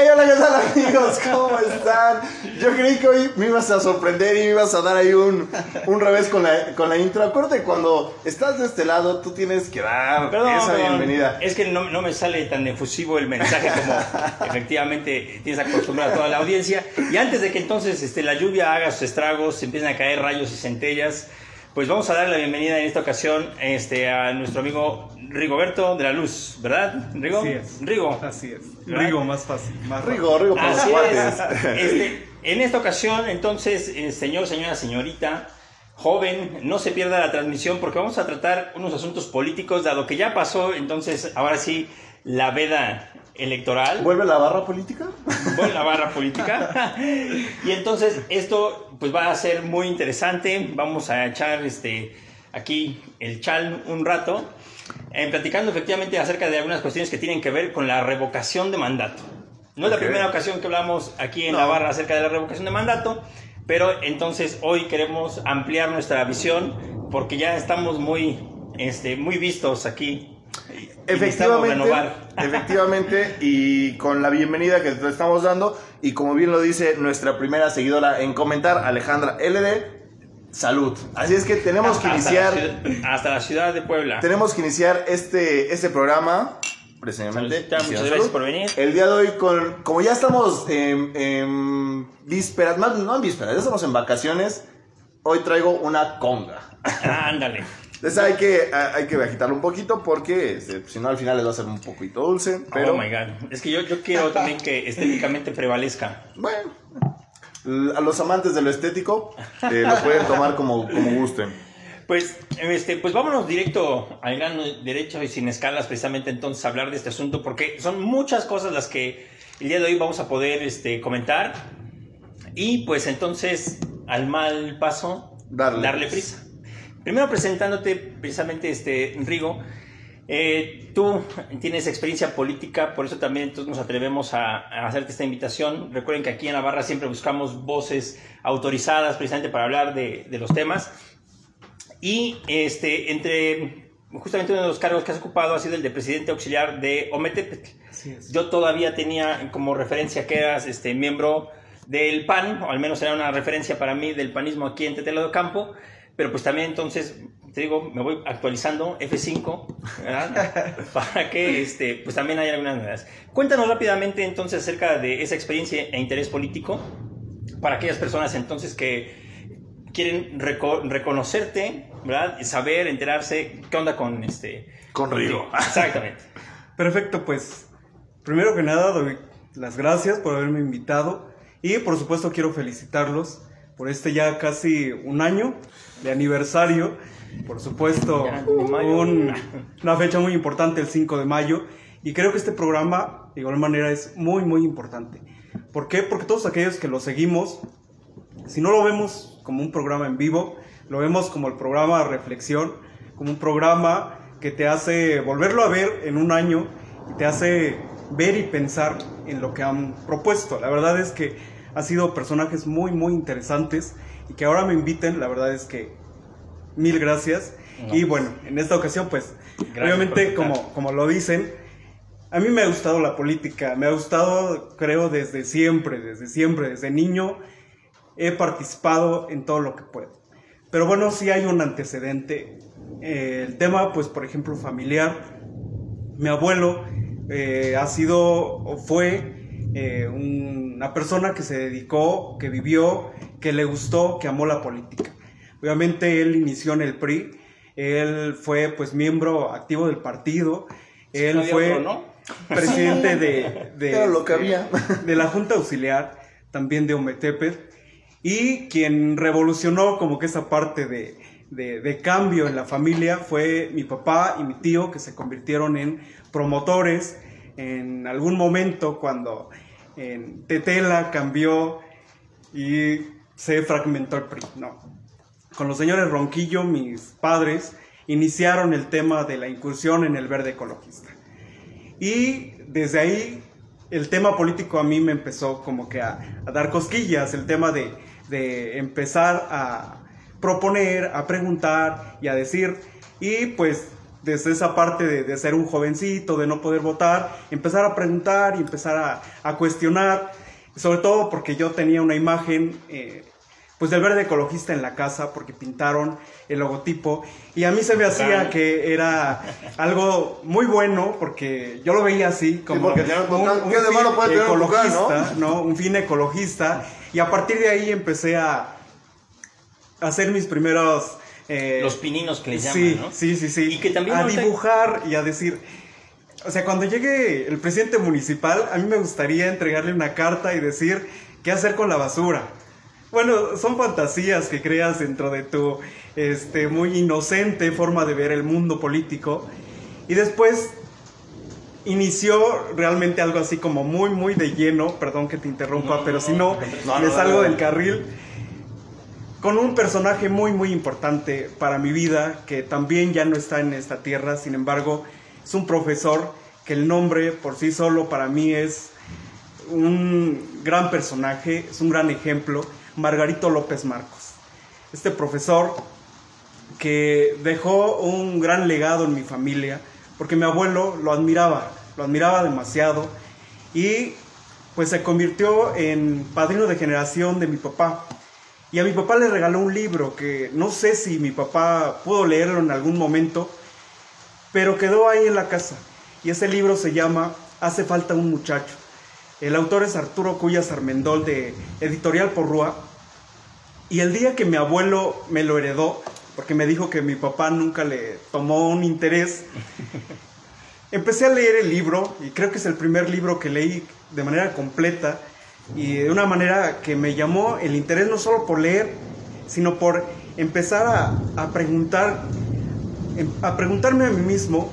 Hey, hola, ¿qué tal amigos? ¿Cómo están? Yo creí que hoy me ibas a sorprender y me ibas a dar ahí un, un revés con la, con la intro. Acuérdate, cuando estás de este lado, tú tienes que dar Perdón, esa perdón. bienvenida. Es que no, no me sale tan efusivo el mensaje como efectivamente tienes acostumbrado a toda la audiencia. Y antes de que entonces este, la lluvia haga sus estragos, empiecen a caer rayos y centellas, pues vamos a dar la bienvenida en esta ocasión este, a nuestro amigo Rigoberto de la Luz, ¿verdad? Rigo. Así es. Rigo. Así es. ¿Verdad? Rigo más fácil. Más Rigo, Rigo, por los Así cuates. es. Este, en esta ocasión, entonces, eh, señor, señora, señorita, joven, no se pierda la transmisión porque vamos a tratar unos asuntos políticos, dado que ya pasó, entonces, ahora sí, la veda electoral, ¿Vuelve la barra política? bueno, la barra política. y entonces, esto pues va a ser muy interesante. Vamos a echar este aquí el chal un rato, eh, platicando efectivamente acerca de algunas cuestiones que tienen que ver con la revocación de mandato. No es la primera ocasión que hablamos aquí en No. la barra acerca de la revocación de mandato, pero entonces hoy queremos ampliar nuestra visión porque ya estamos muy, este, muy vistos aquí. Efectivamente, efectivamente, y con la bienvenida que te estamos dando, y como bien lo dice nuestra primera seguidora en comentar, Alejandra LD, salud. Así es que tenemos que Hasta la iniciar, ciudad- hasta la ciudad de Puebla. tenemos que iniciar este, este programa, precisamente. Muchas gracias por venir. El día de hoy, con, como ya estamos en, en vísperas, no, no en vísperas, ya estamos en vacaciones, hoy traigo una conga. Ah, ándale. Entonces hay que, hay que agitarlo un poquito porque este, si no al final les va a ser un poquito dulce. Pero Oh my god. Es que yo, yo quiero también que estéticamente prevalezca. bueno, a los amantes de lo estético eh, lo pueden tomar como, como gusten. Pues, este, pues vámonos directo al grano derecho y sin escalas, precisamente entonces a hablar de este asunto, porque son muchas cosas las que el día de hoy vamos a poder este, comentar. Y pues entonces, al mal paso, Darle. prisa. Primero presentándote precisamente, este, Rigo, eh, tú tienes experiencia política, por eso también entonces nos atrevemos a, a hacerte esta invitación. Recuerden que aquí en la barra siempre buscamos voces autorizadas precisamente para hablar de, de los temas. Y este, entre justamente uno de los cargos que has ocupado ha sido el de presidente auxiliar de Ometepetl. Yo todavía tenía como referencia que eras este, miembro del PAN, o al menos era una referencia para mí del panismo aquí en Tetelo de Campo, pero pues también entonces, te digo, me voy actualizando F5, ¿verdad? para que este, pues también haya algunas novedades. Cuéntanos rápidamente entonces acerca de esa experiencia e interés político para aquellas personas entonces que quieren reco- reconocerte, ¿verdad? Y saber, enterarse qué onda con este... Con Rigo. Exactamente. Perfecto, pues primero que nada doy las gracias por haberme invitado y por supuesto quiero felicitarlos por este ya casi un año de aniversario. Por supuesto, un- una fecha muy importante, el 5 de mayo. Y creo que este programa, de igual manera, es muy, muy importante. ¿Por qué? Porque todos aquellos que lo seguimos, si no lo vemos como un programa en vivo, lo vemos como el programa de reflexión, como un programa que te hace volverlo a ver en un año y te hace ver y pensar en lo que han propuesto. La verdad es que han sido personajes muy, muy interesantes y que ahora me inviten, la verdad es que mil gracias. No. Y bueno, en esta ocasión, pues, obviamente, como, como lo dicen, a mí me ha gustado la política, me ha gustado, creo, desde siempre, desde siempre, desde niño he participado en todo lo que puedo. Pero bueno, sí hay un antecedente. Eh, el tema, pues, por ejemplo, familiar. Mi abuelo eh, ha sido o fue eh, un- una persona que se dedicó, que vivió, que le gustó, que amó la política. Obviamente él inició en el PRI, él fue pues miembro activo del partido, él fue otro, ¿no? presidente de, de, lo que había. de la Junta Auxiliar, también de Ometepet, y quien revolucionó como que esa parte de, de- de cambio en la familia fue mi papá y mi tío, que se convirtieron en promotores en algún momento cuando en Tetela cambió y se fragmentó el PRI. No. Con los señores Ronquillo, mis padres, iniciaron el tema de la incursión en el verde ecologista. Y desde ahí el tema político a mí me empezó como que a, a dar cosquillas, el tema de, de empezar a proponer, a preguntar y a decir. Y pues desde esa parte de, ser un jovencito, de no poder votar, empezar a preguntar y empezar a, cuestionar, sobre todo porque yo tenía una imagen eh, pues del verde ecologista en la casa porque pintaron el logotipo y a mí se me hacía que era algo muy bueno porque yo lo veía así como un, fin ecologista, ¿no? Un fin ecologista y a partir de ahí empecé a hacer mis primeros eh, los pininos que le llaman, ¿no? Sí, sí, sí. Y que también a dibujar y a decir o sea, cuando llegue el presidente municipal, a mí me gustaría entregarle una carta y decir qué hacer con la basura. Bueno, son fantasías que creas dentro de tu este, muy inocente forma de ver el mundo político. Y después inició realmente algo así como muy, muy de lleno, perdón que te interrumpa, pero si no, me salgo del carril, con un personaje muy, muy importante para mi vida, que también ya no está en esta tierra, sin embargo, es un profesor que el nombre por sí solo para mí es un gran personaje, es un gran ejemplo Margarito López Marcos. Este profesor que dejó un gran legado en mi familia, porque mi abuelo lo admiraba, lo admiraba demasiado y pues se convirtió en padrino de generación de mi papá. Y a mi papá le regaló un libro que no sé si mi papá pudo leerlo en algún momento, pero quedó ahí en la casa. Y ese libro se llama Hace falta un muchacho. El autor es Arturo Cuyas Armendol de Editorial Porrúa. Y el día que mi abuelo me lo heredó, porque me dijo que mi papá nunca le tomó un interés, empecé a leer el libro y creo que es el primer libro que leí de manera completa y de una manera que me llamó el interés no solo por leer, sino por empezar a, a preguntar, em, a preguntarme a mí mismo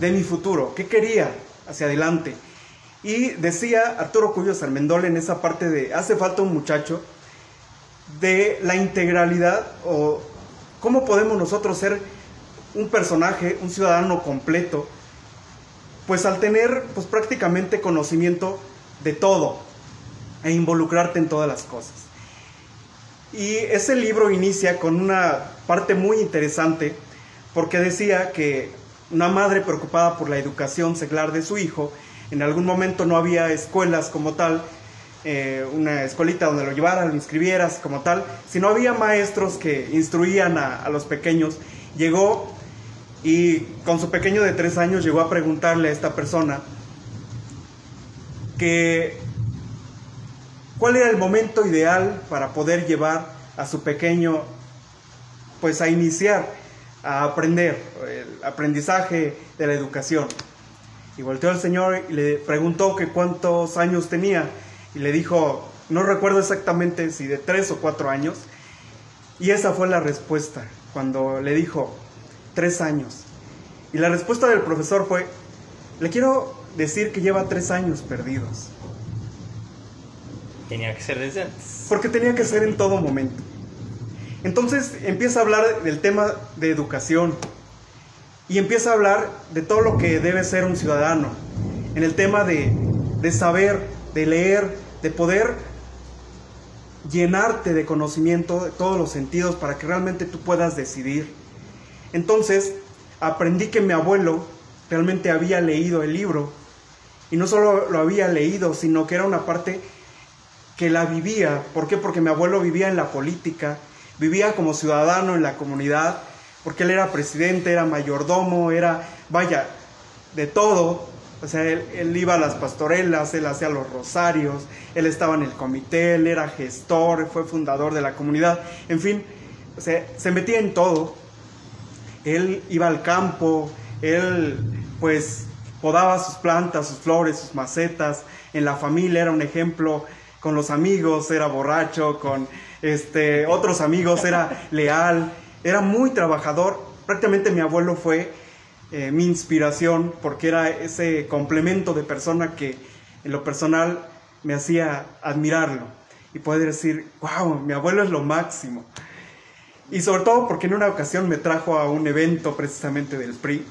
de mi futuro, qué quería hacia adelante. Y decía Arturo Cuyo Sarmendol en esa parte de hace falta un muchacho de la integralidad o cómo podemos nosotros ser un personaje, un ciudadano completo, pues al tener pues prácticamente conocimiento de todo e involucrarte en todas las cosas. Y ese libro inicia con una parte muy interesante porque decía que una madre preocupada por la educación seglar de su hijo, en algún momento no había escuelas como tal, eh, una escuelita donde lo llevaras, lo inscribieras como tal, si no había maestros que instruían a, los pequeños, llegó y con su pequeño de tres años llegó a preguntarle a esta persona que cuál era el momento ideal para poder llevar a su pequeño pues a iniciar a aprender el aprendizaje de la educación. Y volteó al Señor y le preguntó que cuántos años tenía y le dijo, no recuerdo exactamente si de tres o cuatro años, y esa fue la respuesta cuando le dijo, tres años. Y la respuesta del profesor fue, le quiero decir que lleva tres años perdidos. Tenía que ser desde antes. Porque tenía que ser en todo momento. Entonces empieza a hablar del tema de educación y empieza a hablar de todo lo que debe ser un ciudadano, en el tema de, de saber, de leer, de poder llenarte de conocimiento de todos los sentidos para que realmente tú puedas decidir. Entonces, aprendí que mi abuelo realmente había leído el libro y no solo lo había leído, sino que era una parte que la vivía. ¿Por qué? Porque mi abuelo vivía en la política, vivía como ciudadano en la comunidad, porque él era presidente, era mayordomo, era, vaya, de todo, o sea, él, iba a las pastorelas, él hacía los rosarios, él estaba en el comité, él era gestor, fue fundador de la comunidad, en fin, o sea, se metía en todo. Él iba al campo, él pues podaba sus plantas, sus flores, sus macetas, en la familia era un ejemplo, con los amigos era borracho, con este, otros amigos era leal, era muy trabajador. Prácticamente mi abuelo fue eh, mi inspiración, porque era ese complemento de persona que en lo personal me hacía admirarlo y poder decir, wow, mi abuelo es lo máximo. Y sobre todo porque en una ocasión me trajo a un evento precisamente del PRI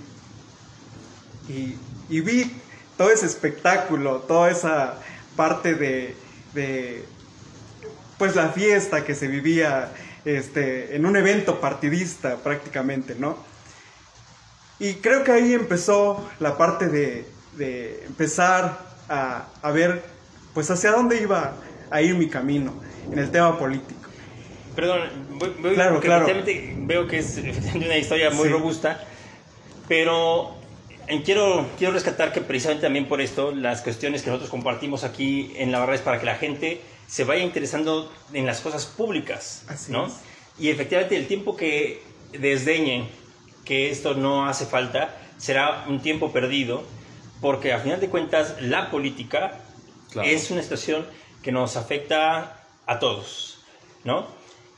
y, vi todo ese espectáculo, toda esa parte de, de, pues la fiesta que se vivía este, en un evento partidista prácticamente, ¿no? Y creo que ahí empezó la parte de, de empezar a, a ver pues hacia dónde iba a ir mi camino en el tema político. Perdón, voy, voy- Claro, claro. veo que es una historia muy Sí. robusta, pero eh, quiero, quiero rescatar que precisamente también por esto las cuestiones que nosotros compartimos aquí en la barra es para que la gente se vaya interesando en las cosas públicas, Así ¿no? es. Y efectivamente el tiempo que desdeñen que esto no hace falta será un tiempo perdido, porque a final de cuentas la política Claro. es una situación que nos afecta a todos, ¿no?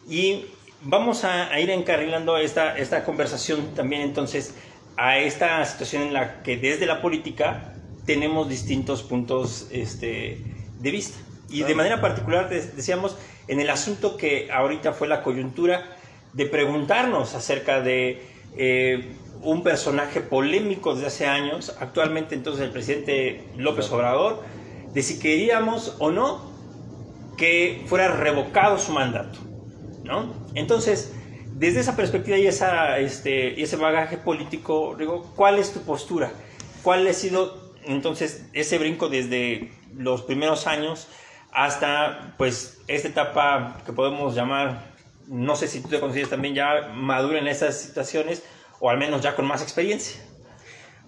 Y vamos a, a ir encarrilando esta, esta conversación también entonces a esta situación en la que desde la política tenemos distintos puntos este, de vista. Y de Claro. manera particular, de- decíamos, en el asunto que ahorita fue la coyuntura de preguntarnos acerca de eh, un personaje polémico desde hace años, actualmente entonces el presidente López Obrador, de si queríamos o no que fuera revocado su mandato, ¿no? Entonces, desde esa perspectiva y, esa, este, ese bagaje político, digo, ¿cuál es tu postura? ¿Cuál ha sido entonces ese brinco desde los primeros años hasta pues esta etapa que podemos llamar, no sé si tú te consideras también ya madura en esas situaciones o al menos ya con más experiencia?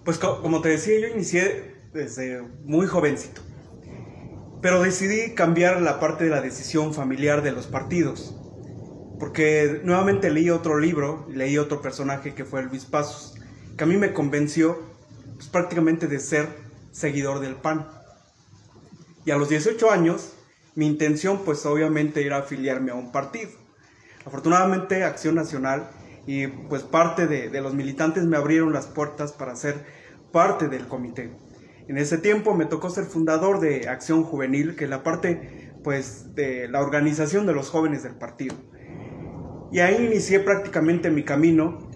Pues co- como te decía, yo inicié desde muy jovencito. Pero decidí cambiar la parte de la decisión familiar de los partidos. Porque nuevamente leí otro libro, leí otro personaje que fue Luis Pasos, que a mí me convenció pues, prácticamente de ser seguidor del PAN. Y a los 18 años, mi intención pues obviamente era afiliarme a un partido. Afortunadamente Acción Nacional y pues parte de, de los militantes me abrieron las puertas para ser parte del comité. En ese tiempo me tocó ser fundador de Acción Juvenil, que es la parte pues de la organización de los jóvenes del partido. Y ahí inicié prácticamente mi camino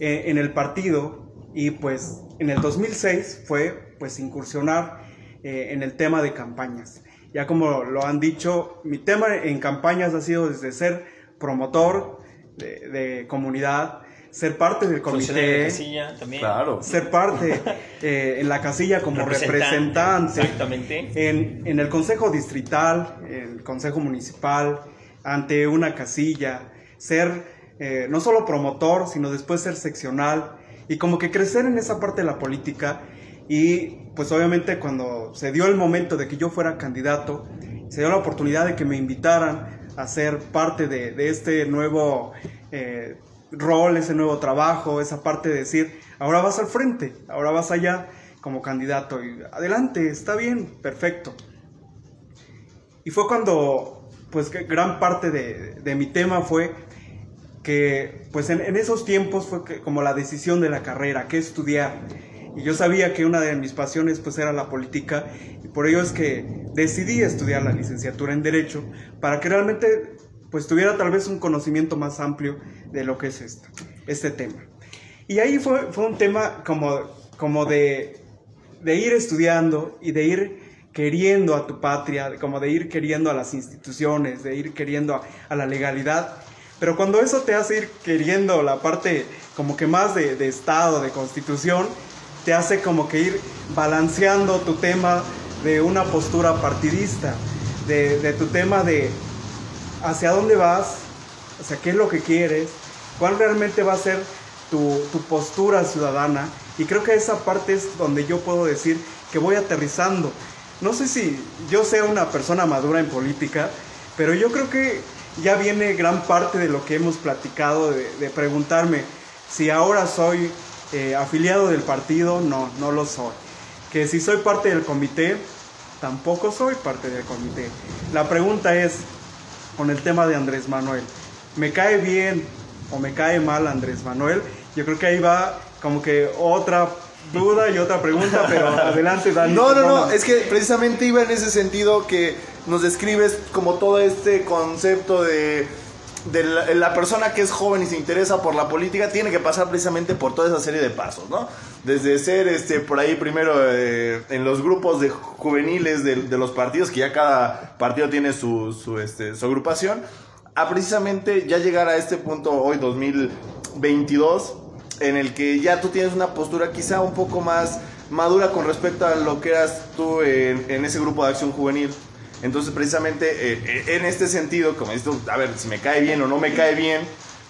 eh, en el partido y pues en el 2006 fue pues incursionar eh, en el tema de campañas. Ya como lo han dicho, mi tema en campañas ha sido desde ser promotor de, de comunidad, ser parte del comité, casilla también. Claro. ser parte eh, en la casilla como representante, Exactamente. en, en el consejo distrital, en el consejo municipal, ante una casilla, ser eh, no solo promotor, sino después ser seccional y como que crecer en esa parte de la política y pues obviamente cuando se dio el momento de que yo fuera candidato, se dio la oportunidad de que me invitaran a ser parte de, de este nuevo eh, rol, ese nuevo trabajo, esa parte de decir, ahora vas al frente, ahora vas allá como candidato y adelante, está bien, perfecto. Y fue cuando, pues, gran parte de, de mi tema fue que, pues, en, esos tiempos fue como la decisión de la carrera, qué estudiar. Y yo sabía que una de mis pasiones, pues, era la política, y por ello es que decidí estudiar la licenciatura en Derecho, para que realmente, pues, tuviera tal vez un conocimiento más amplio de lo que es esto, este tema. Y ahí fue, fue un tema como, como de, de ir estudiando y de ir queriendo a tu patria, como de ir queriendo a las instituciones, de ir queriendo a, a la legalidad. Pero cuando eso te hace ir queriendo la parte como que más de, de Estado, de constitución, te hace como que ir balanceando tu tema de una postura partidista, de, tu tema de hacia dónde vas, hacia qué es lo que quieres, cuál realmente va a ser tu, tu postura ciudadana. Y creo que esa parte es donde yo puedo decir que voy aterrizando. No sé si yo sea una persona madura en política, pero yo creo que ya viene gran parte de lo que hemos platicado, de preguntarme si ahora soy eh, afiliado del partido, no, no lo soy. Que si soy parte del comité, tampoco soy parte del comité. La pregunta es, con el tema de Andrés Manuel. ¿Me cae bien o me cae mal Andrés Manuel? Yo creo que ahí va como que otra duda y otra pregunta, pero adelante, Dani. No, no, no, es que precisamente iba en ese sentido que nos describes como todo este concepto de, de la, persona que es joven y se interesa por la política tiene que pasar precisamente por toda esa serie de pasos, ¿no? Desde ser este por ahí primero eh, en los grupos de juveniles de, los partidos, que ya cada partido tiene su, su, este, su agrupación, a precisamente ya llegar a este punto hoy 2022 en el que ya tú tienes una postura quizá un poco más madura con respecto a lo que eras tú en ese grupo de acción juvenil. Entonces, precisamente eh, eh, en este sentido, como tú, a ver, si me cae bien o no me cae bien,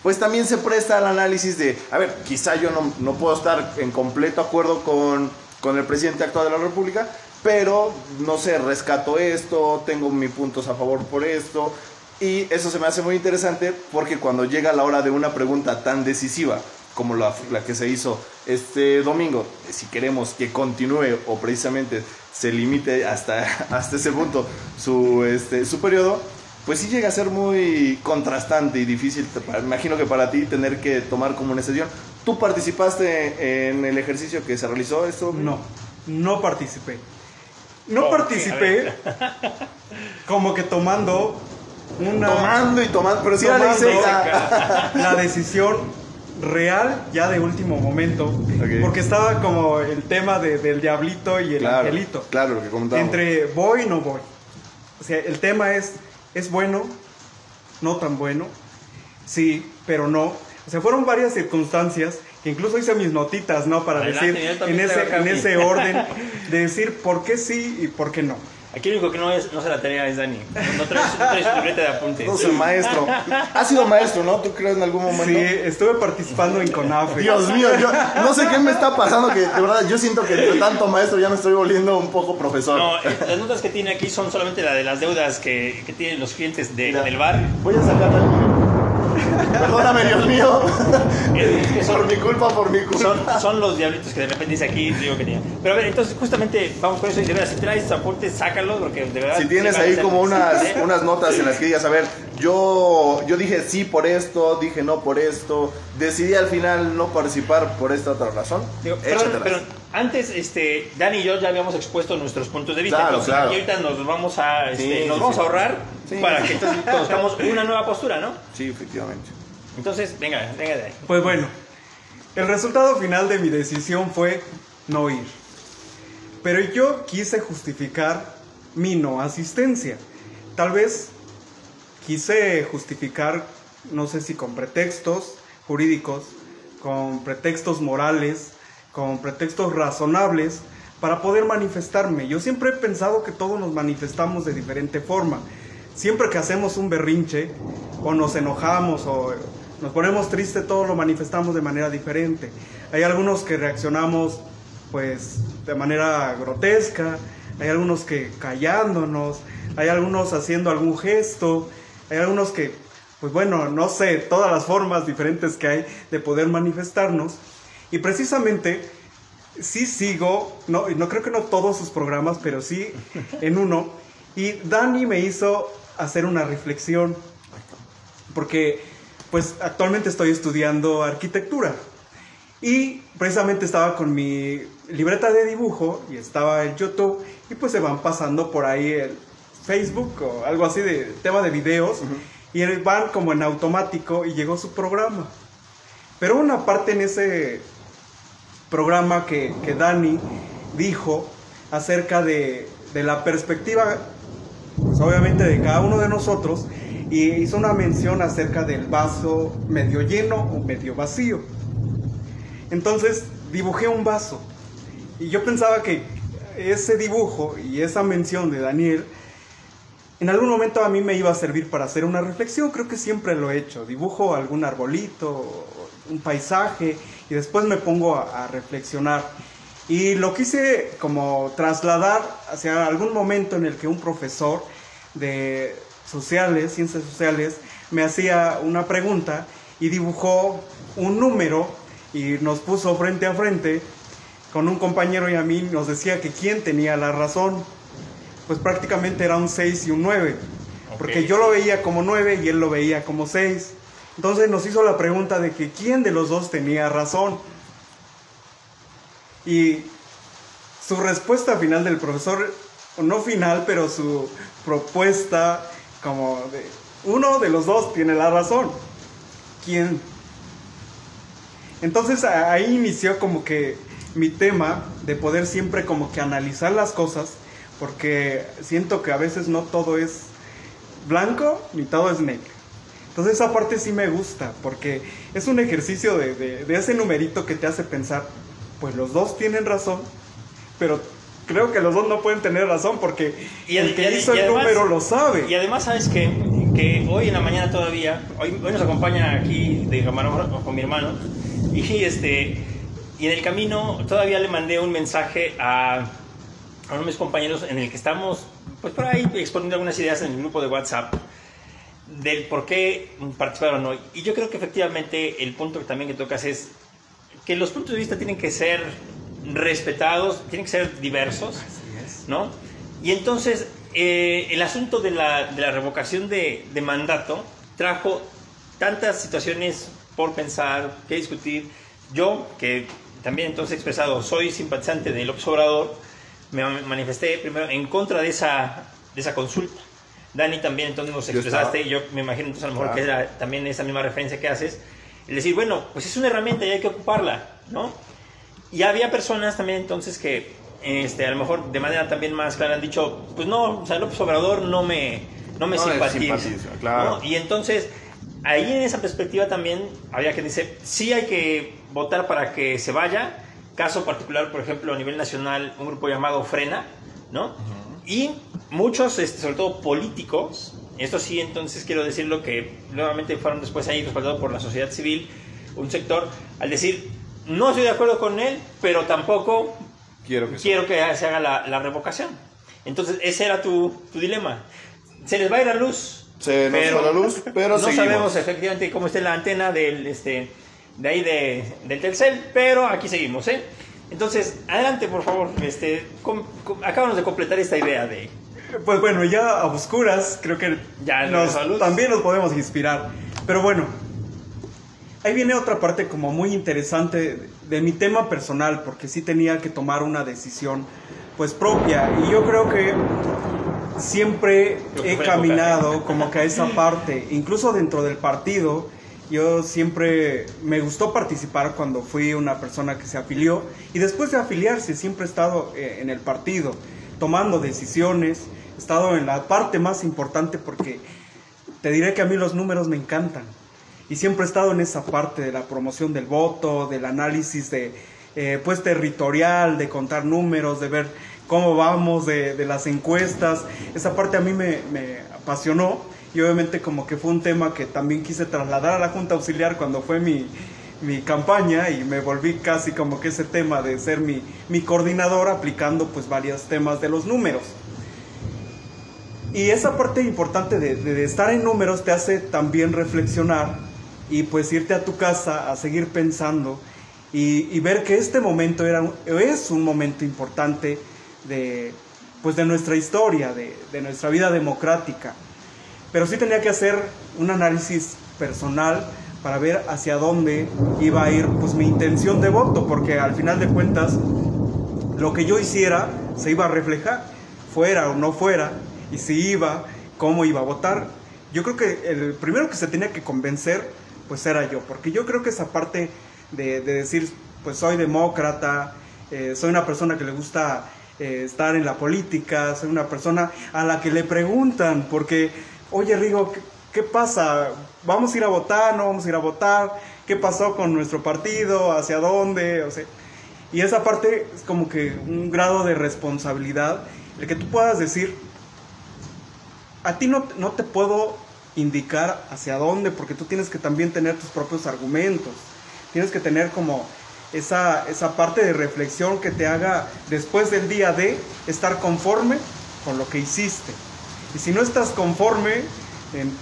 pues también se presta al análisis de, a ver, quizá yo no, no puedo estar en completo acuerdo con, con el presidente actual de la República, pero no sé, rescato esto, tengo mis puntos a favor por esto. Y eso se me hace muy interesante porque cuando llega la hora de una pregunta tan decisiva como la, la que se hizo este domingo, si queremos que continúe o precisamente se limite hasta, hasta ese punto su, este, su periodo, pues sí llega a ser muy contrastante y difícil, me imagino que para ti tener que tomar como una decisión. ¿Tú participaste en el ejercicio que se realizó esto? No, no participé. No participé como que tomando una Tomando y tomando, pero la decisión real ya de último momento, porque estaba como el tema de- del diablito y el Claro, angelito. claro, lo que comentábamos. Entre voy y no voy. O sea, el tema es, ¿es bueno? ¿No tan bueno? Sí, pero no. O sea, fueron varias circunstancias que incluso hice mis notitas, ¿no? Para Adelante, decir, en ese, en ese orden, de decir por qué sí y por qué no. Aquí el único que no, es, no se la tarea es Dani. No traes, no traes libreta de apuntes. No soy maestro. Has sido maestro, ¿no? ¿Tú crees en algún momento? Sí, estuve participando en CONAFE. Dios mío, yo no sé qué me está pasando, que de verdad yo siento que entre tanto maestro ya me estoy volviendo un poco profesor. No, eh, las notas que tiene aquí son solamente la de las deudas que, que tienen los clientes de- del bar. Voy a sacar la Perdóname, Dios mío. Es que son- por mi culpa, por mi culpa. Son, son los diablitos que de repente dice aquí, digo que tenía. Pero a ver, entonces justamente vamos con eso y de verdad, si traes apuntes, sácalos porque de verdad... Si tienes ahí como unas, unas notas en las que digas, a ver, yo, yo dije sí por esto, dije no por esto, decidí al final no participar por esta otra razón, Digo, perdón, échatelas. pero antes, este, Dani y yo ya habíamos expuesto nuestros puntos de vista. Claro, entonces, claro. aquí ahorita nos vamos a, este, Sí, nos sí, vamos a ahorrar para que entonces conozcamos una nueva postura, ¿no? Sí, efectivamente. Entonces, venga, venga de ahí. Pues bueno, el resultado final de mi decisión fue no ir. Pero yo quise justificar mi no asistencia. Tal vez quise justificar, no sé si con pretextos jurídicos, con pretextos morales, con pretextos razonables, para poder manifestarme. Yo siempre he pensado que todos nos manifestamos de diferente forma. Siempre que hacemos un berrinche, o nos enojamos, o nos ponemos tristes, todos lo manifestamos de manera diferente. Hay algunos que reaccionamos pues de manera grotesca, hay algunos que callándonos, hay algunos haciendo algún gesto, hay algunos que, pues bueno, no sé, todas las formas diferentes que hay de poder manifestarnos. Y precisamente, sí sigo, no, no creo que no todos sus programas, pero sí en uno. Y Dani me hizo hacer una reflexión, porque pues actualmente estoy estudiando arquitectura. Y precisamente estaba con mi libreta de dibujo y estaba en YouTube y pues se van pasando por ahí el Facebook o algo así de tema de videos y van como en automático y llegó su programa. Pero una parte en ese programa que, que Dani dijo acerca de, de la perspectiva, pues obviamente de cada uno de nosotros, y hizo una mención acerca del vaso medio lleno o medio vacío. Entonces dibujé un vaso y yo pensaba que ese dibujo y esa mención de Daniel en algún momento a mí me iba a servir para hacer una reflexión, creo que siempre lo he hecho, dibujo algún arbolito, un paisaje y después me pongo a, a reflexionar. Y lo quise como trasladar hacia algún momento en el que un profesor de sociales, ciencias sociales, me hacía una pregunta y dibujó un número y nos puso frente a frente con un compañero y a mí nos decía que quién tenía la razón. Pues prácticamente era un 6 y un 9. Porque yo lo veía como 9 y él lo veía como 6. Entonces nos hizo la pregunta de que quién de los dos tenía razón. Y su respuesta final del profesor, no final, pero su propuesta como de uno de los dos tiene la razón. ¿Quién? Entonces ahí inició como que mi tema de poder siempre como que analizar las cosas, porque siento que a veces no todo es blanco ni todo es negro. Entonces esa parte sí me gusta, porque es un ejercicio de, de, de ese numerito que te hace pensar, pues los dos tienen razón, pero creo que los dos no pueden tener razón porque Y el que y hizo y el además- número lo sabe. Y además, ¿sabes qué? Que hoy en la mañana todavía, hoy, hoy nos acompaña aquí de camarógrafo con mi hermano, y, este, y en el camino todavía le mandé un mensaje a, a uno de mis compañeros en el que estamos, pues por ahí exponiendo algunas ideas en el grupo de WhatsApp del por qué participar o no. Y yo creo que efectivamente el punto que también que tocas es que los puntos de vista tienen que ser respetados, tienen que ser diversos. ¿no? Y entonces eh, el asunto de la, de la revocación de, de mandato trajo tantas situaciones por pensar, que discutir. Yo, que también entonces he expresado, soy simpatizante del López Obrador, me ma- manifesté primero en contra de esa, de esa consulta. Dani también entonces nos Yo expresaste, estaba. yo me imagino entonces a lo mejor Claro. que era también esa misma referencia que haces, el decir, bueno, pues es una herramienta y hay que ocuparla, ¿no? Y había personas también entonces que este, a lo mejor de manera también más clara han dicho, pues no, o sea, López Obrador no me, no me No simpatiza. simpatiza, claro. ¿no? Y entonces, ahí en esa perspectiva también había que decir, sí hay que votar para que se vaya. Caso particular, por ejemplo, a nivel nacional, un grupo llamado Frena, ¿no? Y muchos, este, sobre todo políticos, esto sí, entonces quiero decirlo que nuevamente fueron después ahí respaldados por la sociedad civil, un sector, al decir, no estoy de acuerdo con él, pero tampoco Quiero que quiero que se haga la, la revocación. Entonces, ese era tu, tu dilema. Se les va a ir la luz. Se nos fue la luz, pero no seguimos. sabemos efectivamente cómo está la antena del, este, de ahí de, del Telcel, pero aquí seguimos, ¿eh? Entonces, adelante, por favor. Este, com- com- acabamos de completar esta idea de... Pues bueno, ya a oscuras creo que Ya, nos- también nos podemos inspirar. Pero bueno, ahí viene otra parte como muy interesante de, mi tema personal, porque sí tenía que tomar una decisión pues propia. Y yo creo que siempre he caminado como que a esa parte, incluso dentro del partido. Yo siempre me gustó participar cuando fui una persona que se afilió y después de afiliarse siempre he estado eh, en el partido, tomando decisiones, he estado en la parte más importante porque te diré que a mí los números me encantan y siempre he estado en esa parte de la promoción del voto, del análisis de eh, pues territorial, de contar números, de ver cómo vamos, de, de las encuestas. Esa parte a mí me, apasionó y obviamente como que fue un tema que también quise trasladar a la Junta Auxiliar cuando fue mi, mi campaña y me volví casi como que ese tema de ser mi, mi coordinador aplicando pues varios temas de los números. Y esa parte importante de estar en números te hace también reflexionar y pues irte a tu casa a seguir pensando y, y ver que este momento era, es un momento importante de, pues de nuestra historia, de, de nuestra vida democrática. Pero sí tenía que hacer un análisis personal para ver hacia dónde iba a ir pues mi intención de voto, porque al final de cuentas lo que yo hiciera se iba a reflejar, fuera o no fuera, y si iba, cómo iba a votar. Yo creo que el primero que se tenía que convencer, pues era yo, porque yo creo que esa parte de, de decir, pues soy demócrata, eh, soy una persona que le gusta eh, estar en la política, soy una persona a la que le preguntan, porque, oye Rigo, ¿qué, qué pasa? ¿Vamos a ir a votar? ¿No vamos a ir a votar? ¿Qué pasó con nuestro partido? ¿Hacia dónde? O sea, y esa parte es como que un grado de responsabilidad, el que tú puedas decir, a ti no, no te puedo indicar hacia dónde, porque tú tienes que también tener tus propios argumentos, tienes que tener como esa, esa parte de reflexión que te haga después del día de estar conforme con lo que hiciste. Y si no estás conforme, en,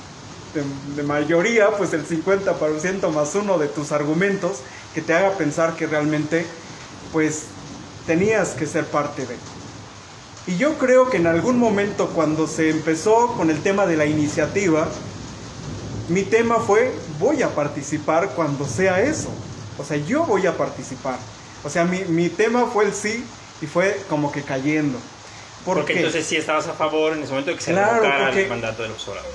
de, mayoría, pues el 50% más uno de tus argumentos que te haga pensar que realmente, pues, tenías que ser parte de. Y yo creo que en algún momento cuando se empezó con el tema de la iniciativa, mi tema fue, voy a participar cuando sea eso. O sea, yo voy a participar. O sea, mi, mi tema fue el sí y fue como que cayendo. ¿Por Porque qué? entonces sí estabas a favor en ese momento de que se Claro, revocara el mandato de los Obrador.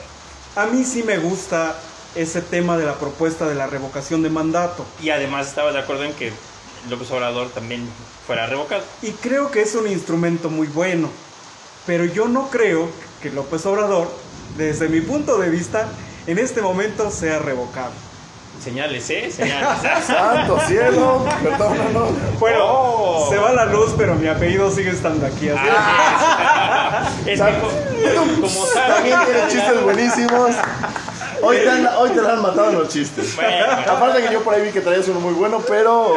A mí sí me gusta ese tema de la propuesta de la revocación de mandato. Y además estabas de acuerdo en que López Obrador también fuera revocado. Y creo que es un instrumento muy bueno. Pero yo no creo que López Obrador, desde mi punto de vista, en este momento sea revocado. Señales, ¿eh? Señales. Santo cielo, perdónanos. Bueno, Oh. se va la luz, pero mi apellido sigue estando aquí. Así Así es. Es que co- como También saben. tiene chistes buenísimos. Hoy te, han- hoy te la han matado en los chistes. Bueno. Aparte que yo por ahí vi que traías uno muy bueno, pero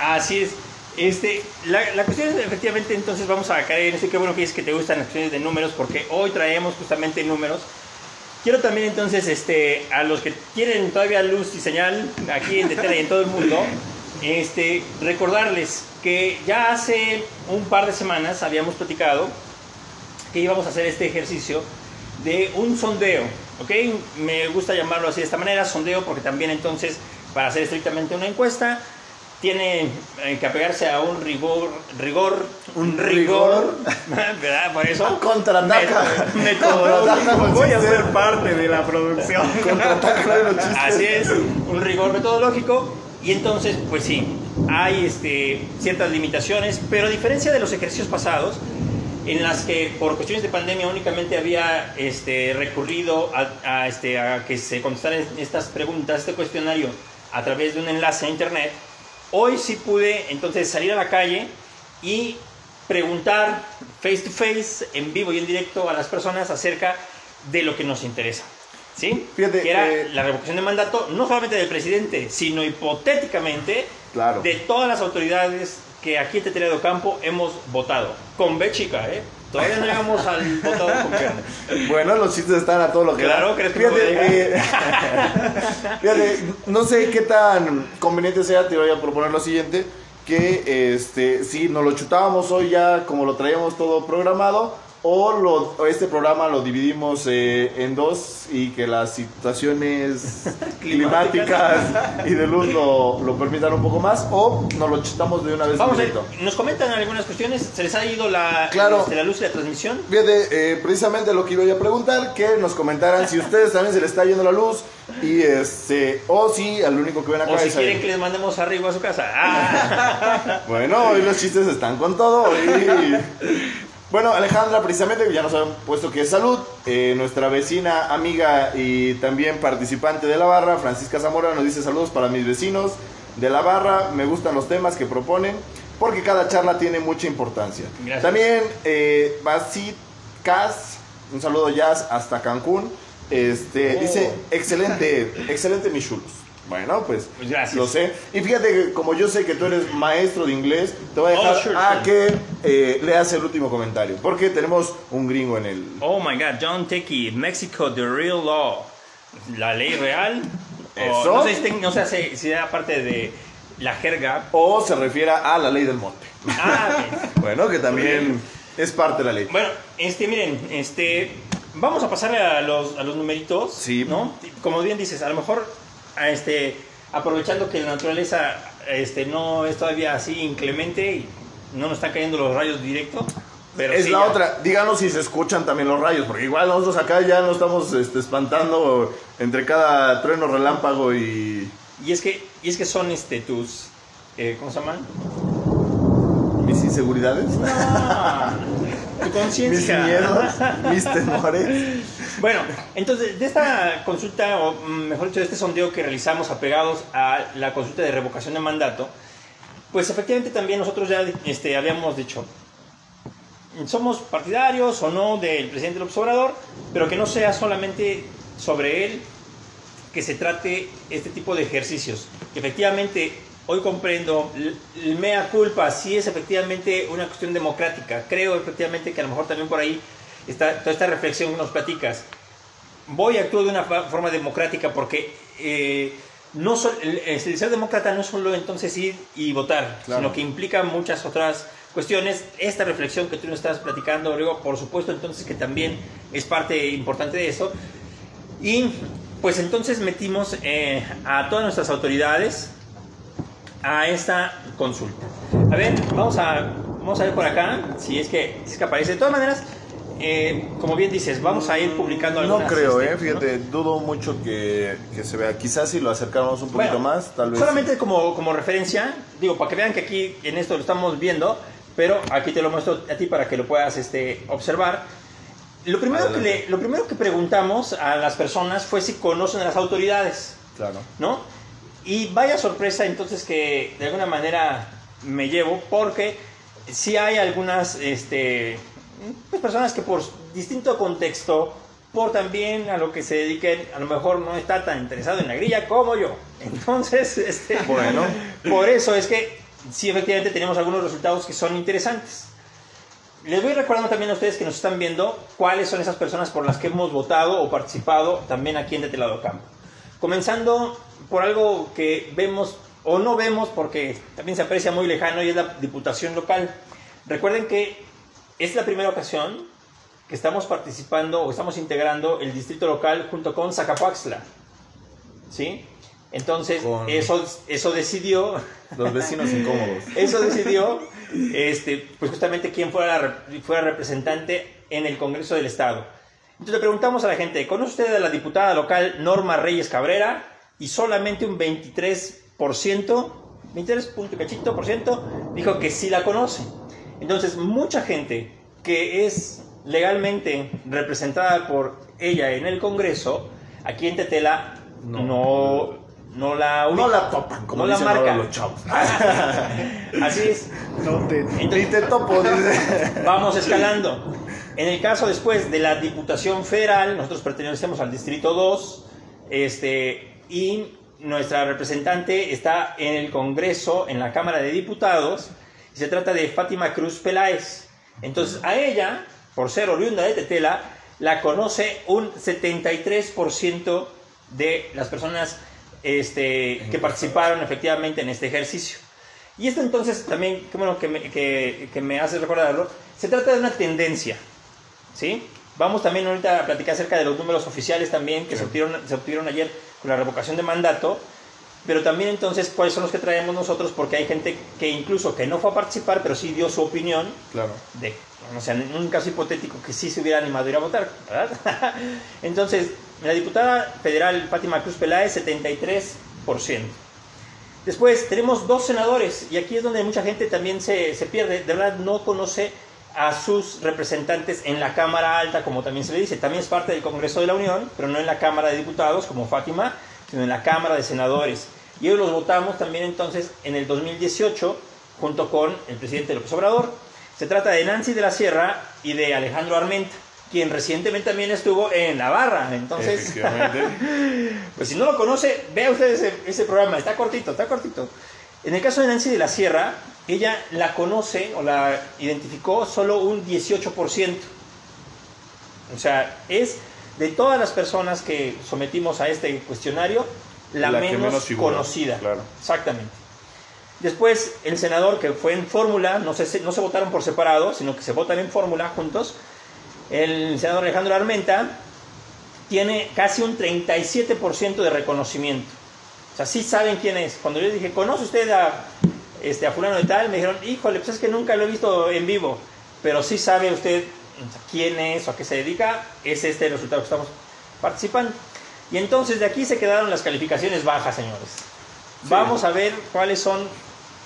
Así es. Este, la, la cuestión es, efectivamente, entonces vamos a caer en eso. Qué bueno que es que te gustan las cuestiones de números, porque hoy traemos justamente números. Quiero también entonces, este, a los que tienen todavía luz y señal aquí en Tetera y en todo el mundo, este, recordarles que ya hace un par de semanas habíamos platicado que íbamos a hacer este ejercicio de un sondeo, ¿ok? Me gusta llamarlo así de esta manera, sondeo, porque también entonces, para hacer estrictamente una encuesta, tiene eh, que apegarse a un rigor, rigor, Un rigor. ¿verdad? Por eso. contraataca. Con Voy a ser parte de la producción. Así es, un rigor metodológico. Y entonces, pues sí, hay este, ciertas limitaciones, pero a diferencia de los ejercicios pasados, en las que por cuestiones de pandemia únicamente había este, recurrido a, a, este, a que se contestaran estas preguntas, este cuestionario, a través de un enlace a internet, hoy sí pude entonces salir a la calle y preguntar face to face, en vivo y en directo a las personas acerca de lo que nos interesa. ¿Sí? Fíjate, que era eh, la revocación de mandato, no solamente del presidente, sino hipotéticamente Claro. de todas las autoridades que aquí en Tetería de Ocampo hemos votado. Con B chica, ¿eh? Todavía no llegamos al votado con B. Bueno, los chistes están a todo lo que Claro. ¿crees que no fíjate, eh, fíjate, no sé qué tan conveniente sea, te voy a proponer lo siguiente, que este, si nos lo chutábamos hoy ya como lo traíamos todo programado, o, lo- o este programa lo dividimos eh, en dos y que las situaciones climáticas y de luz lo, lo permitan un poco más, o nos lo chutamos de una vez Vamos a nos comentan algunas cuestiones, se les ha ido la, Claro. este, la luz y la transmisión. Fíjate, eh, precisamente lo que iba a preguntar, que nos comentaran si ustedes también se les está yendo la luz y este, o si al único que ven acá O si quieren que les mandemos arriba a su casa. Ah, Bueno, hoy los chistes están con todo. y- Bueno, Alejandra, precisamente, ya nos han puesto que es salud. eh, nuestra vecina, amiga y también participante de la barra, Francisca Zamora, nos dice saludos para mis vecinos de la barra. Me gustan los temas que proponen porque cada charla tiene mucha importancia. Gracias. También, eh, Basit Cas, un saludo jazz hasta Cancún. Este, Oh. dice, excelente, excelente mis chulos. Bueno, pues, Pues gracias. lo sé. Y fíjate que como yo sé que tú eres maestro de inglés, te voy a dejar Oh, sure, a sure. que eh, leas el último comentario. Porque tenemos un gringo en el... Oh my God, John Techie, Mexico, the real law. La ley real. O Eso. no sé si, ten- no sé si, si era parte de la jerga. O se refiere a la ley del monte. Ah. Bueno, que también es parte de la ley. Bueno, este, miren, este, vamos a pasar a los, a los numeritos, Sí. ¿no? Como bien dices, a lo mejor, este, aprovechando que la naturaleza, este, no es todavía así inclemente y no nos están cayendo los rayos directo, pero es sí la ya- otra. Díganos si se escuchan también los rayos, porque igual nosotros acá ya nos estamos este, espantando entre cada trueno, relámpago y Y es que, y es que son, este, tus, eh, ¿cómo se llaman? mis inseguridades, Ah, tu mis conciencia. miedos, mis temores. Bueno, entonces, de esta consulta, o mm, mejor dicho, de este sondeo que realizamos apegados a la consulta de revocación de mandato, pues efectivamente también nosotros ya este, habíamos dicho, somos partidarios o no del presidente López Obrador, pero que no sea solamente sobre él que se trate este tipo de ejercicios. Efectivamente, hoy comprendo, mea culpa sí es efectivamente una cuestión democrática. Creo efectivamente que a lo mejor también por ahí está toda esta reflexión que nos platicas. Voy a actuar de una forma democrática porque eh, no el, el ser demócrata no es solo entonces ir y votar, Claro. sino que implica muchas otras cuestiones. Esta reflexión que tú nos estás platicando, Rodrigo, por supuesto entonces que también es parte importante de eso. Y pues entonces metimos eh, a todas nuestras autoridades a esta consulta. A ver, vamos a, vamos a ver por acá si es que, si es que aparece. De todas maneras, eh, como bien dices, vamos a ir publicando No algunas. creo, este, eh, fíjate, dudo mucho que, que se vea. Quizás si lo acercáramos un poquito Bueno, más, tal vez. Solamente como, como referencia, digo, para que vean que aquí en esto lo estamos viendo, pero aquí te lo muestro a ti para que lo puedas este, observar. Lo primero, que le- lo primero que preguntamos a las personas fue si conocen a las autoridades, Claro. ¿no? Y vaya sorpresa entonces que de alguna manera me llevo, porque sí hay algunas este, pues, personas que por distinto contexto, por también a lo que se dediquen, a lo mejor no está tan interesado en la grilla como yo. Entonces, este, Bueno. por eso es que sí efectivamente tenemos algunos resultados que son interesantes. Les voy recordando también a ustedes que nos están viendo cuáles son esas personas por las que hemos votado o participado también aquí en De Telado Campo. Comenzando por algo que vemos o no vemos porque también se aprecia muy lejano y es la diputación local. Recuerden que es la primera ocasión que estamos participando o estamos integrando el distrito local junto con Zacapuaxtla. ¿Sí? Entonces, Con- eso, eso decidió Los vecinos incómodos. eso decidió, este, pues justamente quién fuera, la fuera representante en el Congreso del Estado. Entonces le preguntamos a la gente, ¿conoce usted a la diputada local Norma Reyes Cabrera? Y solamente un 23%, 23 punto cachito por ciento, dijo que sí la conoce. Entonces, mucha gente que es legalmente representada por ella en el Congreso, aquí en Tetela, No. no, no, la No la topan, como no la dicen marca. los chavos. Así es. No te... Ni te topo, dice. Vamos escalando. En el caso después de la Diputación Federal, nosotros pertenecemos al Distrito 2, este, y nuestra representante está en el Congreso, en la Cámara de Diputados, se trata de Fátima Cruz Peláez. Entonces, a ella, por ser oriunda de Tetela, la conoce un 73% de las personas este, que participaron efectivamente en este ejercicio. Y esto entonces también, qué bueno que me, que, que me hace recordarlo, se trata de una tendencia, ¿sí? Vamos también ahorita a platicar acerca de los números oficiales también que se, obtuvieron, se obtuvieron ayer con la revocación de mandato, pero también entonces cuáles son los que traemos nosotros, porque hay gente que incluso que no fue a participar, pero sí dio su opinión Claro. de, o sea, en un caso hipotético que sí se hubiera animado a ir a votar, ¿verdad? Entonces, la diputada federal Fátima Cruz Peláez, 73%. Después tenemos dos senadores, y aquí es donde mucha gente también se, se pierde, de verdad no conoce a sus representantes en la Cámara Alta, como también se le dice, también es parte del Congreso de la Unión, pero no en la Cámara de Diputados, como Fátima, sino en la Cámara de Senadores. Y hoy los votamos también entonces en el 2018, junto con el presidente López Obrador. Se trata de Nancy de la Sierra y de Alejandro Armenta, quien recientemente también estuvo en Navarra. Entonces, pues si no lo conoce, vea usted ese, ese programa, está cortito, está cortito. En el caso de Nancy de la Sierra, ella la conoce o la identificó solo un 18%. O sea, es de todas las personas que sometimos a este cuestionario, la, menos, menos figura, conocida. claro. Exactamente. Después, el senador que fue en fórmula, no se, no se votaron por separado, sino que se votan en fórmula juntos, el senador Alejandro Armenta tiene casi un 37% de reconocimiento. O sea, sí saben quién es. Cuando yo dije, ¿conoce usted a, este, a fulano de tal? Me dijeron, híjole, pues es que nunca lo he visto en vivo. Pero sí sabe usted quién es o a qué se dedica. Es este el resultado que estamos participando. Y entonces de aquí se quedaron las calificaciones bajas, señores. Vamos a ver cuáles son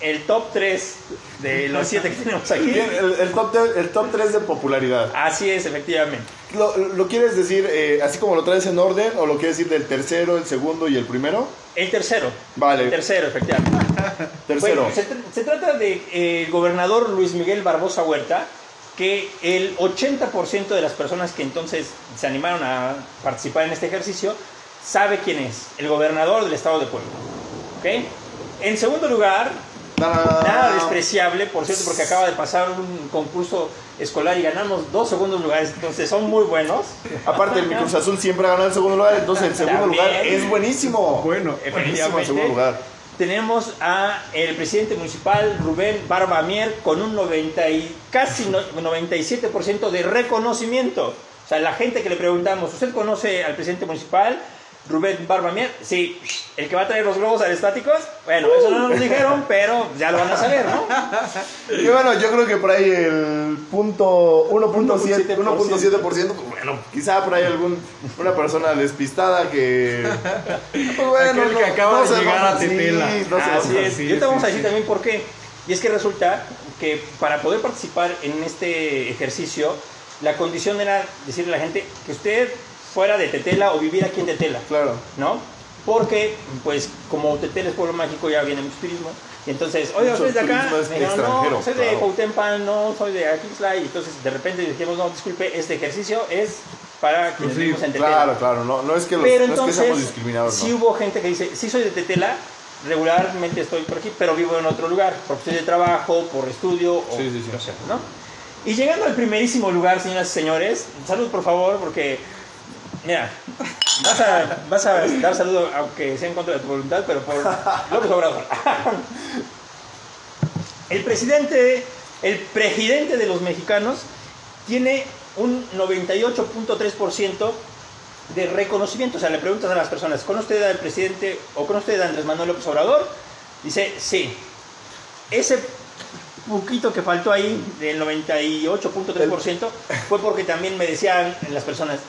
el top 3 de los 7 que tenemos aquí. El, el top el top 3 de popularidad. Así es, efectivamente. ¿Lo, lo quieres decir eh, así como lo traes en orden o lo quieres decir del tercero, el segundo y el primero? El tercero. Vale. El tercero, efectivamente. Tercero. Bueno, se, se trata del de, eh, gobernador Luis Miguel Barbosa Huerta, que el 80% de las personas que entonces se animaron a participar en este ejercicio sabe quién es, el gobernador del estado de Puebla. ¿Ok? En segundo lugar, Nada, despreciable, por cierto, porque acaba de pasar un concurso escolar y ganamos dos segundos lugares, entonces son muy buenos. Aparte, el Cruz Azul siempre ha ganado el segundo lugar, entonces el segundo También. lugar es buenísimo. Bueno, Buenísimo el segundo lugar. Tenemos a el presidente municipal Rubén Barba Mier con un 90 y casi no- 97% de reconocimiento. O sea, la gente que le preguntamos, ¿usted conoce al presidente municipal Rubén Barba Mier? Sí, el que va a traer los globos aerostáticos. Bueno, eso no nos dijeron, pero ya lo van a saber, ¿no? Y bueno, yo creo que por ahí el punto 1.7%, 1.7%, pues bueno, quizá por ahí algún una persona despistada que pues bueno, Aquel que acaba de llegar a Tetela. sí, no Así es. sí, Yo te vamos a decir sí. también por qué. Y es que resulta que para poder participar en este ejercicio la condición era decirle a la gente que usted fuera de Tetela o vivir aquí en Tetela, Claro. ¿no? Porque, pues, como Tetela es pueblo mágico, ya viene mucho turismo. Y entonces, oye, Mucho ¿usted es de acá? extranjero, no, soy de claro. Cuauhtémoc, no, soy de Aquixla. Y entonces, de repente dijimos, no, disculpe, este ejercicio es para Pues sí, en Tetela. Claro, claro. No, no es que, los, Pero no es que entonces, seamos discriminados, sí ¿no? hubo gente que dice, sí soy de Tetela, regularmente estoy por aquí, pero vivo en otro lugar, por cuestión de trabajo, por estudio, o Sí, sí, sí. no sé, ¿no? Y llegando al primerísimo lugar, señoras y señores, salud por favor, porque, mira, vas a, vas a dar saludo aunque sea en contra de tu voluntad, pero por López Obrador. El presidente, el presidente de los mexicanos tiene un 98.3% de reconocimiento. O sea, le preguntas a las personas, ¿conoce usted al presidente o conoce usted a Andrés Manuel López Obrador? Dice, sí. Ese poquito que faltó ahí, del 98.3%, fue porque también me decían las personas,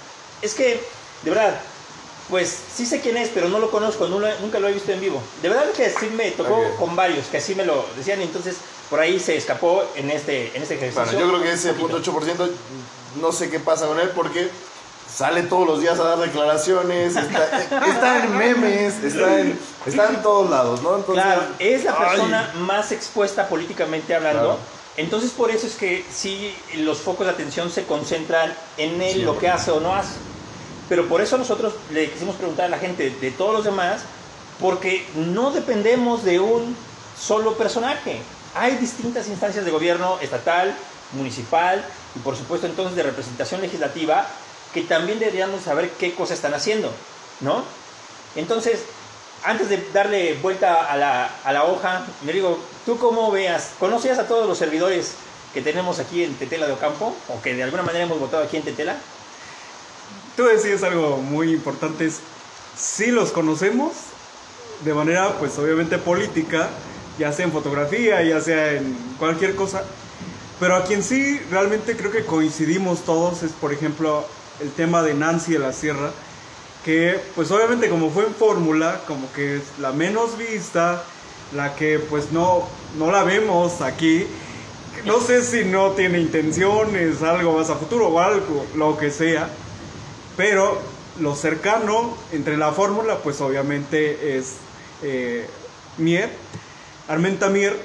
es que, de verdad, pues sí sé quién es, pero no lo conozco, no lo- nunca lo he visto en vivo. De verdad que sí me tocó con varios, que así me lo decían, y entonces por ahí se escapó en este, en este ejercicio. Bueno, yo creo que ese Un poquito. punto 8% no sé qué pasa con él porque sale todos los días a dar declaraciones, está, está en memes, está en, está en todos lados, ¿no? Entonces, Claro, es la ay, persona más expuesta políticamente hablando. Claro. Entonces por eso es que sí los focos de atención se concentran en él, Sí, lo que hace o no hace. Pero por eso nosotros le quisimos preguntar a la gente de todos los demás, porque no dependemos de un solo personaje. Hay distintas instancias de gobierno estatal, municipal y por supuesto entonces de representación legislativa que también deberíamos saber qué cosas están haciendo, ¿no? Entonces, antes de darle vuelta a la, a la hoja, me digo, ¿tú cómo veas? ¿Conocías a todos los servidores que tenemos aquí en Tetela de Ocampo? ¿O que de alguna manera hemos votado aquí en Tetela? Tú decías algo muy importante, es sí los conocemos de manera pues obviamente política, ya sea en fotografía, ya sea en cualquier cosa, pero a quien sí realmente creo que coincidimos todos es por ejemplo el tema de Nancy de la Sierra, que pues obviamente como fue en fórmula, como que es la menos vista, la que pues no, no la vemos aquí, no sé si no tiene intenciones, algo más a futuro o algo, lo que sea, pero lo cercano entre la fórmula, pues obviamente es eh, Mier, Armenta Mier,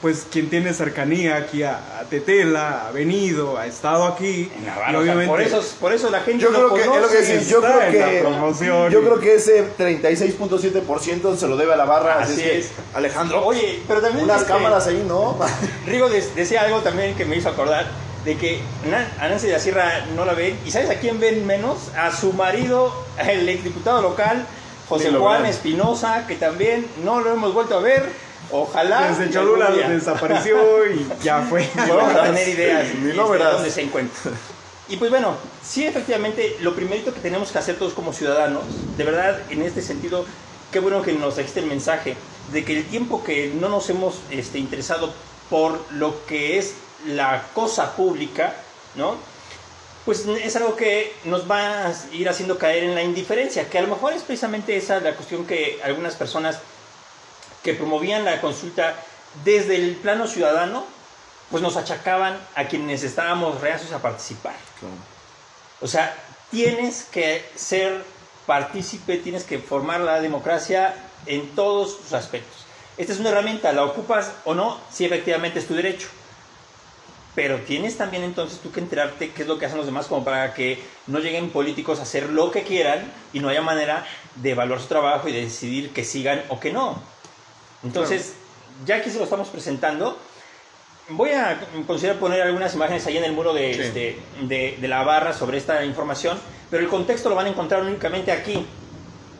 pues quien tiene cercanía aquí a, a Tetela, ha venido, ha estado aquí. En y Navarra, o sea, por, eso, por eso la gente Yo no creo que, es lo conoce. que decís, yo creo que, promoción yo y- creo que ese 36.7% se lo debe a la barra. Así es. Alejandro, Oye, pero también unas este, cámaras ahí, ¿no? Rigo decía algo también que me hizo acordar de que a Nancy de la Sierra no la ven. ¿Y sabes a quién ven menos? A su marido, el exdiputado local, José Juan. Espinosa, que también no lo hemos vuelto a ver. Ojalá. Desde Cholula desapareció y ya fue. Vamos a tener ideas Ni lo este, verás. dónde se encuentra. Y pues bueno, sí, efectivamente, lo primerito que tenemos que hacer todos como ciudadanos, de verdad, en este sentido, qué bueno que nos trajiste el mensaje de que el tiempo que no nos hemos este, interesado por lo que es la cosa pública, ¿no? Pues es algo que nos va a ir haciendo caer en la indiferencia, que a lo mejor es precisamente esa la cuestión que algunas personas que promovían la consulta desde el plano ciudadano, pues nos achacaban a quienes estábamos reacios a participar. O sea, tienes que ser partícipe, tienes que formar la democracia en todos sus aspectos. Esta es una herramienta, la ocupas o no, si efectivamente es tu derecho. Pero tienes también entonces tú que enterarte qué es lo que hacen los demás como para que no lleguen políticos a hacer lo que quieran y no haya manera de evaluar su trabajo y de decidir que sigan o que no. Entonces, ya aquí se lo estamos presentando, voy a considerar poner algunas imágenes ahí en el muro de, Sí. este, de, de la barra sobre esta información, pero el contexto lo van a encontrar únicamente aquí.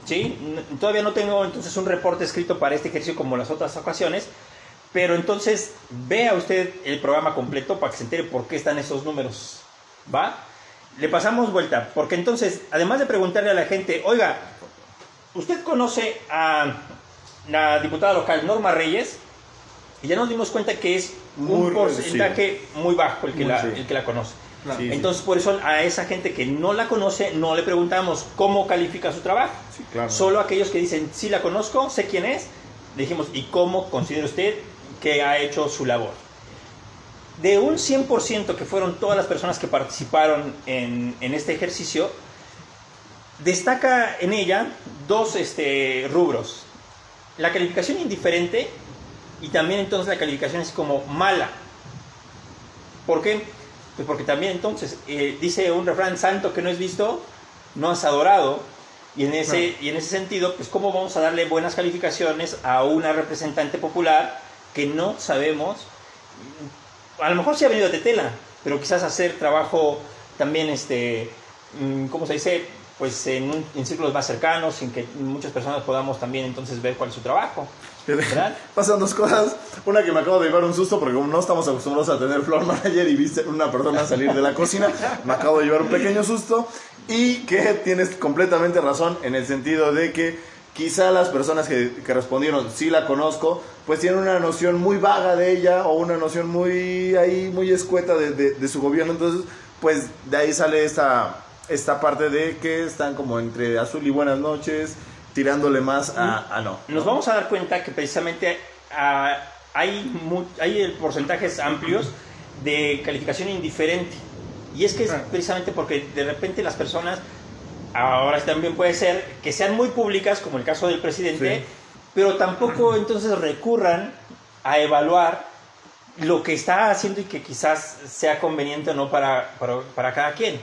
¿sí? Todavía no tengo entonces un reporte escrito para este ejercicio como las otras ocasiones, pero entonces vea usted el programa completo para que se entere por qué están esos números. ¿Va? Le pasamos vuelta, porque entonces, además de preguntarle a la gente, oiga, ¿usted conoce a la diputada local Norma Reyes? Y ya nos dimos cuenta que es Muy un porcentaje muy bajo el que, Muy, la, sí. el que la conoce. Claro. Sí, sí. Entonces, por eso a esa gente que no la conoce, no le preguntamos cómo califica su trabajo. Claro. Solo aquellos que dicen, sí la conozco, sé quién es, le dijimos, ¿y cómo considera usted que ha hecho su labor? de un 100% que fueron todas las personas que participaron en, en este ejercicio, destaca en ella dos este, rubros. La calificación indiferente y también entonces la calificación es como mala. ¿Por qué? Pues porque también entonces eh, dice un refrán santo que no es visto, no has adorado. Y en, ese, y en ese sentido, pues cómo vamos a darle buenas calificaciones a una representante popular que no sabemos, a lo mejor sí ha venido de Tetela, pero quizás hacer trabajo también, este, mm, ¿cómo se dice? Pues en, en círculos más cercanos, sin que muchas personas podamos también entonces ver cuál es su trabajo. ¿verdad? Pasan dos cosas. Una que me acabo de llevar un susto porque como no estamos acostumbrados a tener floor manager y viste una persona salir de la cocina, me acabo de llevar un pequeño susto. Y que tienes completamente razón en el sentido de que quizá las personas que, que respondieron, sí la conozco, pues tienen una noción muy vaga de ella o una noción muy ahí, muy escueta de, de, de su gobierno. Entonces, pues de ahí sale esta, esta parte de que están como entre azul y buenas noches, tirándole más a, a no. Nos vamos a dar cuenta que precisamente ah, hay, hay porcentajes amplios de calificación indiferente. Y es que es precisamente porque de repente las personas, ahora también puede ser, que sean muy públicas, como el caso del presidente, Sí. pero tampoco entonces recurran a evaluar lo que está haciendo y que quizás sea conveniente o no para, para, para cada quien.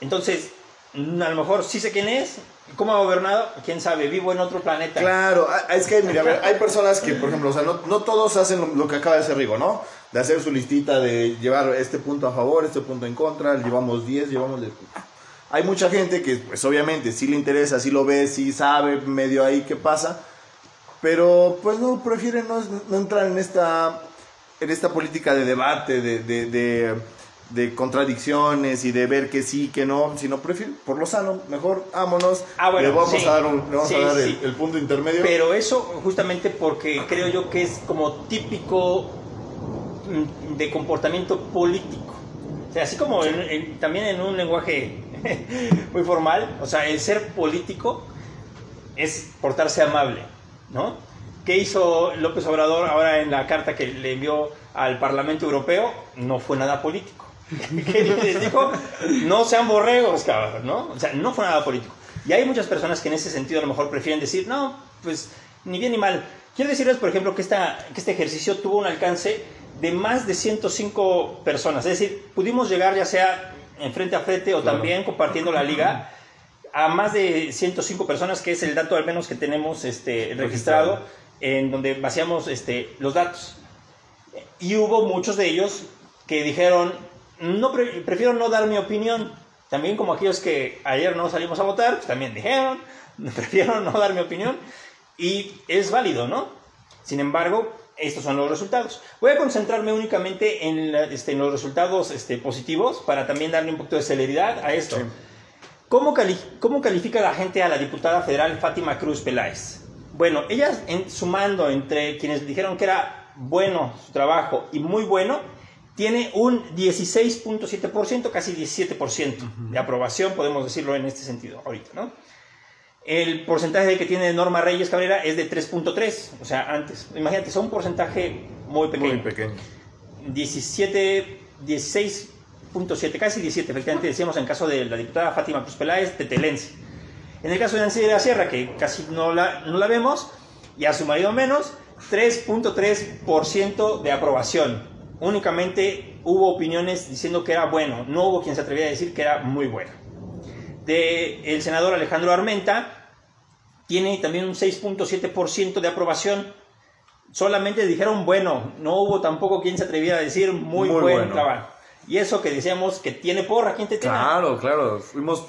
Entonces, mm, a lo mejor sí sé quién es, cómo ha gobernado, quién sabe, vivo en otro planeta. Claro, a- es que, mira, a ver, hay personas que, por ejemplo, o sea, no, no todos hacen lo, que acaba de hacer Rigo, ¿no? De hacer su listita de llevar este punto a favor, este punto en contra, llevamos 10, llevamos... de- Hay mucha gente que, pues obviamente, sí le interesa, sí lo ve, sí sabe medio ahí qué pasa, pero pues no, prefieren no, entrar en esta, en esta política de debate, de, de, de, de contradicciones y de ver que sí, que no, sino prefieren, por lo sano, mejor, vámonos, Ah, bueno, le vamos sí. a dar, un- le vamos Sí, a dar sí. el, el punto intermedio. Pero eso justamente porque creo yo que es como típico mm, de comportamiento político. O sea, así como en- en- también en un lenguaje muy formal, o sea, el ser político es portarse amable, ¿no? ¿Qué hizo López Obrador ahora en la carta que le envió al Parlamento Europeo? No fue nada político. ¿Qué les dijo? No sean borregos, cabrón, ¿no? O sea, no fue nada político. Y hay muchas personas que en ese sentido a lo mejor prefieren decir, no, pues ni bien ni mal. Quiero decirles, por ejemplo, que, esta, que este ejercicio tuvo un alcance de más de 105 personas. Es decir, pudimos llegar ya sea en frente a frente o Claro. también compartiendo la liga a más de 105 personas, que es el dato al menos que tenemos este, registrado, en donde vaciamos este, los datos. Y hubo muchos de ellos que dijeron, no pre- prefiero no dar mi opinión. También como aquellos que ayer no salimos a votar, pues también dijeron, prefiero no dar mi opinión. Y es válido, ¿no? Sin embargo, estos son los resultados. Voy a concentrarme únicamente en, la- este, en los resultados este, positivos para también darle un poquito de celeridad a esto. Sí. ¿Cómo, cali- ¿Cómo califica la gente a la diputada federal Fátima Cruz Peláez? Bueno, ella en- sumando entre quienes dijeron que era bueno su trabajo y muy bueno, tiene un 16.7%, casi 17% de aprobación, podemos decirlo en este sentido ahorita, ¿no? El porcentaje que tiene Norma Reyes Cabrera es de 3.3, o sea, antes. Imagínate, es un porcentaje muy pequeño. Muy pequeño. 17, 16.7, casi 17, efectivamente decíamos en caso de la diputada Fátima Cruz Peláez, tetelense. En el caso de Nancy de la Sierra, que casi no la, no la vemos, y a su marido menos, 3.3% de aprobación. Únicamente hubo opiniones diciendo que era bueno, no hubo quien se atreviera a decir que era muy bueno. De el senador Alejandro Armenta, tiene también un 6.7% de aprobación. Solamente dijeron bueno, no hubo tampoco quien se atreviera a decir muy, Muy buen bueno. trabajo. Y eso que decíamos que tiene porra, ¿quién te tiene? Claro, claro. Fuimos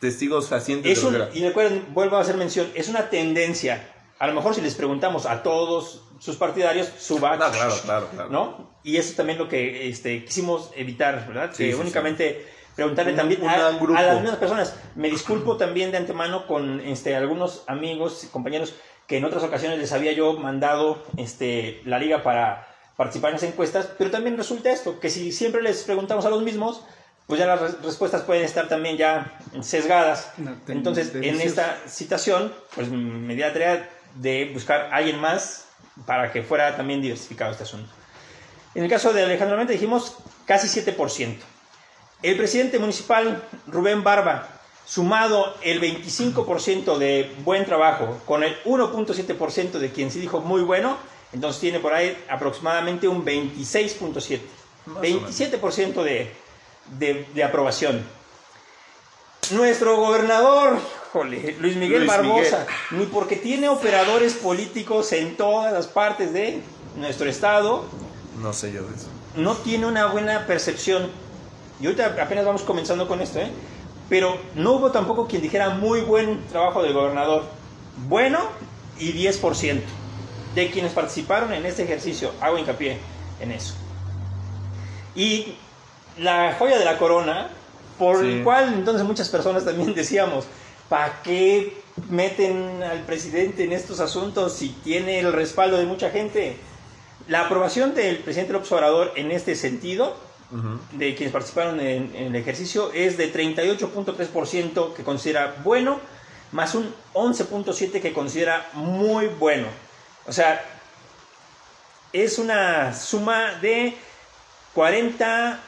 testigos fehacientes Es de un- y recuerden, vuelvo a hacer mención, es una tendencia. A lo mejor si les preguntamos a todos sus partidarios, suba, Ah, claro, claro, claro. ¿no? Y eso es también lo que este, quisimos evitar, ¿verdad? Sí, que sí, únicamente preguntarle Un- también un a, a las mismas personas. Me disculpo también de antemano con este, algunos amigos y compañeros que en otras ocasiones les había yo mandado este, la liga para participar en las encuestas, pero también resulta esto, que si siempre les preguntamos a los mismos, pues ya las res- respuestas pueden estar también ya sesgadas. Entonces, en esta citación, pues me di la tarea de buscar a alguien más para que fuera también diversificado este asunto. En el caso de Alejandro Armenta dijimos casi 7%. El presidente municipal Rubén Barba, sumado el 25% de buen trabajo con el 1.7% de quien sí dijo muy bueno, entonces tiene por ahí aproximadamente un 26.7%. 27% de, de, de aprobación. Nuestro gobernador, jole, Luis Miguel Luis Barbosa, ni porque tiene operadores políticos en todas las partes de nuestro estado, No sé yo de eso. no tiene una buena percepción. Y ahorita apenas vamos comenzando con esto, ¿eh? Pero no hubo tampoco quien dijera muy buen trabajo del gobernador. Bueno y 10% de quienes participaron en este ejercicio. Hago hincapié en eso. Y la joya de la corona, por Sí. el cual entonces muchas personas también decíamos, ¿para qué meten al presidente en estos asuntos si tiene el respaldo de mucha gente? La aprobación del presidente López Obrador en este sentido, de quienes participaron en, en el ejercicio, es de 38.3% que considera bueno, más un 11.7% que considera muy bueno. O sea, es una suma de 40,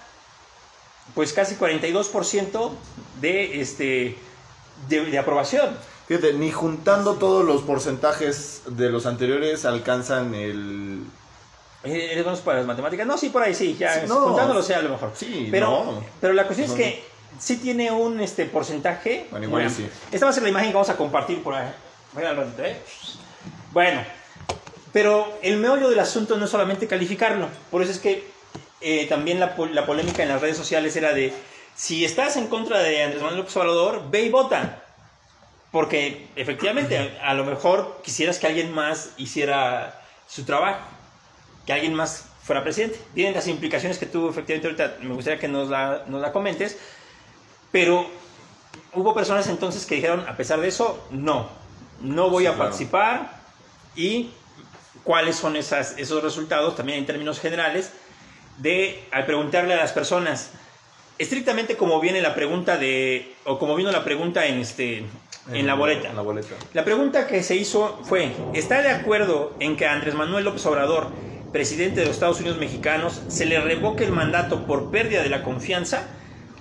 pues casi 42% de, este, de, de aprobación. Fíjate, ni juntando todos los porcentajes de los anteriores alcanzan el... Eh, ¿Eres bueno para las matemáticas? No, sí, por ahí sí, ya Sí, no. contándolo sea a lo mejor. Sí, pero, no. pero la cuestión No, es que sí tiene un este, porcentaje. Bueno, igual sí. Esta va a ser la imagen que vamos a compartir por ahí. Ratito, ¿eh? Bueno, pero el meollo del asunto no es solamente calificarlo. Por eso es que eh, también la polémica en las redes sociales era de si estás en contra de Andrés Manuel López Obrador, ve y vota. Porque efectivamente, a, a lo mejor quisieras que alguien más hiciera su trabajo, que alguien más fuera presidente. Tienen las implicaciones que tuvo efectivamente ahorita, me gustaría que nos la, nos la comentes, pero hubo personas entonces que dijeron, a pesar de eso, no, no voy Sí, a claro. participar y cuáles son esas, esos resultados también en términos generales de al preguntarle a las personas estrictamente como viene la pregunta de o como vino la pregunta en este en la boleta En la boleta. la pregunta que se hizo fue, ¿está de acuerdo en que Andrés Manuel López Obrador, presidente de los Estados Unidos mexicanos, se le revoque el mandato por pérdida de la confianza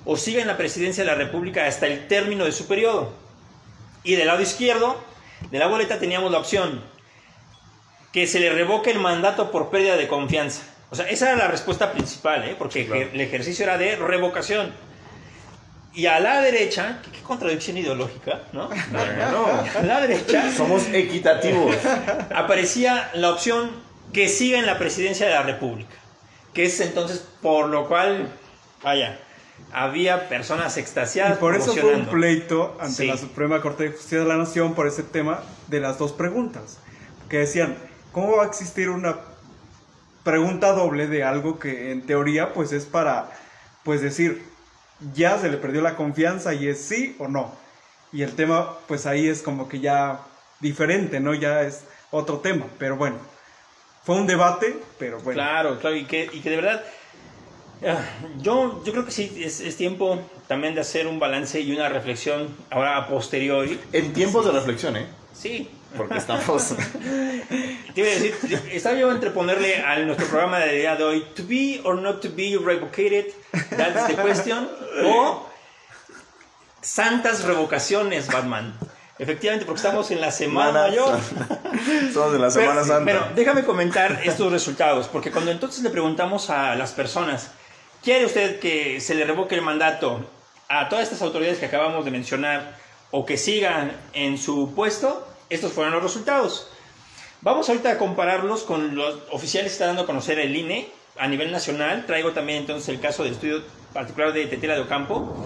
o siga en la presidencia de la República hasta el término de su periodo? Y del lado izquierdo de la boleta teníamos la opción que se le revoque el mandato por pérdida de confianza. O sea, esa era la respuesta principal, ¿eh? porque Sí, claro. el ejercicio era de revocación. Y a la derecha, qué, qué contradicción ideológica, ¿no? Bueno, A la derecha somos equitativos. aparecía la opción que siga en la presidencia de la República, que es entonces por lo cual, vaya, había personas Y extasiadas. por eso fue un pleito ante Sí. la Suprema Corte de Justicia de la Nación por ese tema de las dos preguntas. Que decían, ¿cómo va a existir una pregunta doble de algo que en teoría pues es para pues decir, ya se le perdió la confianza y es sí o no? Y el tema pues ahí es como que ya diferente, ¿no? Ya es otro tema, pero bueno. Fue un debate, pero bueno. Claro, claro, y que, y que de verdad, ah, yo, yo creo que sí, es, es tiempo también de hacer un balance y una reflexión ahora a posteriori. En tiempos de reflexión, ¿eh? Sí, Porque estamos... te iba a decir, estaba yo entre ponerle a nuestro programa de día de hoy, to be or not to be revocated, that's the question, o santas revocaciones, Batman. Efectivamente, porque estamos en la Semana Mayor. Somos de la Semana pero, Santa. pero déjame comentar estos resultados, porque cuando entonces le preguntamos a las personas, ¿quiere usted que se le revoque el mandato a todas estas autoridades que acabamos de mencionar o que sigan en su puesto? Estos fueron los resultados. Vamos ahorita a compararlos con los oficiales que está dando a conocer el INE a nivel nacional. Traigo también entonces el caso del estudio particular de Tetela de Ocampo.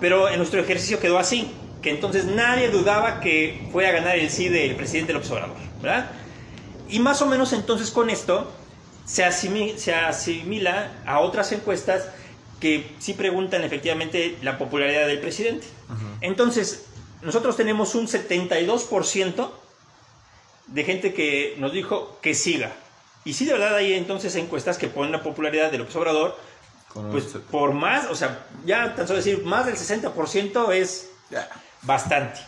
Pero en nuestro ejercicio quedó así, que entonces nadie dudaba que fuera a ganar el sí del presidente López Obrador, ¿verdad? Y más o menos entonces con esto se, asimi- se asimila a otras encuestas que sí preguntan efectivamente la popularidad del presidente. Entonces, nosotros tenemos un 72% de gente que nos dijo que siga. Y sí, de verdad hay entonces encuestas que ponen la popularidad de López Obrador Con pues por más, o sea, ya tan solo decir más del 60% es bastante.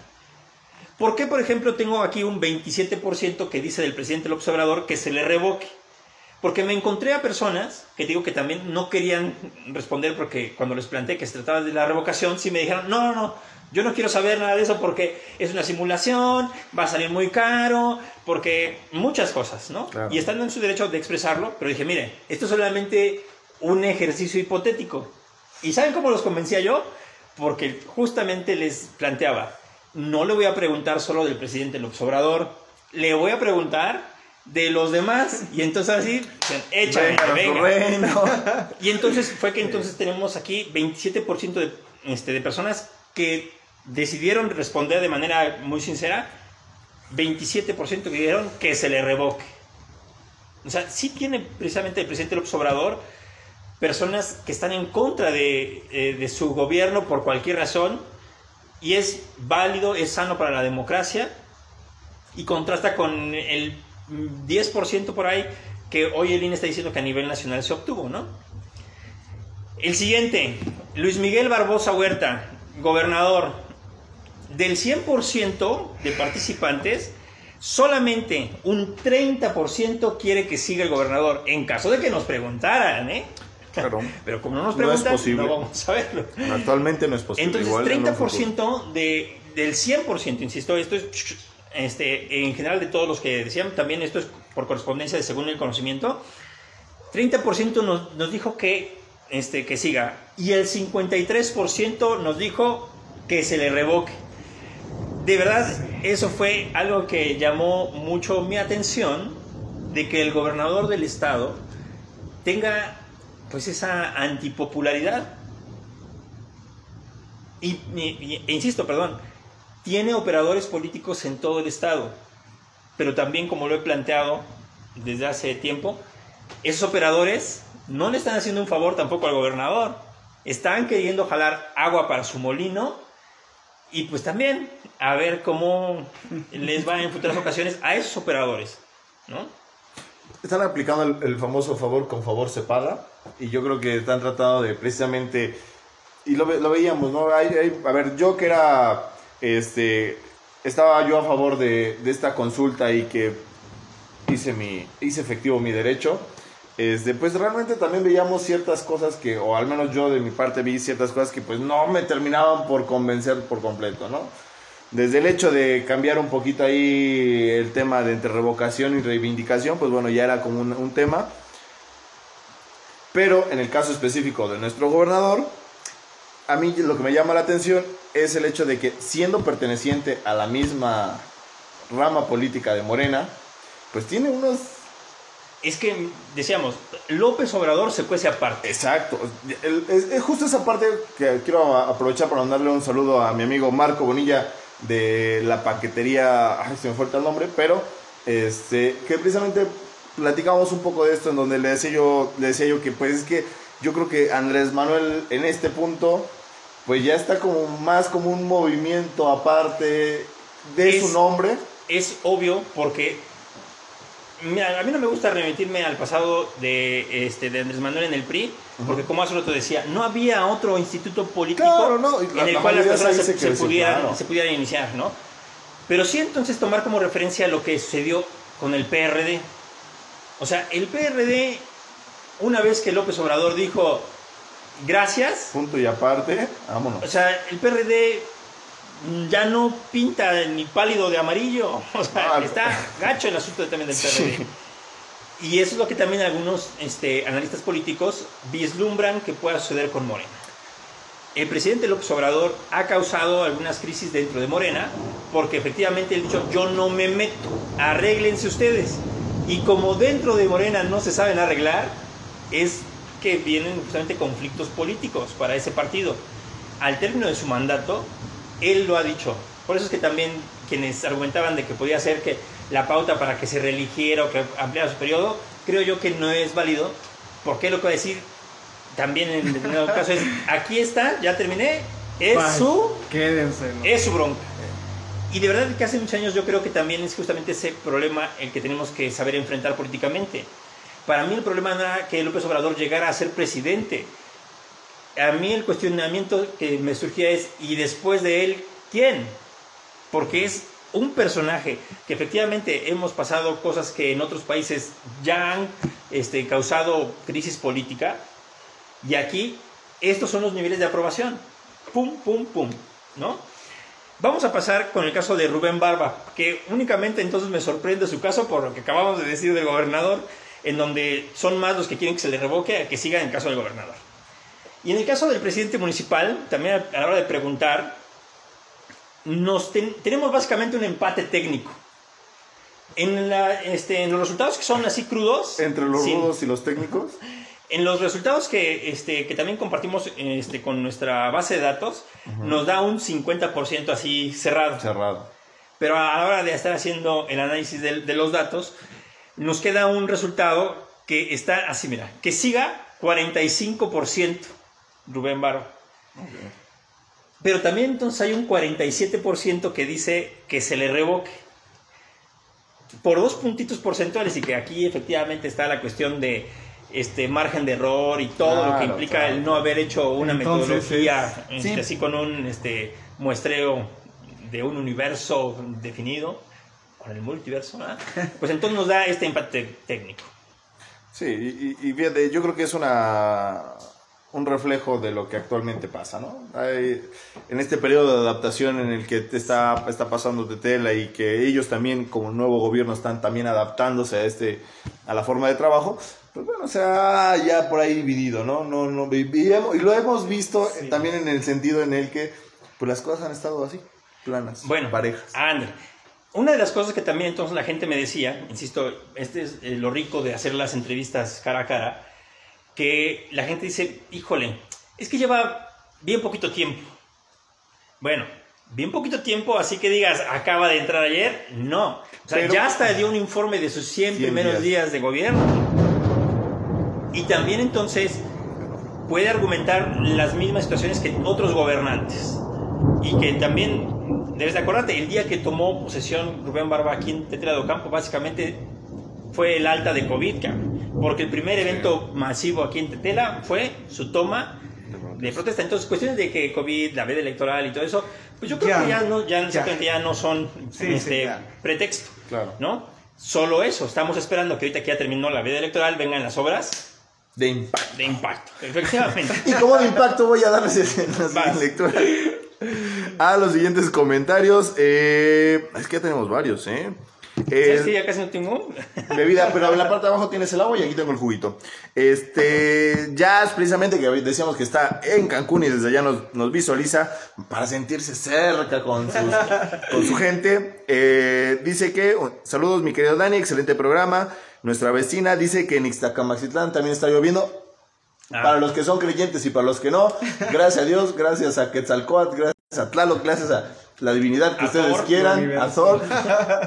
¿Por qué, por ejemplo, tengo aquí un 27% que dice del presidente López Obrador que se le revoque? Porque me encontré a personas que digo que también no querían responder porque cuando les planteé que se trataba de la revocación, sí me dijeron, no, no, no, yo no quiero saber nada de eso porque es una simulación, va a salir muy caro, porque muchas cosas, ¿no? Claro. Y estando en su derecho de expresarlo, pero dije, mire, esto es solamente un ejercicio hipotético. ¿Y saben cómo los convencía yo? Porque justamente les planteaba, no le voy a preguntar solo del presidente López Obrador, le voy a preguntar de los demás. Y entonces así, échame, Venga, nuestro venga. Y entonces fue que entonces tenemos aquí 27% de, este, de personas que decidieron responder de manera muy sincera, 27% que dijeron que se le revoque. O sea, sí tiene precisamente el presidente López Obrador personas que están en contra de, eh, de su gobierno por cualquier razón y es válido, es sano para la democracia y contrasta con el 10% por ahí que hoy el INE está diciendo que a nivel nacional se obtuvo, ¿no? El siguiente, Luis Miguel Barbosa Huerta, gobernador. Del 100% de participantes, solamente un 30% quiere que siga el gobernador. En caso de que nos preguntaran, ¿eh? Claro. Pero como no nos No es preguntan, no, posible. vamos a verlo. Actualmente no es posible. Entonces, igual en un futuro. 30% de, del 100%, insisto, esto es este, en general de todos los que decían, también esto es por correspondencia de según el conocimiento, 30% nos, nos dijo que, este, que siga y el 53% nos dijo que se le revoque. De verdad, eso fue algo que llamó mucho mi atención, de que el gobernador del estado tenga pues esa antipopularidad y, y- insisto, perdón, tiene operadores políticos en todo el estado, pero también como lo he planteado desde hace tiempo, esos operadores no le están haciendo un favor tampoco al gobernador, están queriendo jalar agua para su molino y pues también a ver cómo les va en futuras ocasiones a esos operadores, ¿no? Están aplicando el, famoso favor con favor se paga. Y yo creo que están tratando de precisamente. Y lo, lo veíamos, ¿no? A ver, yo que era. Este. Estaba yo a favor de, de esta consulta y que hice, mi, hice efectivo mi derecho. Este, pues realmente también veíamos ciertas cosas que, o al menos yo de mi parte vi ciertas cosas que pues no me terminaban por convencer por completo, ¿no? Desde el hecho de cambiar un poquito ahí el tema de entre revocación y reivindicación, pues bueno, ya era como un, un tema. Pero en el caso específico de nuestro gobernador, a mí lo que me llama la atención es el hecho de que siendo perteneciente a la misma rama política de Morena, pues tiene unos... Es que decíamos, López Obrador se cuece aparte. Exacto. Es, es justo esa parte que quiero aprovechar para mandarle un saludo a mi amigo Marco Bonilla de la paquetería, ay, se me falta el nombre, pero este, que precisamente platicamos un poco de esto en donde le decía yo, le decía yo que pues es que yo creo que Andrés Manuel en este punto pues ya está como más como un movimiento aparte de Es- su nombre. es obvio porque mira, a mí no me gusta remitirme al pasado de, este, de Andrés Manuel en el PRI, porque como hace rato decía, no había otro instituto político Claro, no, y la- en el la cual las personas se se, se pudieran, claro. se pudieran iniciar, ¿no? Pero sí entonces tomar como referencia lo que sucedió con el PRD. O sea, el PRD, una vez que López Obrador dijo, gracias, Punto y aparte, vámonos. o sea, el PRD ya no pinta ni pálido de amarillo. O sea, está gacho el asunto también del PRD. Sí. Y eso es lo que también algunos este, analistas políticos vislumbran que pueda suceder con Morena. El presidente López Obrador ha causado algunas crisis dentro de Morena porque efectivamente él ha dicho yo no me meto, arréglense ustedes. Y como dentro de Morena no se saben arreglar, es que vienen justamente conflictos políticos para ese partido. Al término de su mandato, él lo ha dicho. Por eso es que también quienes argumentaban de que podía ser que la pauta para que se reeligiera o que ampliara su periodo, creo yo que no es válido, porque lo que va a decir también en determinado caso es, aquí está, ya terminé, es Bye. su Quédense. ¿no? es su bronca. Y de verdad que hace muchos años yo creo que también es justamente ese problema el que tenemos que saber enfrentar políticamente. Para mí el problema no era que López Obrador llegara a ser presidente. A mí el cuestionamiento que me surgía es, ¿y después de él quién? Porque es un personaje que efectivamente hemos pasado cosas que en otros países ya han este, causado crisis política, y aquí estos son los niveles de aprobación. Pum, pum, pum, ¿no? Vamos a pasar con el caso de Rubén Barba, que únicamente entonces me sorprende su caso por lo que acabamos de decir del gobernador, en donde son más los que quieren que se le revoque a que siga en el caso del gobernador. Y en el caso del presidente municipal, también a la hora de preguntar, nos tenemos básicamente un empate técnico. En, la, este, en, los resultados que son así crudos. Entre los rudos y los técnicos. En los resultados que, este, que también compartimos este, con nuestra base de datos, nos da un 50% así cerrado. Cerrado. Pero a la hora de estar haciendo el análisis de, de los datos, nos queda un resultado que está así, mira, que siga 45% Rubén Barro. Pero también entonces hay un 47% que dice que se le revoque. Por dos puntitos porcentuales y que aquí efectivamente está la cuestión de este margen de error y todo lo que implica el no haber hecho una metodología este, así con un este, muestreo de un universo definido, con el multiverso, pues entonces nos da este empate técnico. Sí, y, y fíjate, yo creo que es una un reflejo de lo que actualmente pasa, ¿no? Hay, en este periodo de adaptación en el que te está, está pasando de tela y que ellos también, como nuevo gobierno, están también adaptándose a, este, a la forma de trabajo, pues bueno, se ha ya por ahí dividido, ¿no? no, no y, lo hemos visto también en el sentido en el que pues las cosas han estado así, planas, bueno, parejas. André, una de las cosas que también entonces la gente me decía, insisto, este es eh, lo rico de hacer las entrevistas cara a cara, que la gente dice, híjole, es que lleva bien poquito tiempo. Bueno, bien poquito tiempo, así que digas, acaba de entrar ayer, no. O sea, ya hasta dio un informe de sus 100, primeros días. de gobierno. Y también entonces puede argumentar las mismas situaciones que otros gobernantes. Y que también, debes de acordarte, el día que tomó posesión Rubén Barba aquí en Tetrado Campo, básicamente fue el alta de COVID, porque el primer evento masivo aquí en Tetela fue su toma de protesta. Entonces, cuestiones de que COVID, la veda electoral y todo eso, pues yo creo que ya no, ya, ya. no son este, pretexto, ¿no? Solo eso, estamos esperando que ahorita que ya terminó la veda electoral vengan las obras de impacto. De impacto, efectivamente. y como de impacto voy a darles la lectura a los siguientes comentarios. Eh, es que ya tenemos varios, ¿eh? Eh, sí, ya casi no tengo. Bebida, pero en la parte de abajo tienes el agua y aquí tengo el juguito. Este, Jazz, precisamente, que decíamos que está en Cancún y desde allá nos, visualiza para sentirse cerca con, con su gente. Eh, dice que, saludos mi querido Dani, excelente programa. Nuestra vecina dice que en Ixtacamaxitlán también está lloviendo. Ah. Para los que son creyentes y para los que no, gracias a Dios, gracias a Quetzalcoatl, gracias a Tlaloc, gracias a la divinidad que ustedes quieran, Azor.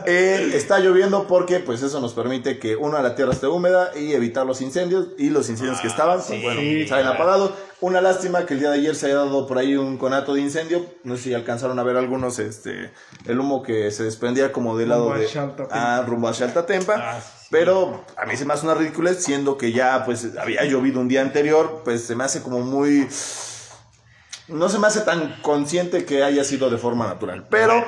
Eh, está lloviendo porque pues eso nos permite que una la tierra esté húmeda y evitar los incendios y los incendios que ah, estaban, pues, bueno, salen apagados. Una lástima que el día de ayer se haya dado por ahí un conato de incendio. No sé si alcanzaron a ver algunos, este, el humo que se desprendía como del lado de ah, rumbo hacia Altatempa. Ah, pero a mí se me hace una ridiculez, siendo que ya pues había llovido un día anterior, pues se me hace como muy no se me hace tan consciente que haya sido de forma natural, pero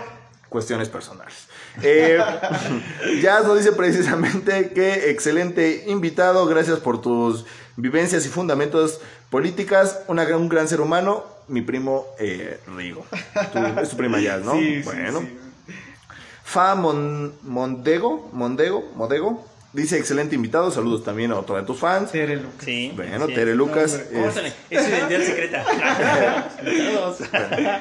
cuestiones personales. Eh, Jazz nos dice precisamente que excelente invitado, gracias por tus vivencias y fundamentos políticas, una, un gran ser humano, mi primo eh, Rigo. es tu prima Jazz, ¿no? Sí, bueno. Fa Mondego, Mondego, Modego, Dice excelente invitado, saludos también a otro de tus fans. Tere Lucas. Sí. Bueno, Tere Lucas. ¿Cómo es... es su identidad secreta.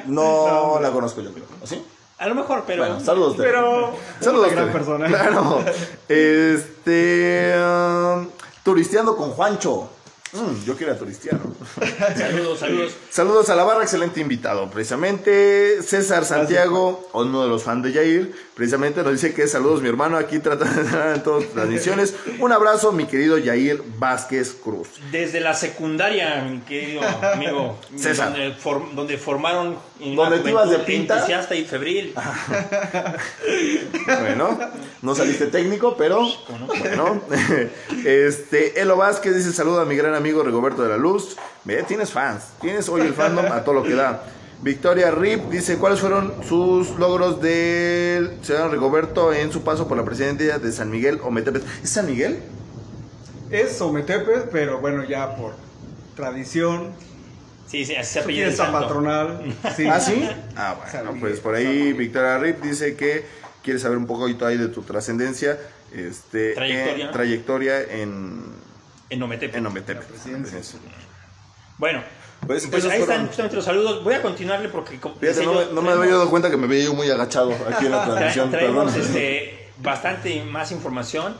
no, la conozco yo creo. ¿Sí? A lo mejor, pero. Bueno, saludos. Tere. Pero. Saludos. Una gran persona. Claro. Este. Um, turisteando con Juancho. Mm, yo quiero turistear. saludos, saludos. Saludos a la barra, excelente invitado. Precisamente César Santiago, uno de los fans de Jair, precisamente nos dice que saludos mi hermano, aquí dar en todas las transmisiones. Un abrazo, mi querido Jair Vázquez Cruz. Desde la secundaria, mi querido amigo, César. Donde, formaron donde te ibas de pinta. entusiasta y febril. bueno, no saliste técnico, pero bueno. Este, Elo Vázquez dice saludo a mi gran amigo Rigoberto de la Luz. Ve, tienes fans, tienes hoy el fandom a todo lo que da. Victoria Rip dice, ¿cuáles fueron sus logros del señor Rigoberto en su paso por la presidencia de San Miguel o Metepes? ¿Es San Miguel? Es Ometepe, pero bueno, ya por tradición. Sí, sí, así se apellida fiesta patronal. Sí. ¿Ah, sí? Ah, San bueno, Miguel, pues por ahí. Victoria Rip dice que quiere saber un poquito ahí de tu trascendencia, este, Trayectoria. en- trayectoria en, En Ometepe. en Ometepe. La presidencia. Bueno, Pues, pues ahí fueron- están justamente los saludos. Voy a continuarle porque... Fíjate, no, me- yo, no me había traemos- dado cuenta que me veía yo muy agachado aquí en la Tra- transmisión. traemos perdón. este, bastante más información.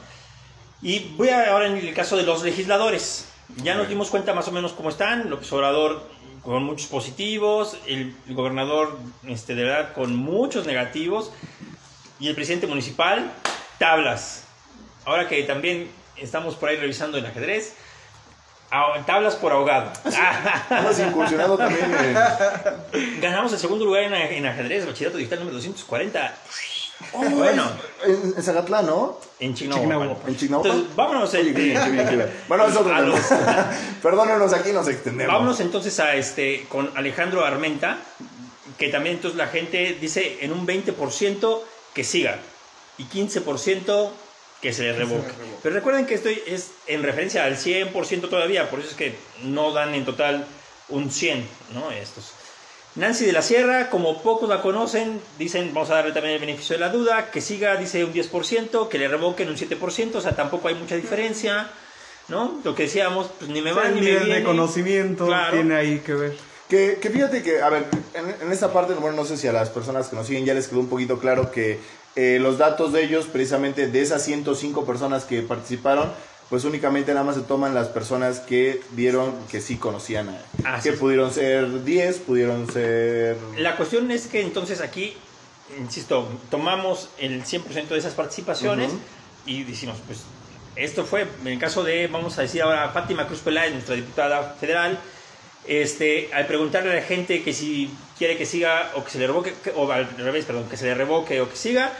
Y voy a, ahora en el caso de los legisladores. Ya nos dimos cuenta más o menos cómo están. López Obrador con muchos positivos, el, el gobernador este, de verdad con muchos negativos y el presidente municipal, tablas. Ahora que también estamos por ahí revisando el ajedrez, tablas por ahogado. Andas incursionando también en... Ganamos el segundo lugar en, en ajedrez, bachillerato digital número 240. Oh, Bueno. En, en Zacatlán, ¿no? En Chignahuapan. En Chignahuapan. Entonces, vámonos, Oye, este, qué bien, qué bien, qué bien. Bueno, es otro los- Perdónenos, aquí nos extendemos. vámonos entonces a este con Alejandro Armenta, que también entonces la gente dice en un 20% que siga y 15% que se le revoque. Pero recuerden que esto es en referencia al 100% todavía, por eso es que no dan en total un 100, ¿no? Estos. Nancy de la Sierra, como pocos la conocen, dicen, vamos a darle también el beneficio de la duda, que siga, dice un 10%, que le revoquen un 7%, o sea, tampoco hay mucha diferencia, ¿no? Lo que decíamos, pues ni me va el ni me nivel viene. de conocimiento Claro. tiene ahí que ver. Que, que fíjate que, a ver, en, en esta parte, bueno, no sé si a las personas que nos siguen ya les quedó un poquito claro que eh, los datos de ellos, precisamente de esas 105 personas que participaron, pues únicamente nada más se toman las personas que vieron que sí conocían a Así Que pudieron ser 10, pudieron ser... La cuestión es que entonces aquí, insisto, tomamos el 100% de esas participaciones y decimos, pues, esto fue, en el caso de, vamos a decir ahora, Fátima Cruz Peláez, nuestra diputada federal, este, al preguntarle a la gente que si quiere que siga o que se le revoque, que- o al revés, perdón, que se le revoque o que siga,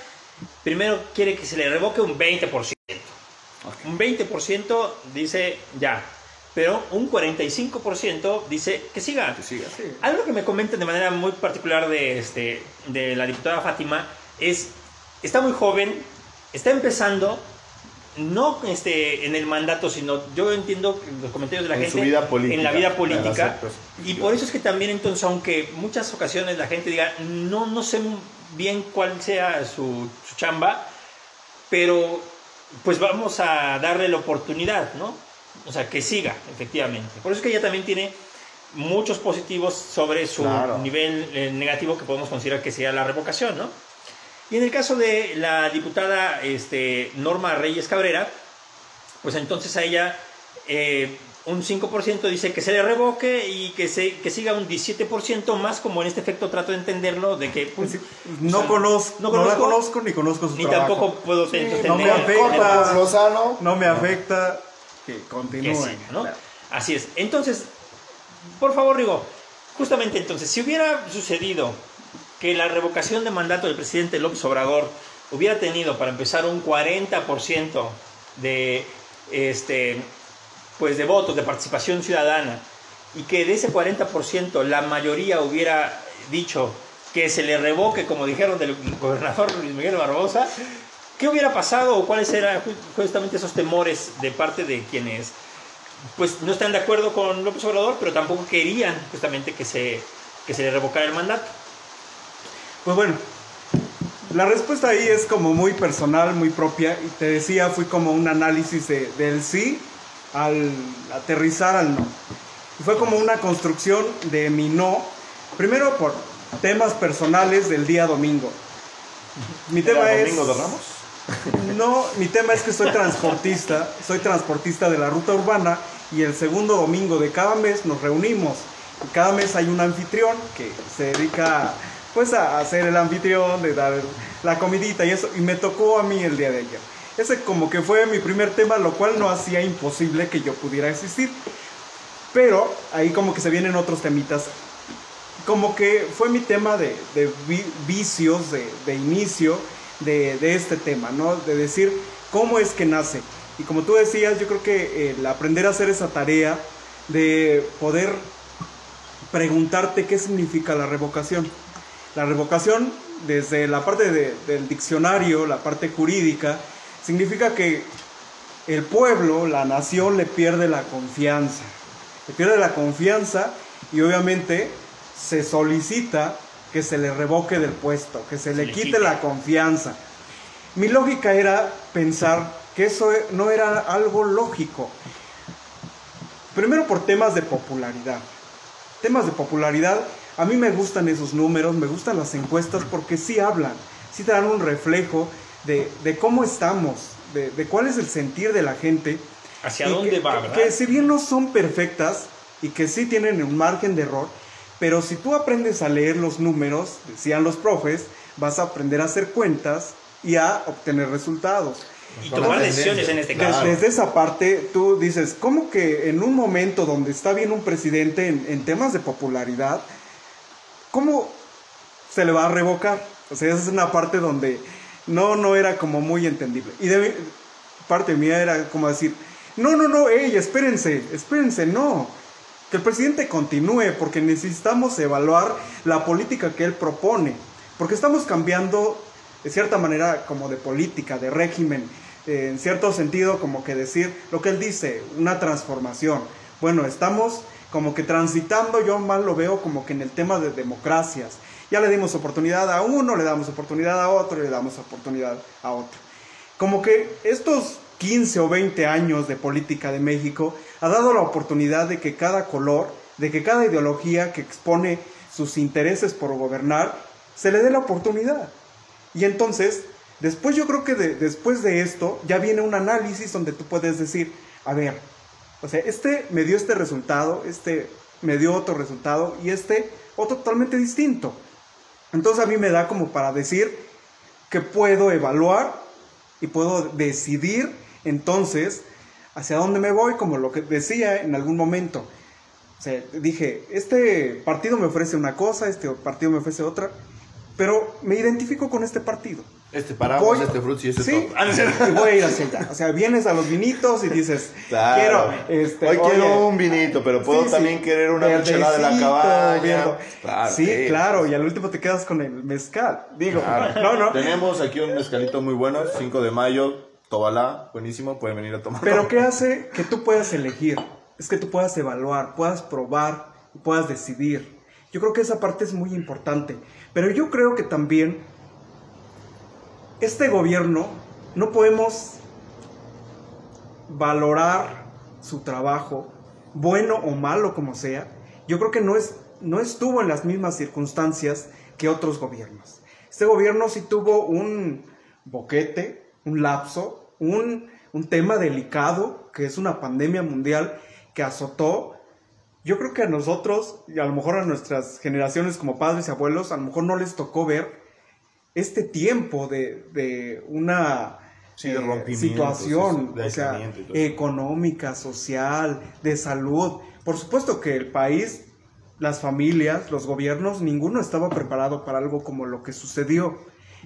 primero quiere que se le revoque un 20%. Un 20% dice ya, pero un 45% dice que siga. Que siga. Algo que me comentan de manera muy particular de, este, de la diputada Fátima es, está muy joven, está empezando, no este, en el mandato, sino yo entiendo los comentarios de la En gente su vida política, en la vida en política. Y por eso es que también entonces, aunque muchas ocasiones la gente diga, no, no sé bien cuál sea su chamba, pero pues vamos a darle la oportunidad, ¿no? O sea, que siga, efectivamente. Por eso es que ella también tiene muchos positivos sobre su Claro. nivel eh, negativo que podemos considerar que sea la revocación, ¿no? Y en el caso de la diputada este, Norma Reyes Cabrera, pues entonces a ella eh, un 5% dice que se le revoque y que, se, que siga un 17% más, como en este efecto trato de entenderlo, de que pues, No, o sea, conozco, no no, la conozco, conozco ni conozco su ni trabajo. tampoco puedo tener no me afecta. No me afecta que que continúe. sí, ¿no? Así es. Entonces, por favor, Rigo, justamente entonces, si hubiera sucedido que la revocación de mandato del presidente López Obrador hubiera tenido, para empezar, un 40% de, este, pues, de votos, de participación ciudadana, y que de ese 40% la mayoría hubiera dicho que se le revoque, como dijeron del gobernador Luis Miguel Barbosa, ¿qué hubiera pasado o cuáles eran ju- justamente esos temores de parte de quienes pues no están de acuerdo con López Obrador, pero tampoco querían justamente que se, que se le revocara el mandato? Pues bueno, la respuesta ahí es como muy personal, muy propia. Y te decía, fui como un análisis de- del sí al aterrizar al no. Fue como una construcción de mi no. Primero por temas personales del día domingo. Mi tema ¿Era es... Domingo de Ramos? No, mi tema es que soy transportista, soy transportista de la ruta urbana y el segundo domingo de cada mes nos reunimos. Y cada mes hay un anfitrión que se dedica pues a hacer el anfitrión, de dar la comidita y eso. Y me tocó a mí el día de ayer. Ese como que fue mi primer tema, lo cual no hacía imposible que yo pudiera existir. Pero ahí como que se vienen otros temitas. Como que fue mi tema de, de vi- vicios, de, inicio de, de este tema, ¿no? De decir cómo es que nace. Y como tú decías, yo creo que el aprender a hacer esa tarea de poder preguntarte qué significa la revocación. La revocación, desde la parte de- del diccionario, la parte jurídica, significa que el pueblo, la nación, le pierde la confianza. Le pierde la confianza y obviamente se solicita que se le revoque del puesto, que se, le le quite, quite. la confianza. Mi lógica era pensar que eso no era algo lógico. Primero por temas de popularidad. Temas de popularidad, a mí me gustan esos números, me gustan las encuestas porque sí hablan, sí te dan un reflejo de, de cómo estamos, de, de cuál es el sentir de la gente. ¿Hacia dónde que- va, verdad? Que si bien no son perfectas y que sí tienen un margen de error, pero si tú aprendes a leer los números, decían los profes, vas a aprender a hacer cuentas y a obtener resultados. y tomar decisiones en este caso. Desde esa parte, tú dices, ¿cómo que en un momento donde está bien un presidente en, en temas de popularidad, cómo se le va a revocar? O sea, esa es una parte donde no, no era como muy entendible. Y parte mía era como decir, no, no, no, ey, espérense, espérense, no. Que el presidente continúe porque necesitamos evaluar la política que él propone. Porque estamos cambiando, de cierta manera, como de política, de régimen, en cierto sentido, como que decir lo que él dice, una transformación. Bueno, estamos como que transitando, yo más lo veo como que en el tema de democracias. Ya le dimos oportunidad a uno, le damos oportunidad a otro, le damos oportunidad a otro. Como que estos 15 o 20 años de política de México ha dado la oportunidad de que cada color, de que cada ideología que expone sus intereses por gobernar, se le dé la oportunidad. Y entonces, después yo creo que de- después de esto ya viene un análisis donde tú puedes decir, a ver, o sea, este me dio este resultado, este me dio otro resultado y este otro totalmente distinto. Entonces a mí me da como para decir que puedo evaluar y puedo decidir entonces hacia dónde me voy, como lo que decía en algún momento. O sea, dije, este partido me ofrece una cosa, este partido me ofrece otra, pero me identifico con este partido. Este Voy- este fruits y este sí, top. Ah, y voy a ir hacia allá. O sea, vienes a los vinitos y dices, Claro. quiero, este, Hoy quiero oye, un vinito, pero puedo sí, sí, también querer una michelada de la cabaña. Claro, sí, sí. claro, y al último te quedas con el mezcal. Digo, Claro. no, no. Tenemos aquí un mezcalito muy bueno, 5 de mayo, Tobalá, buenísimo, pueden venir a tomar. Pero ¿qué hace que tú puedas elegir? Es que tú puedas evaluar, puedas probar, puedas decidir. Yo creo que esa parte es muy importante. Pero yo creo que también este gobierno no podemos valorar su trabajo, bueno o malo como sea. Yo creo que no, es, no estuvo en las mismas circunstancias que otros gobiernos. Este gobierno sí tuvo un boquete, un lapso, un, un tema delicado, que es una pandemia mundial que azotó. Yo creo que a nosotros, y a lo mejor a nuestras generaciones como padres y abuelos, a lo mejor no les tocó ver este tiempo de, de una Sí, eh, situación de o sea, económica, social, de salud. Por supuesto que el país, las familias, los gobiernos, ninguno estaba preparado para algo como lo que sucedió.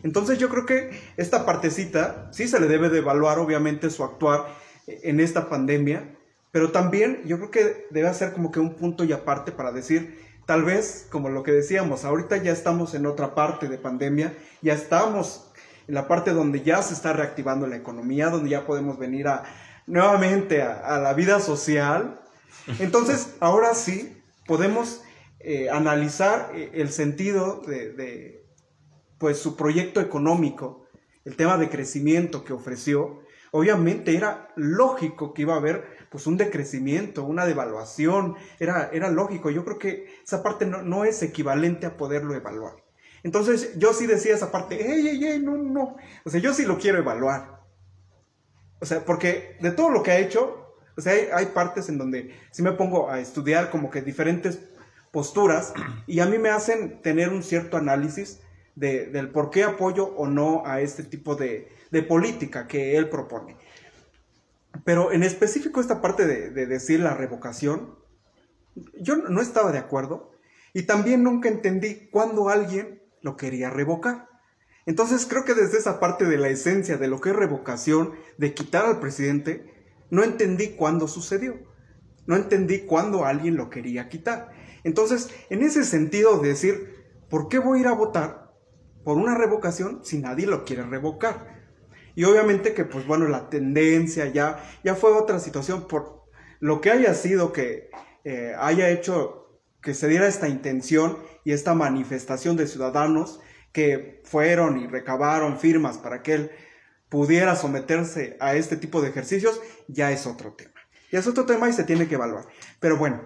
Entonces yo creo que esta partecita sí se le debe de evaluar obviamente su actuar en esta pandemia, pero también yo creo que debe ser como que un punto y aparte para decir, tal vez, como lo que decíamos, ahorita ya estamos en otra parte de pandemia, ya estamos en la parte donde ya se está reactivando la economía, donde ya podemos venir a nuevamente a, a la vida social. Entonces, ahora sí podemos eh, analizar eh, el sentido de, de, pues su proyecto económico, el tema de crecimiento que ofreció. Obviamente era lógico que iba a haber pues un decrecimiento, una devaluación, era, era lógico. Yo creo que esa parte no, no es equivalente a poderlo evaluar. Entonces yo sí decía esa parte, ey, ey, ey, no, no. O sea, yo sí lo quiero evaluar. O sea, porque de todo lo que ha hecho, o sea, hay, hay partes en donde sí me pongo a estudiar como que diferentes posturas y a mí me hacen tener un cierto análisis de, del por qué apoyo o no a este tipo de, de política que él propone. Pero en específico esta parte de, de decir la revocación, yo no estaba de acuerdo y también nunca entendí cuándo alguien lo quería revocar. Entonces creo que desde esa parte de la esencia de lo que es revocación, de quitar al presidente, no entendí cuándo sucedió. no entendí cuándo alguien lo quería quitar. Entonces, en ese sentido de decir, ¿por qué voy a ir a votar por una revocación si nadie lo quiere revocar? Y obviamente que, pues bueno, la tendencia ya, ya fue otra situación por lo que haya sido que eh, haya hecho que se diera esta intención y esta manifestación de ciudadanos que fueron y recabaron firmas para que él pudiera someterse a este tipo de ejercicios, ya es otro tema. Ya es otro tema y se tiene que evaluar. Pero bueno,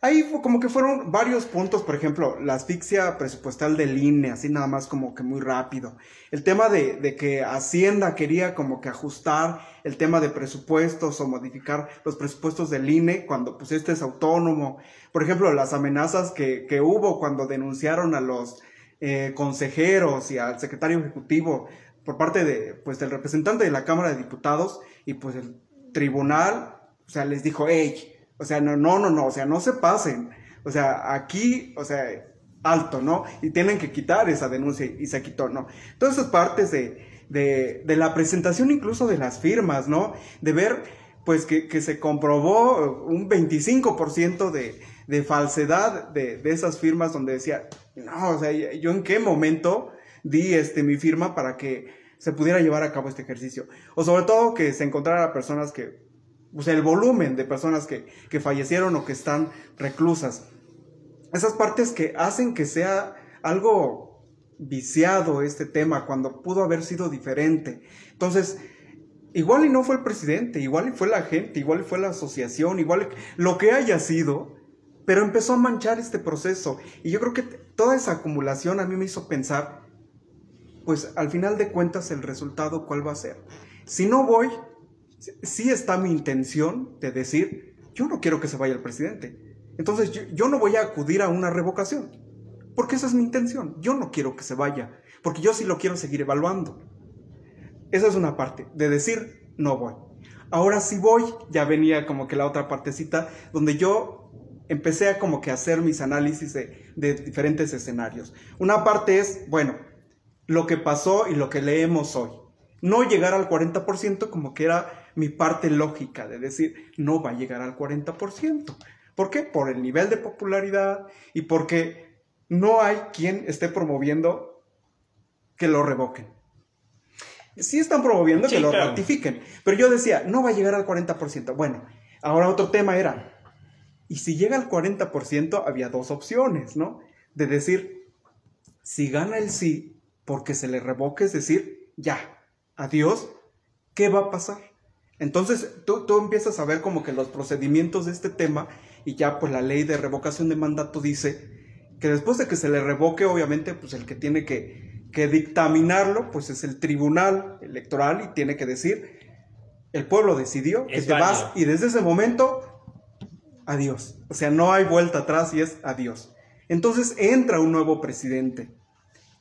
ahí como que fueron varios puntos, por ejemplo, la asfixia presupuestal del INE, así nada más como que muy rápido. El tema de, de, que Hacienda quería como que ajustar el tema de presupuestos o modificar los presupuestos del INE cuando pues este es autónomo. Por ejemplo, las amenazas que, que hubo cuando denunciaron a los eh, consejeros y al secretario ejecutivo por parte de, pues, del representante de la Cámara de Diputados y pues el tribunal, o sea, les dijo, hey, o sea, no, no, no, no, o sea, no se pasen, o sea, aquí, o sea, alto, ¿no? Y tienen que quitar esa denuncia y se quitó, ¿no? Todas esas partes de, de, de la presentación incluso de las firmas, ¿no? De ver, pues, que, que se comprobó un 25% de, de falsedad de, de esas firmas donde decía, no, o sea, yo en qué momento di este, mi firma para que se pudiera llevar a cabo este ejercicio. O sobre todo que se encontrara personas que, el volumen de personas que, que fallecieron o que están reclusas. Esas partes que hacen que sea algo viciado este tema cuando pudo haber sido diferente. Entonces, igual y no fue el presidente, igual y fue la gente, igual y fue la asociación, igual lo que haya sido, pero empezó a manchar este proceso. Y yo creo que toda esa acumulación a mí me hizo pensar, pues al final de cuentas el resultado cuál va a ser. Si no voy, sí está mi intención de decir, yo no quiero que se vaya el presidente. Entonces yo, no voy a acudir a una revocación, porque esa es mi intención. Yo no quiero que se vaya, porque yo sí lo quiero seguir evaluando. Esa es una parte, de decir, no voy. Ahora sí voy, ya venía como que la otra partecita, donde yo empecé a como que hacer mis análisis de, de diferentes escenarios. Una parte es, bueno, lo que pasó y lo que leemos hoy. No llegar al 40% como que era mi parte lógica de decir, no va a llegar al 40%. ¿Por qué? Por el nivel de popularidad y porque no hay quien esté promoviendo que lo revoquen. Sí están promoviendo sí, que lo ratifiquen, pero yo decía, no va a llegar al 40%. Bueno, ahora otro tema era, y si llega al 40%, había dos opciones, ¿no? De decir, si gana el sí, porque se le revoque, es decir, ya, adiós, ¿qué va a pasar? Entonces tú, tú, empiezas a ver como que los procedimientos de este tema y ya pues la ley de revocación de mandato dice que después de que se le revoque, obviamente pues el que tiene que, que dictaminarlo pues es el tribunal electoral y tiene que decir, el pueblo decidió que es te vas y desde ese momento, adiós. O sea, no hay vuelta atrás y es adiós. Entonces entra un nuevo presidente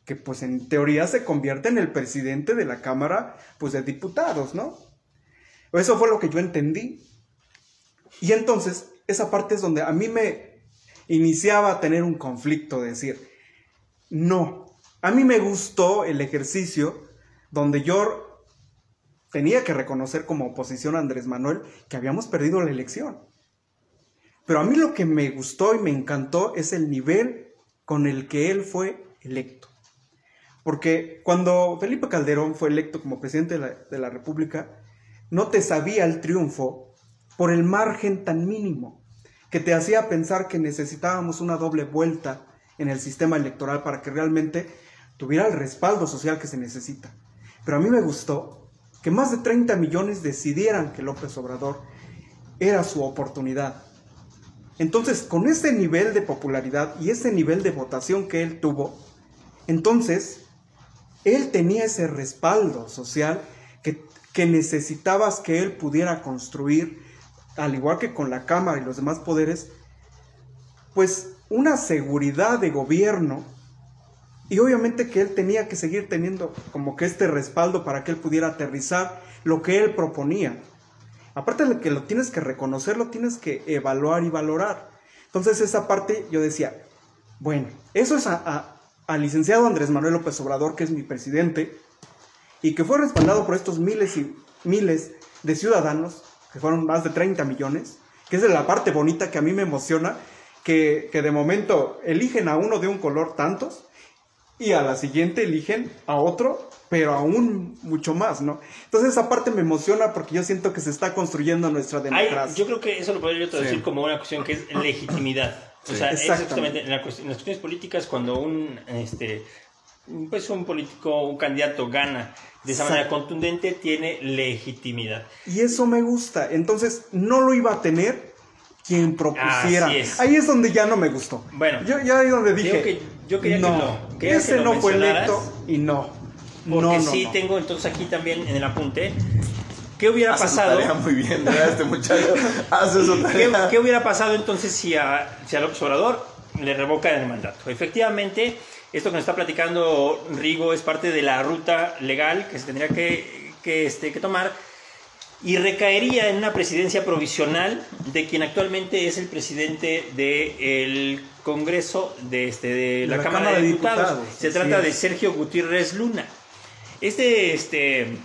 que pues en teoría se convierte en el presidente de la Cámara pues de Diputados, ¿no? Eso fue lo que yo entendí. Y entonces esa parte es donde a mí me iniciaba a tener un conflicto, de decir, no, a mí me gustó el ejercicio donde yo tenía que reconocer como oposición a Andrés Manuel que habíamos perdido la elección. Pero a mí lo que me gustó y me encantó es el nivel con el que él fue electo. Porque cuando Felipe Calderón fue electo como presidente de la, de la, República, no te sabía el triunfo por el margen tan mínimo que te hacía pensar que necesitábamos una doble vuelta en el sistema electoral para que realmente tuviera el respaldo social que se necesita. Pero a mí me gustó que más de 30 millones decidieran que López Obrador era su oportunidad. Entonces, con ese nivel de popularidad y ese nivel de votación que él tuvo, entonces él tenía ese respaldo social que, necesitabas que él pudiera construir, al igual que con la Cámara y los demás poderes, pues una seguridad de gobierno y obviamente que él tenía que seguir teniendo como que este respaldo para que él pudiera aterrizar lo que él proponía. Aparte de que lo tienes que reconocer, lo tienes que evaluar y valorar. Entonces esa parte yo decía, bueno, eso es al licenciado Andrés Manuel López Obrador, que es mi presidente, y que fue respaldado por estos miles y miles de ciudadanos, que fueron más de 30 millones, que es la parte bonita que a mí me emociona, que, que de momento eligen a uno de un color tantos y a la siguiente eligen a otro, pero aún mucho más, ¿no? Entonces esa parte me emociona porque yo siento que se está construyendo nuestra Hay- democracia. yo creo que eso lo podría yo traducir Sí. como una cuestión que es legitimidad. O sea, es Exactamente. justamente en, la en las cuestiones políticas cuando un, este, pues un político, un candidato gana de esa manera contundente, tiene legitimidad. Y eso me gusta. Entonces, no lo iba a tener quien propusiera. Así es. Ahí es donde ya no me gustó. Bueno, yo ya ahí donde dije, que yo quería que no, quería que ese no fue electo y no. Porque no, no, sí no. tengo entonces aquí también en el apunte, ¿qué hubiera Hace su pasado? tarea muy bien, este muchacho hace su ¿Qué, tarea. qué hubiera pasado entonces si a, si a López Obrador le revocan el mandato? Efectivamente, esto que nos está platicando Rigo es parte de la ruta legal que se tendría que, que, este, que tomar y recaería en una presidencia provisional de quien actualmente es el presidente del Congreso de, este, de la, Cámara, de Diputados. Se trata es. de Sergio Gutiérrez Luna. Este, este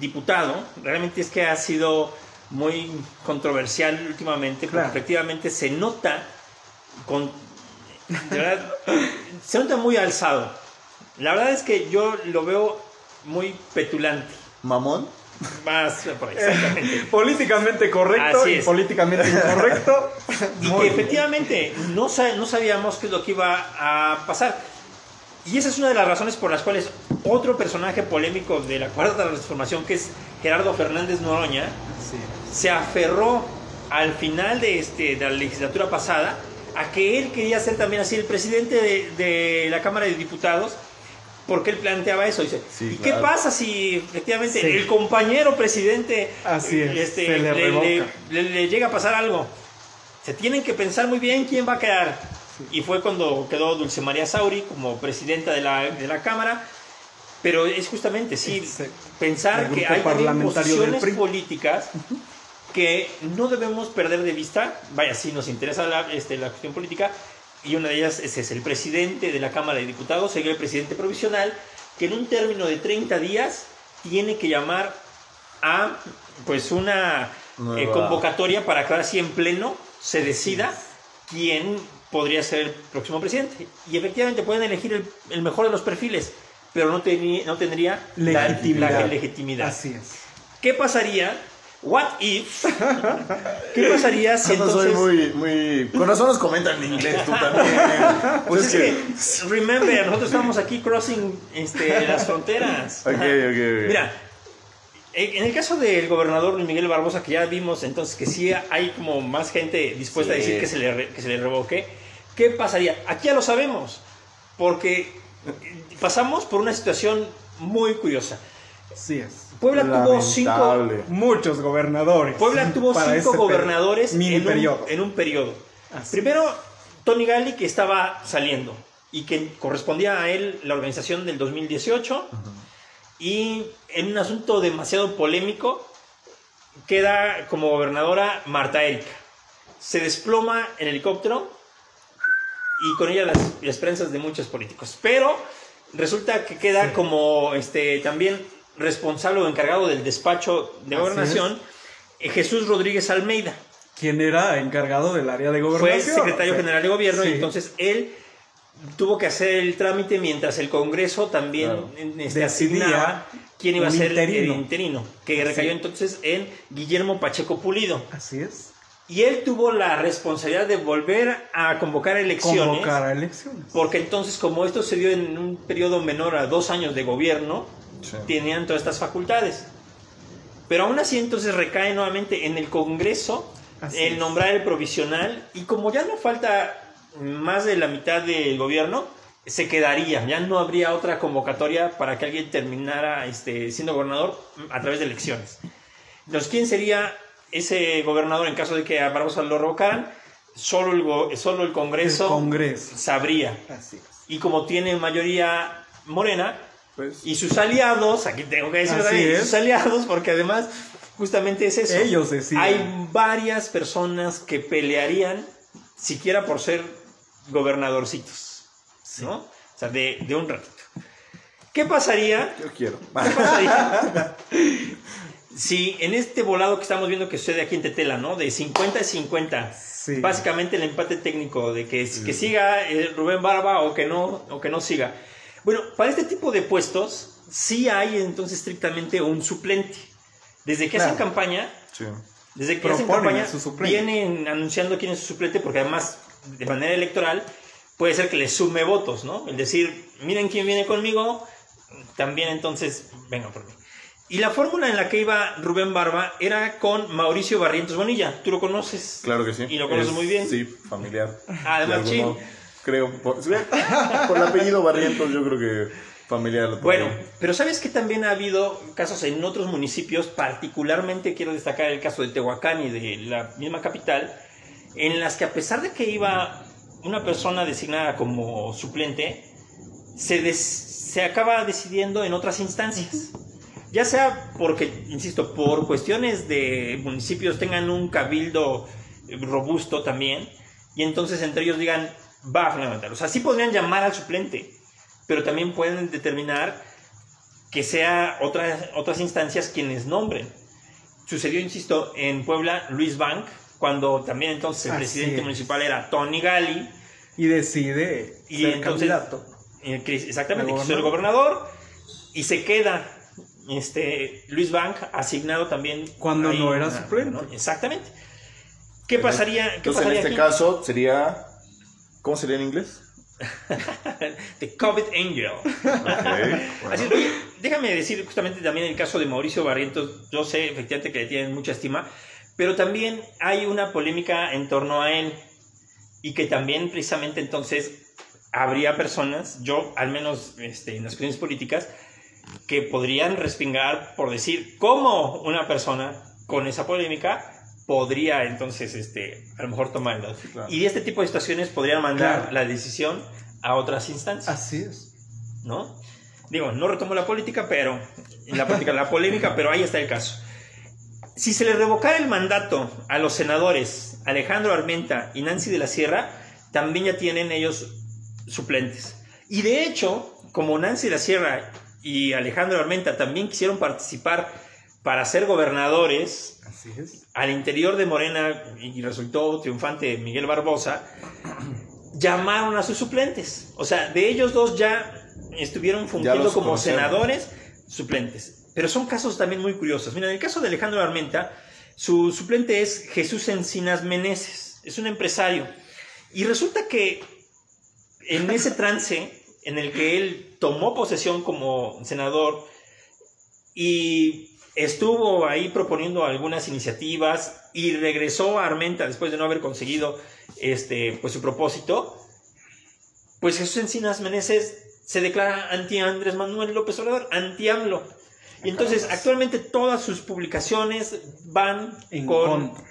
diputado realmente es que ha sido muy controversial últimamente, porque Claro. efectivamente se nota con de verdad, se nota muy alzado. La verdad es que yo lo veo muy petulante. Mamón. Más por ahí, exactamente. Políticamente correcto Así y es. políticamente incorrecto. Y que efectivamente no, sa- no sabíamos qué es lo que iba a pasar. Y esa es una de las razones por las cuales otro personaje polémico de la Cuarta Transformación, que es Gerardo Fernández Noroña, Sí. se aferró al final de, este, de la legislatura pasada a que él quería ser también así el presidente de, de la Cámara de Diputados, porque él planteaba eso. Dice, Sí, ¿y qué pasa si efectivamente Sí. el compañero presidente Así es, este, se le le, revoca. le- le- le llega a pasar algo? Se tienen que pensar muy bien quién va a quedar. Y fue cuando quedó Dulce María Sauri como presidenta de la, de la Cámara. Pero es justamente, sí, Exacto. pensar que hay también parlamentario del posiciones PRI. políticas que no debemos perder de vista. Vaya, si nos interesa la, este, la cuestión política, y una de ellas es, es el presidente de la Cámara de Diputados, sería el presidente provisional, que en un término de 30 días tiene que llamar a pues una eh, convocatoria para que ahora sí en pleno se decida quién podría ser el próximo presidente. Y efectivamente pueden elegir el, el mejor de los perfiles, pero no, teni- no tendría la- Legitimidad. la legitimidad. Así es. ¿Qué pasaría? What if? ¿Qué pasaría si no entonces... soy muy, muy. Con razón nos comentan en inglés, tú también. Pues es que, remember, nosotros estamos aquí crossing este, las fronteras. Ok, ok, ok. Mira, en el caso del gobernador Luis Miguel Barbosa, que ya vimos entonces que sí hay como más gente dispuesta a Sí. decir que se, le, que se le revoque, ¿qué pasaría? Aquí ya lo sabemos, porque pasamos por una situación muy curiosa. Así es. Puebla tuvo cinco. Muchos gobernadores. Puebla tuvo cinco ese gobernadores en, un, periodo. en un periodo. Así Primero, Tony Gali, que estaba saliendo y que correspondía a él la organización del 2018. Y en un asunto demasiado polémico, queda como gobernadora Marta Erika. Se desploma en helicóptero y con ella las, las esperanzas de muchos políticos. Pero resulta que queda como este, también responsable o encargado del despacho de Así gobernación eh, Jesús Rodríguez Almeida. quien era encargado del área de Fue gobernación. secretario O sea, general de gobierno y entonces él tuvo que hacer el trámite mientras el Congreso también Claro. este, asignaba quién iba a ser interino. el interino, que recayó Sí. entonces en Guillermo Pacheco Pulido. Así es. Y él tuvo la responsabilidad de volver a convocar elecciones, Convocar a elecciones. porque entonces como esto se dio en un periodo menor a dos años de gobierno, Sí. tenían todas estas facultades. Pero aún así entonces recae nuevamente en el Congreso Así el es. nombrar el provisional y como ya no falta más de la mitad del gobierno, se quedaría, ya no habría otra convocatoria para que alguien terminara este, siendo gobernador a través de elecciones. Entonces, ¿quién sería ese gobernador en caso de que a Barbosa lo revocaran? Solo el, solo el El Congreso Congreso. sabría. Así es. Y como tiene mayoría morena, Pues, y sus aliados, aquí tengo que decirlo Así también, sus aliados, porque además justamente es eso. Ellos deciden. Hay varias personas que pelearían siquiera por ser gobernadorcitos, ¿no? O sea, de, de un ratito. ¿Qué pasaría? yo quiero. ¿Qué pasaría? Sí, en este volado que estamos viendo que sucede aquí en Tetela, ¿no? De 50 a 50. Sí. Básicamente el empate técnico de que, que siga eh, Rubén Barba o que no o que no siga. Bueno, para este tipo de puestos sí hay entonces estrictamente un suplente. Desde que hacen campaña, Sí. desde que hacen campaña, su vienen anunciando quién es su suplente, porque además, de manera electoral, puede ser que les sume votos, ¿no? El decir, miren quién viene conmigo, también entonces, venga por mí. Y la fórmula en la que iba Rubén Barba era con Mauricio Barrientos Bonilla. ¿Tú lo conoces? Claro que sí. Y lo conoces Es- muy bien. Sí, familiar. Además, Creo, por, el apellido Barrientos, yo creo que familiar. lo Bueno, pero ¿sabes que también ha habido casos en otros municipios? Particularmente quiero destacar el caso de Tehuacán y de la misma capital, en las que a pesar de que iba una persona designada como suplente, se, des- se acaba decidiendo en otras instancias. Ya sea porque, insisto, por cuestiones de municipios tengan un cabildo robusto también, y entonces entre ellos digan, va a fundamental. O sea, sí podrían llamar al suplente, pero también pueden determinar que sea otras, otras instancias quienes nombren. Sucedió, insisto, en Puebla, Luis Bank, cuando también entonces el Así presidente es. municipal era Tony Gali, Y decide y ser entonces, candidato. eh, que- exactamente, quiso ser gobernador, y se queda este, Luis Bank asignado también. Cuando ahí no era una- suplente. ¿no? Exactamente. ¿Qué pasaría, qué Entonces, en pasaría este aquí? caso sería. ¿Cómo sería en inglés? The COVID Angel. Bueno. Así oye, déjame decir justamente también el caso de Mauricio Barrientos. Yo sé efectivamente que le tienen mucha estima, pero también hay una polémica en torno a él y que también precisamente entonces habría personas, yo al menos este, en las cuestiones políticas, que podrían respingar por decir cómo una persona con esa polémica podría entonces este, a lo mejor tomarlo. claro. Y este tipo de situaciones podrían mandar Claro. la decisión a otras instancias. Así es. ¿no? Digo, no retomo la política, pero la política, la polémica, pero ahí está el caso. Si se le revocara el mandato a los senadores Alejandro Armenta y Nancy de la Sierra, también ya tienen ellos suplentes. Y de hecho, como Nancy de la Sierra y Alejandro Armenta también quisieron participar para ser gobernadores Así es. al interior de Morena y resultó triunfante Miguel Barbosa, llamaron a sus suplentes. O sea, de ellos dos ya estuvieron fungiendo como conocieron. senadores suplentes. Pero son casos también muy curiosos. Mira, en el caso de Alejandro Armenta, su suplente es Jesús Encinas Meneses. Es un empresario. Y resulta que en ese trance en el que él tomó posesión como senador y estuvo ahí proponiendo algunas iniciativas y regresó a Armenta después de no haber conseguido este, pues, su propósito, pues Jesús Encinas Meneses se declara anti Andrés Manuel López Obrador, anti AMLO. Y entonces actualmente todas sus publicaciones van En con contra.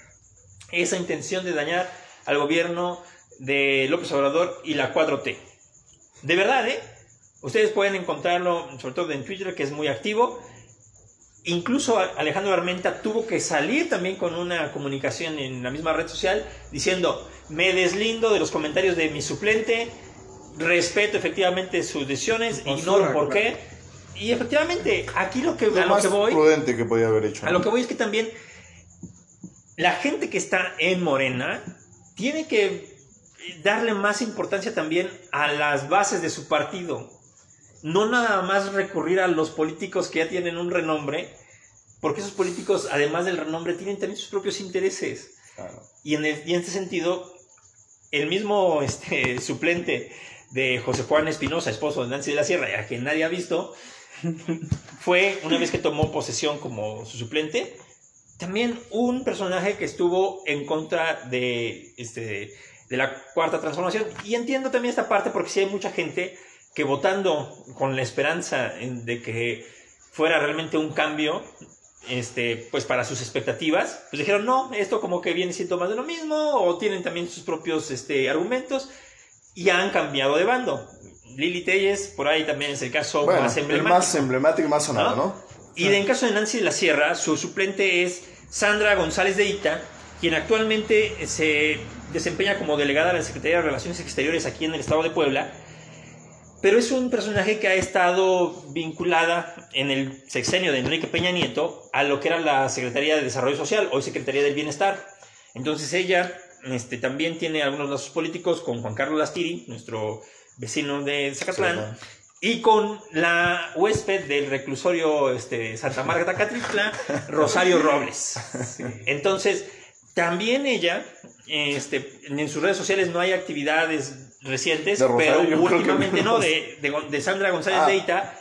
esa intención de dañar al gobierno de López Obrador y la 4T. De verdad, ¿eh? Ustedes pueden encontrarlo, sobre todo en Twitter, que es muy activo. Incluso Alejandro Armenta tuvo que salir también con una comunicación en la misma red social diciendo, me deslindo de los comentarios de mi suplente, respeto efectivamente sus decisiones, postura, ignoro por claro. qué. Y efectivamente, aquí lo que, Lo a lo más que voy... prudente que podía haber hecho. A ¿no? lo que voy es que también la gente que está en Morena tiene que darle más importancia también a las bases de su partido. No nada más recurrir a los políticos que ya tienen un renombre, porque esos políticos, además del renombre, tienen también sus propios intereses. Claro. Y en, el- y en este sentido, el mismo este, suplente de José Juan Espinosa, esposo de Nancy de la Sierra, a quien nadie ha visto, fue, una vez que tomó posesión como su suplente, también un personaje que estuvo en contra de, este, de la cuarta transformación. Y entiendo también esta parte porque sí hay mucha gente que votando con la esperanza de que fuera realmente un cambio, este, pues para sus expectativas, pues dijeron, no, esto como que viene siendo más de lo mismo, o tienen también sus propios este, argumentos, y han cambiado de bando. Lili Telles, por ahí también es el caso Bueno, más el emblemático. más emblemático y más sonado, ¿no? ¿no? Y en caso de Nancy de la Sierra, su suplente es Sandra González de Ita, quien actualmente se desempeña como delegada de la Secretaría de Relaciones Exteriores aquí en el estado de Puebla. Pero es un personaje que ha estado vinculada en el sexenio de Enrique Peña Nieto a lo que era la Secretaría de Desarrollo Social, hoy Secretaría del Bienestar. Entonces ella este, también tiene algunos lazos políticos con Juan Carlos Lastiri, nuestro vecino de Zacatlán, y con la huésped del reclusorio este, Santa Marta Catritla, Rosario Robles. Entonces, también ella, este, en sus redes sociales no hay actividades recientes, De Rosario, pero que últimamente no, de, de- de Sandra González Ah. Deita,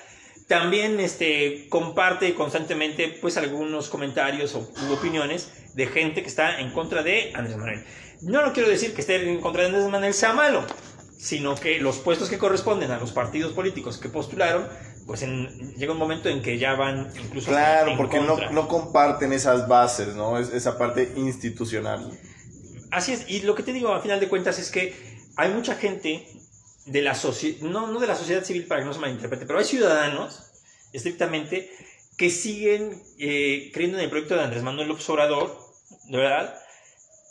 también este, comparte constantemente pues algunos comentarios o opiniones de gente que está en contra de Andrés Manuel. No, no quiero decir que esté en contra de Andrés Manuel sea malo, sino que los puestos que corresponden a los partidos políticos que postularon, pues en- llega un momento en que ya van incluso Claro, en porque no, no comparten esas bases, ¿no? Es, esa parte institucional. Así es, y lo que te digo a final de cuentas es que hay mucha gente de la sociedad, no, no de la sociedad civil para que no se malinterprete, pero hay ciudadanos, estrictamente, que siguen eh, creyendo en el proyecto de Andrés Manuel López Obrador, de verdad,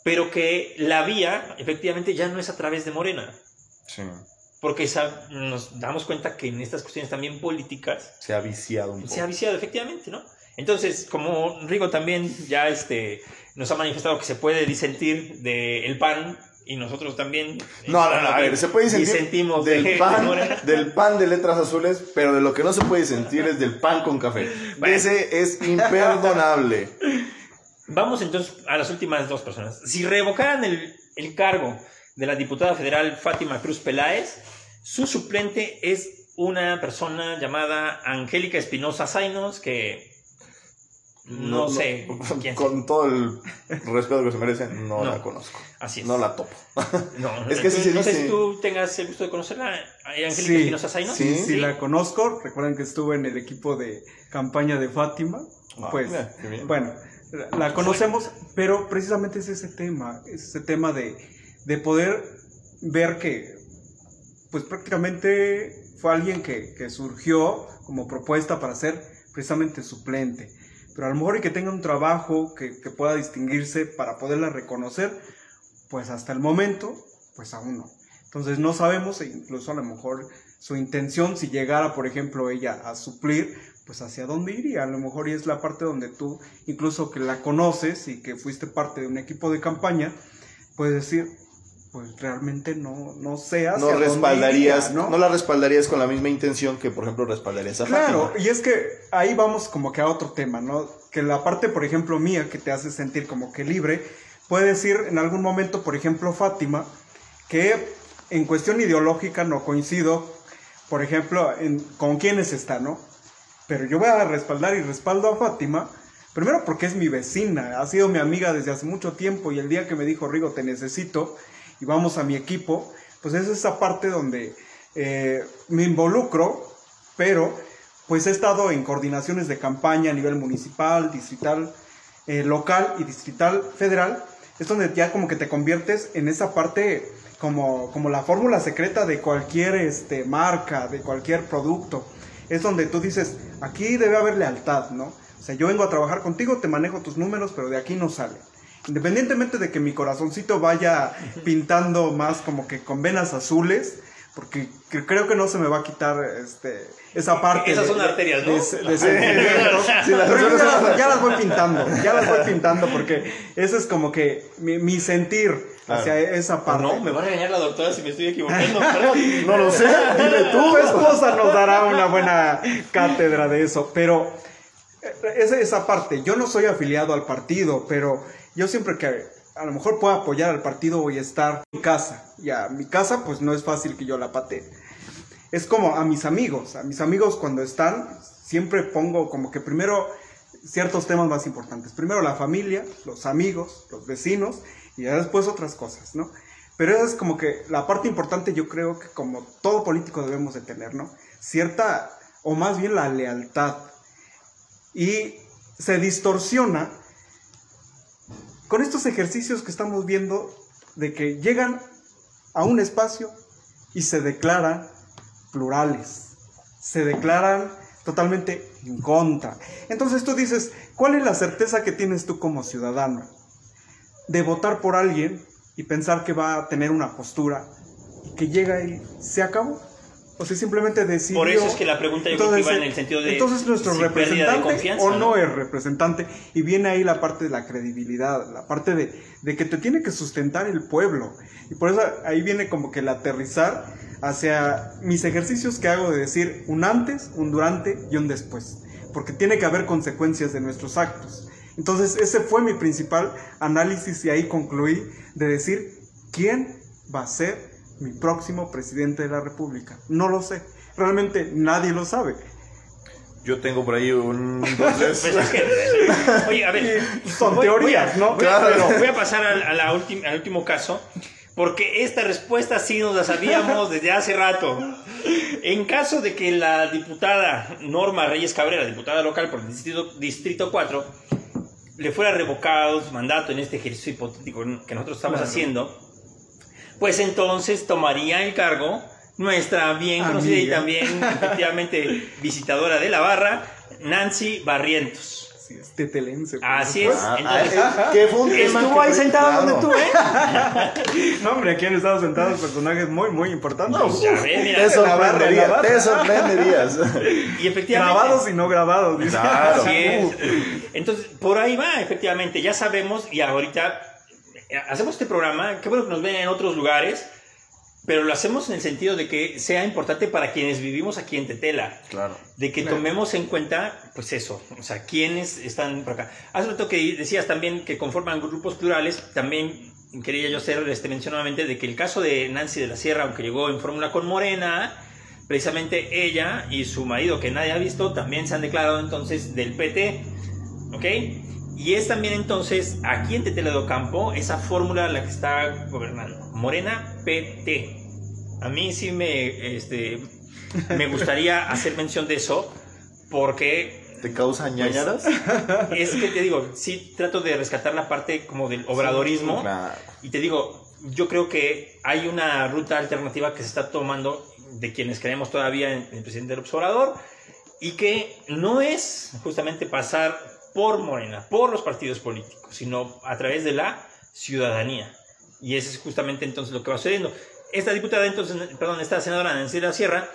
pero que la vía efectivamente ya no es a través de Morena, Sí. porque esa- nos damos cuenta que en estas cuestiones también políticas Se ha viciado un poco. se ha viciado, efectivamente, ¿no? Entonces, como Rigo también ya este, nos ha manifestado que se puede disentir del PAN y nosotros también. No, no, no, a ver, se puede de- del de pan, del pan de letras azules, pero de lo que no se puede sentir es del pan con café. Bueno. Ese es imperdonable. Vamos entonces a las últimas dos personas. Si revocaran el, el cargo de la diputada federal Fátima Cruz Peláez, su suplente es una persona llamada Angélica Espinosa Zainos, que no, sé quién Con todo el respeto que se merece, no, No. la conozco. Así es. No la topo. No, Es que así se sé si tú tengas el gusto de conocerla, Angélica Sí, Espinosa Zainos. sí, Sí. sí, la conozco. Recuerdan que estuve en el equipo de campaña de Fátima. Ah, pues, mira, qué bien. bueno, la- la conocemos, pero precisamente es ese tema, es ese tema de, de poder ver que, pues prácticamente fue alguien que, que surgió como propuesta para ser precisamente suplente. Pero a lo mejor y que tenga un trabajo que, pueda distinguirse para poderla reconocer, pues hasta el momento, pues aún no. Entonces no sabemos, e incluso a lo mejor su intención, si llegara, por ejemplo, ella a suplir, pues hacia dónde iría. A lo mejor y es la parte donde tú, incluso que la conoces y que fuiste parte de un equipo de campaña, puedes decir, pues realmente no, no sé hacia No respaldarías, iría, ¿no? la respaldarías con la misma intención que, por ejemplo, respaldarías a Claro, Fátima. y es que ahí vamos como que a otro tema, ¿no? Que la parte, por ejemplo, mía, que te hace sentir como que libre, puede decir en algún momento, por ejemplo, Fátima, que en cuestión ideológica no coincido, por ejemplo, en, con quiénes está, ¿no? Pero yo voy a respaldar y respaldo a Fátima, primero porque es mi vecina, ha sido mi amiga desde hace mucho tiempo y el día que me dijo, Rigo, te necesito y vamos a mi equipo, pues es esa parte donde eh, me involucro, pero pues he estado en coordinaciones de campaña a nivel municipal, distrital, eh, local y distrital federal, es donde ya como que te conviertes en esa parte como, como la fórmula secreta de cualquier este, marca, de cualquier producto. Es donde tú dices, aquí debe haber lealtad, ¿no? O sea, yo vengo a trabajar contigo, te manejo tus números, pero de aquí no sale. Independientemente de que mi corazoncito vaya pintando más como que con venas azules, porque cre- creo que no se me va a quitar este, esa parte. Esas de- son arterias, ¿no? de- de sentimientos. Sí, las Pero ya, las, ya las voy pintando, ya las voy pintando, porque ese es como que mi, mi sentir hacia esa parte. No, me va a regañar la doctora si me estoy equivocando. No lo sé, dile tú. Tu esposa nos dará una buena cátedra de eso, pero eh, esa, esa parte, yo no soy afiliado al partido, pero yo siempre que a lo mejor puedo apoyar al partido a estar en casa, y a mi casa pues no es fácil que yo la patee. Es como a mis amigos, a mis amigos cuando están, siempre pongo como que primero ciertos temas más importantes. Primero la familia, los amigos, los vecinos y después otras cosas, ¿no? Pero esa es como que la parte importante yo creo que como todo político debemos de tener, ¿no? Cierta, o más bien la lealtad. Y se distorsiona con estos ejercicios que estamos viendo de que llegan a un espacio y se declaran plurales, se declaran totalmente en contra. Entonces tú dices, ¿cuál es la certeza que tienes tú como ciudadano de votar por alguien y pensar que va a tener una postura y que llega y se acabó? O sea, simplemente decidió. Por eso es que la pregunta yo creo que iba en el sentido de Entonces, nuestro representante confianza, o no, ¿no? es representante. Y viene ahí la parte de la credibilidad, la parte de, de que te tiene que sustentar el pueblo. Y por eso ahí viene como que el aterrizar hacia mis ejercicios que hago de decir un antes, un durante y un después. Porque tiene que haber consecuencias de nuestros actos. Entonces, ese fue mi principal análisis y ahí concluí de decir quién va a ser mi próximo presidente de la República. No lo sé. Realmente nadie lo sabe. Yo tengo por ahí un... Pues es que- oye, a ver, Son voy- voy a- teorías, ¿no? Voy a, Claro. voy a pasar al, a la ultim- al último caso, porque esta respuesta sí nos la sabíamos desde hace rato. En caso de que la diputada Norma Reyes Cabrera, diputada local por el distrito, distrito 4, le fuera revocado su mandato en este ejercicio hipotético que nosotros estamos Claro. haciendo, pues entonces tomaría el cargo nuestra bien conocida y también efectivamente visitadora de la barra, Nancy Barrientos. Sí, es tetelense. Así es. Entonces, que fue un tema Estuvo que ahí claro. donde tú, ¿eh? No, hombre, aquí han estado sentados personajes muy, muy importantes. No, ya ves, mira. Te sorprendería, la barra. te sorprenderías. Y efectivamente. Grabados y no grabados. Claro. Así es. Entonces, por ahí va, efectivamente. Ya sabemos y ahorita hacemos este programa. Qué bueno que nos ven en otros lugares. Pero lo hacemos en el sentido de que sea importante para quienes vivimos aquí en Tetela. Claro. de que Claro. tomemos en cuenta, pues eso, o sea, quiénes están por acá. Hace rato que decías también que conforman grupos plurales, también quería yo hacer este mención nuevamente de que el caso de Nancy de la Sierra, aunque llegó en fórmula con Morena, precisamente ella y su marido, que nadie ha visto, también se han declarado entonces del PT, ¿ok? Y es también entonces aquí en Tetela de Ocampo esa fórmula la que está gobernando. Morena PT. A mí sí me, este, me gustaría hacer mención de eso porque ¿Te causa ñañaras? es que te digo, sí trato de rescatar la parte como del obradorismo Claro. y te digo, yo creo que hay una ruta alternativa que se está tomando de quienes creemos todavía en el presidente López Obrador y que no es justamente pasar por Morena, por los partidos políticos, sino a través de la ciudadanía. Y eso es justamente entonces lo que va sucediendo. Esta diputada, entonces, perdón, esta senadora Nancy de la Sierra,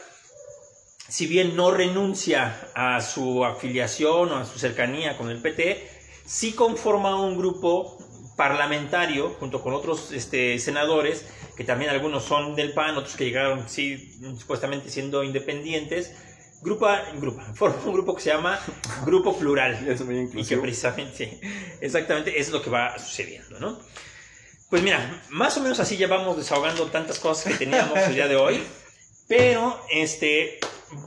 si bien no renuncia a su afiliación o a su cercanía con el PT, sí conforma un grupo parlamentario junto con otros este, senadores, que también algunos son del PAN, otros que llegaron, supuestamente siendo independientes. Grupa, grupo, forma un grupo que se llama Grupo Plural. Es muy Y que inclusivo. precisamente, exactamente, es lo que va sucediendo, ¿no? Pues mira, más o menos así ya vamos desahogando tantas cosas que teníamos el día de hoy. Pero, este,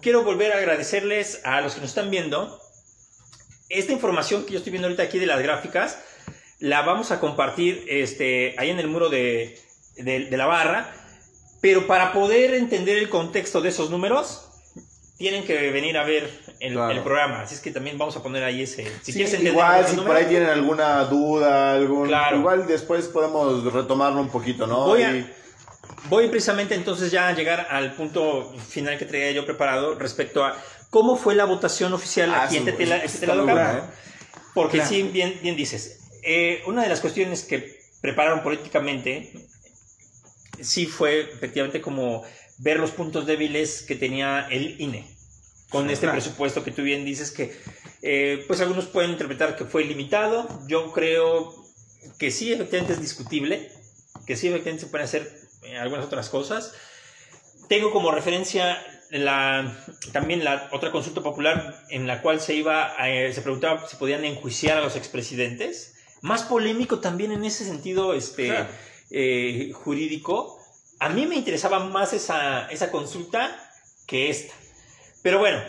quiero volver a agradecerles a los que nos están viendo. Esta información que yo estoy viendo ahorita aquí de las gráficas, la vamos a compartir este, ahí en el muro de, de- de la barra. Pero para poder entender el contexto de esos números, tienen que venir a ver el, Claro. el programa. Así es que también vamos a poner ahí ese. Si Sí, quieres entender igual, si por ahí tienen alguna duda, algún, Claro. igual después podemos retomarlo un poquito, ¿no? Voy a- Y- Voy precisamente entonces ya a llegar al punto final que traía yo preparado respecto a cómo fue la votación oficial Ah, aquí sí, Tetela, en Tetela Local. ¿eh? Porque Claro. sí, bien, bien dices, eh, una de las cuestiones que prepararon políticamente sí fue efectivamente como ver los puntos débiles que tenía el INE con este Claro. presupuesto que tú bien dices que eh, pues algunos pueden interpretar que fue limitado yo creo que sí efectivamente es discutible que sí efectivamente se pueden hacer eh, algunas otras cosas tengo como referencia la, también la otra consulta popular en la cual se iba a, eh, se preguntaba si podían enjuiciar a los expresidentes más polémico también en ese sentido este Claro. eh, jurídico a mí me interesaba más esa, esa consulta que esta pero bueno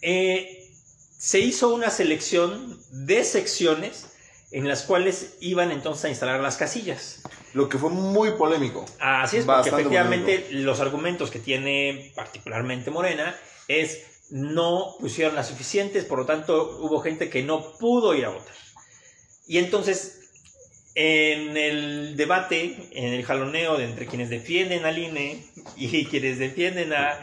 eh, se hizo una selección de secciones en las cuales iban entonces a instalar las casillas Lo que fue muy polémico. Así es, porque efectivamente los argumentos que tiene particularmente Morena es no pusieron las suficientes, por lo tanto hubo gente que no pudo ir a votar. Y entonces, en el debate, en el jaloneo de entre quienes defienden al INE y quienes defienden a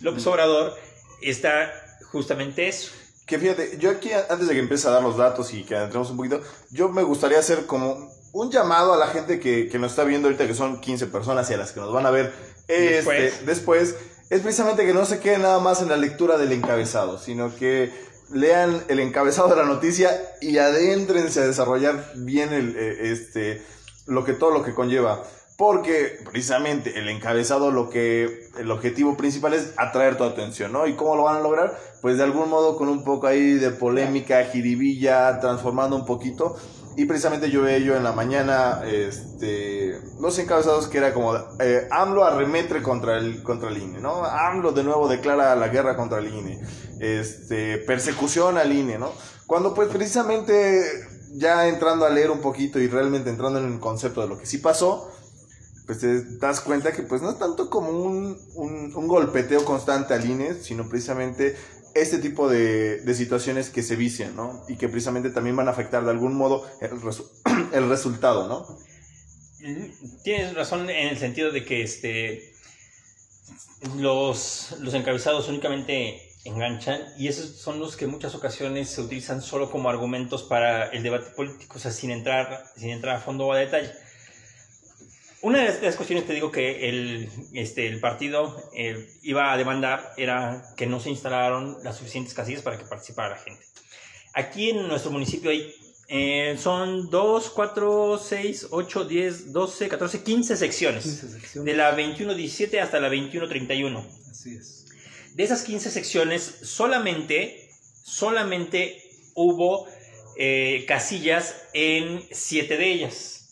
López Obrador, está justamente eso. Que fíjate, yo aquí antes de que empiece a dar los datos y que entremos un poquito, yo me gustaría hacer como un llamado a la gente que, que nos está viendo ahorita, que son 15 personas y a las que nos van a ver este, Después. después. es precisamente que no se quede nada más en la lectura del encabezado, sino que lean el encabezado de la noticia y adéntrense a desarrollar bien el, eh, este, lo que, todo lo que conlleva. Porque precisamente el encabezado lo que el objetivo principal es atraer tu atención, ¿no? ¿Y cómo lo van a lograr? Pues de algún modo con un poco ahí de polémica, jiribilla, transformando un poquito. Y precisamente yo veía yo en la mañana este, los encabezados que era como eh, AMLO arremete contra el, contra el INE, ¿no? AMLO de nuevo declara la guerra contra el INE. Este, persecución al INE, ¿no? Cuando pues precisamente ya entrando a leer un poquito y realmente entrando en el concepto de lo que sí pasó, pues te das cuenta que pues no es tanto como un, un, golpeteo constante al INE, sino precisamente este tipo de, de, situaciones que se vician, ¿no? Y que precisamente también van a afectar de algún modo el, resultado, ¿no? Tienes razón en el sentido de que este, los, los encabezados únicamente enganchan y esos son los que muchas ocasiones se utilizan solo como argumentos para el debate político, o sea, sin entrar, sin entrar a fondo o a detalle. Una de las cuestiones, te digo, que el, este, el partido eh, iba a demandar era que no se instalaron las suficientes casillas para que participara la gente. Aquí en nuestro municipio hay, eh, son 2, 4, 6, 8, 10, 12, 14, 15 secciones. 15 secciones. De la 21-17 hasta la 21-31. Así es. De esas 15 secciones, solamente, solamente hubo eh, casillas en 7 de ellas.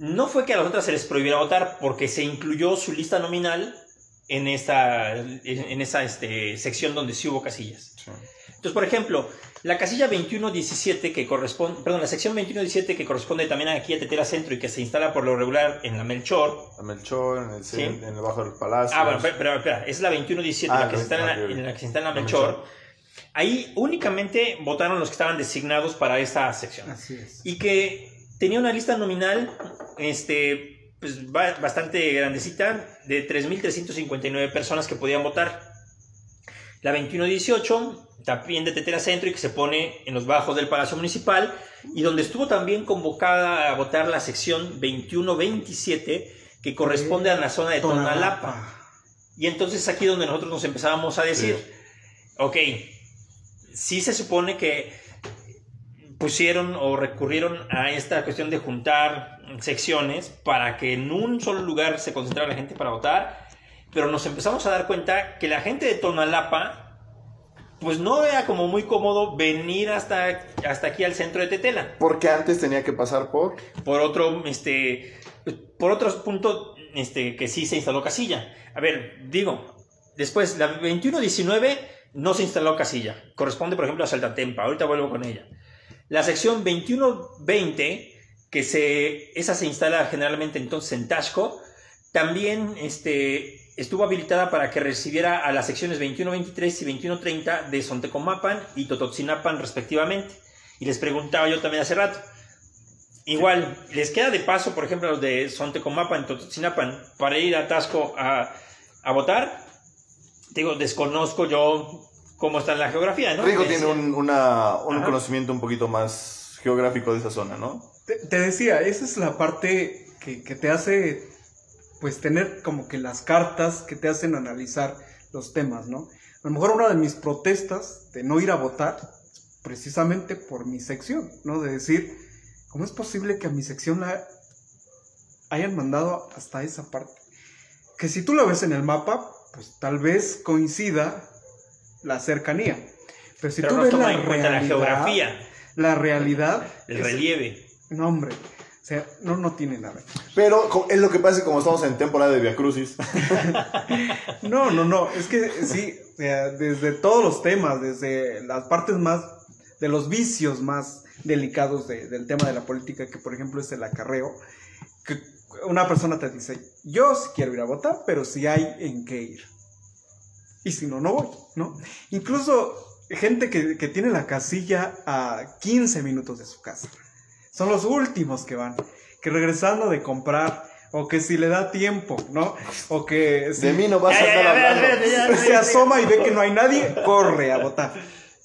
No fue que a las otras se les prohibiera votar, porque se incluyó su lista nominal en esta, en esa este, sección donde sí hubo casillas. Entonces, por ejemplo, la casilla 2117 que corresponde, perdón, la sección 2117 que corresponde también aquí a Tetera Centro y que se instala por lo regular en la Melchor. La Melchor, en el, en el bajo del palacio. Ah, bueno, pero, espera, es la 2117 ah, la, que se está en, la, que se instala en la Melchor. Ahí únicamente votaron los que estaban designados para esta sección. Así es. Y que tenía una lista nominal este, pues, bastante grandecita de 3.359 personas que podían votar. La 2118, también de Tetera Centro y que se pone en los bajos del Palacio Municipal y donde estuvo también convocada a votar la sección 2127 que corresponde a la zona de Tonalapa. Y entonces aquí donde nosotros nos empezábamos a decir, ok, sí se supone que pusieron o recurrieron a esta cuestión de juntar secciones para que en un solo lugar se concentrara la gente para votar, pero nos empezamos a dar cuenta que la gente de Tonalapa pues no era como muy cómodo venir hasta, hasta aquí al centro de Tetela. Porque antes tenía que pasar por... Por otro, este, por otro punto, este, que sí se instaló casilla. A ver, digo, después, la 2119 no se instaló casilla. Corresponde, por ejemplo, a Saltatempa. Ahorita vuelvo con ella. La sección 2120, que se, esa se instala generalmente entonces en Tasco, también este, estuvo habilitada para que recibiera a las secciones 2123 y 2130 de Sontecomapan y Tototzinapan respectivamente. Y les preguntaba yo también hace rato, igual, ¿les queda de paso, por ejemplo, los de Sontecomapan y Tototzinapan para ir a Tasco a, a votar? Digo, desconozco yo cómo está en la geografía, ¿no? Rico tiene un, una, un conocimiento un poquito más geográfico de esa zona, ¿no? Te, decía, esa es la parte que, que, te hace, pues, tener como que las cartas que te hacen analizar los temas, ¿no? A lo mejor una de mis protestas de no ir a votar, precisamente por mi sección, ¿no? De decir, ¿cómo es posible que a mi sección la hayan mandado hasta esa parte? Que si tú la ves en el mapa, pues tal vez coincida la cercanía. Pero si tú ves la, realidad, la geografía, la realidad, el relieve. No, hombre. O sea, no, no tiene nada. Pero es lo que pasa como estamos en temporada de Via Crucis. no, no, no. Es que sí, desde todos los temas, desde las partes más, de los vicios más delicados del tema de la política, que por ejemplo es el acarreo, que una persona te dice, yo sí quiero ir a votar, pero si hay en qué ir. Y si no, no voy, ¿no? Incluso gente que, tiene la casilla a 15 minutos de su casa. Son los últimos que van. Que regresando de comprar, o que si le da tiempo, ¿no? O que si... De mí no vas a estar hablando. Se asoma y ve que no hay nadie, corre a votar.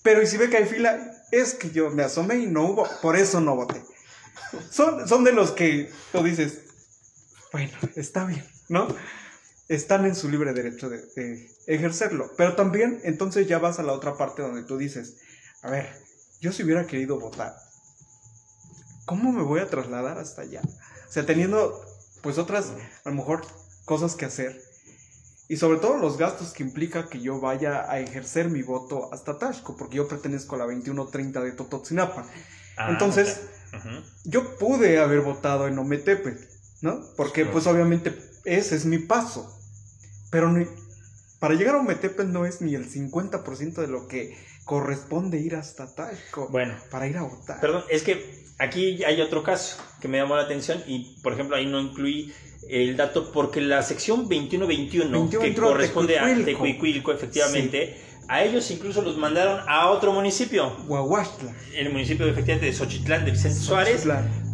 Pero y si ve que hay fila, es que yo me asomé y no hubo, por eso no voté. Son, son de los que tú dices, bueno, está bien, ¿no? Están en su libre derecho de, de ejercerlo. Pero también, entonces ya vas a la otra parte donde tú dices, a ver, yo si hubiera querido votar, ¿cómo me voy a trasladar hasta allá? O sea, teniendo pues otras, a lo mejor, cosas que hacer. Y sobre todo los gastos que implica que yo vaya a ejercer mi voto hasta Tasco, porque yo pertenezco a la 2130 de Tototzinapa. Ah, Entonces, yo pude haber votado en Ometepe, ¿no? Porque pues obviamente ese es mi paso. Pero ni- para llegar a Ometepe no es ni el 50% de lo que corresponde ir hasta Tasco Bueno, para ir a votar. Perdón, es que aquí hay otro caso que me llamó la atención y, por ejemplo, ahí no incluí el dato porque la sección 2121, 21 que corresponde a Tecuicuilco. Efectivamente, a ellos incluso los mandaron a otro municipio, Guaguaxtla. el municipio efectivamente de Xochitlán de Vicente Suárez.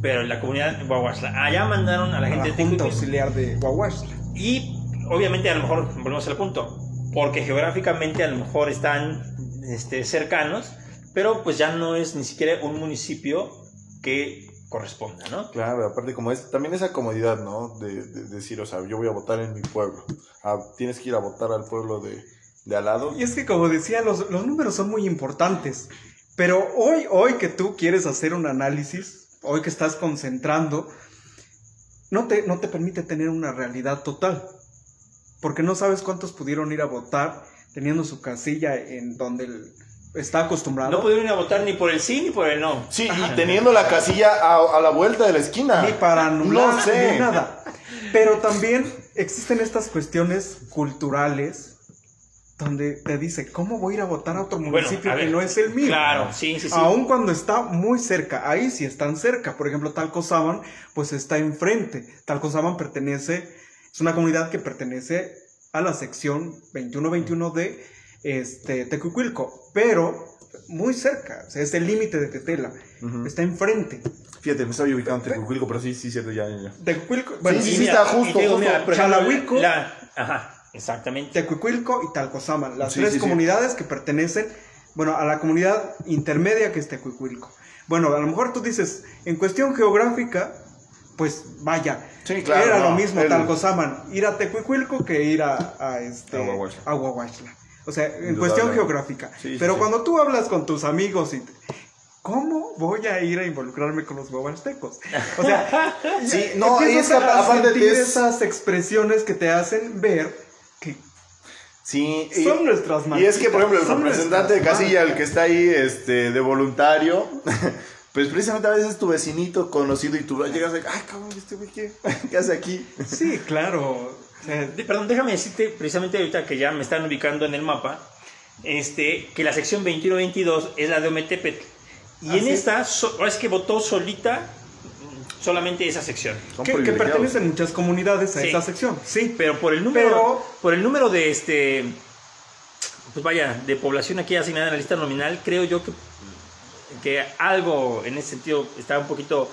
Pero en la comunidad de Guaguaxla. Allá mandaron a la A gente la de Junta. Auxiliar de Guaguaxtla. Y obviamente a lo mejor volvemos al punto, porque geográficamente a lo mejor están este, cercanos, pero pues ya no es ni siquiera un municipio que corresponda, ¿no? Claro, aparte como es, también esa comodidad, ¿no? De, de decir, o sea, yo voy a votar en mi pueblo. Ah, tienes que ir a votar al pueblo de, de al lado. Y es que como decía, los, los números son muy importantes. Pero hoy, hoy que tú quieres hacer un análisis, hoy que estás concentrando, no te, no te permite tener una realidad total. Porque no sabes cuántos pudieron ir a votar teniendo su casilla en donde el- está acostumbrado. No pudieron ir a votar ni por el sí ni por el no. Sí, y teniendo la casilla a, a la vuelta de la esquina. ni para anular, No sé. ni nada. Pero también existen estas cuestiones culturales donde te dice, ¿cómo voy a ir a votar a otro Bueno, municipio a que ver, no es el mío? Claro, sí, sí, sí. Aun cuando está muy cerca, ahí sí están cerca. Por ejemplo, Talcozaban, pues está enfrente. Talcozaban pertenece, es una comunidad que pertenece a la sección 2121 de este, Tecuicuilco, pero muy cerca, o sea, es el límite de Tetela, Ujú. está enfrente. Fíjate, me estaba yo ubicando en Tecuicuilco, pero sí, sí, cierto, ya, ya. Tecuicuilco, bueno, Sí, sí, mira, está justo, digo, justo. mira, ejemplo, Chalahuico. la- ajá, exactamente. Tecuicuilco y Talcozaman, las Sí, tres sí, sí. comunidades que pertenecen, bueno, a la comunidad intermedia que es Tecuicuilco. Bueno, a lo mejor tú dices, en cuestión geográfica, pues vaya, Sí, claro, era no, lo mismo el- Talcozaman, ir a Tecuicuilco que ir a, a este, A Huahuaxla. a Huahuaxla. O sea, en Indudable. cuestión geográfica. Pero sí. cuando tú hablas con tus amigos y... ¿Cómo voy a ir a involucrarme con los huahuastecos? O sea, Sí, no, y es que aparte sentir es- esas expresiones que te hacen ver Sí, y, Son nuestras Y es que, por ejemplo, el representante de casilla, el que está ahí este, de voluntario, pues precisamente a veces es tu vecinito conocido y tú llegas de, ay, cabrón, este güey, ¿qué, ¿qué hace aquí? Sí, claro. O sea, De- Perdón, déjame decirte, precisamente ahorita que ya me están ubicando en el mapa, este, que la sección 21-22 es la de Ometepetl. Y ¿Ah, en sí? esta, so- ahora es que votó solita solamente esa sección. Que, que pertenecen muchas comunidades a Sí. esa sección. Sí. Pero por el número, Pero- por el número de este, pues vaya, de población aquí asignada en la lista nominal, creo yo que, que algo en ese sentido está un poquito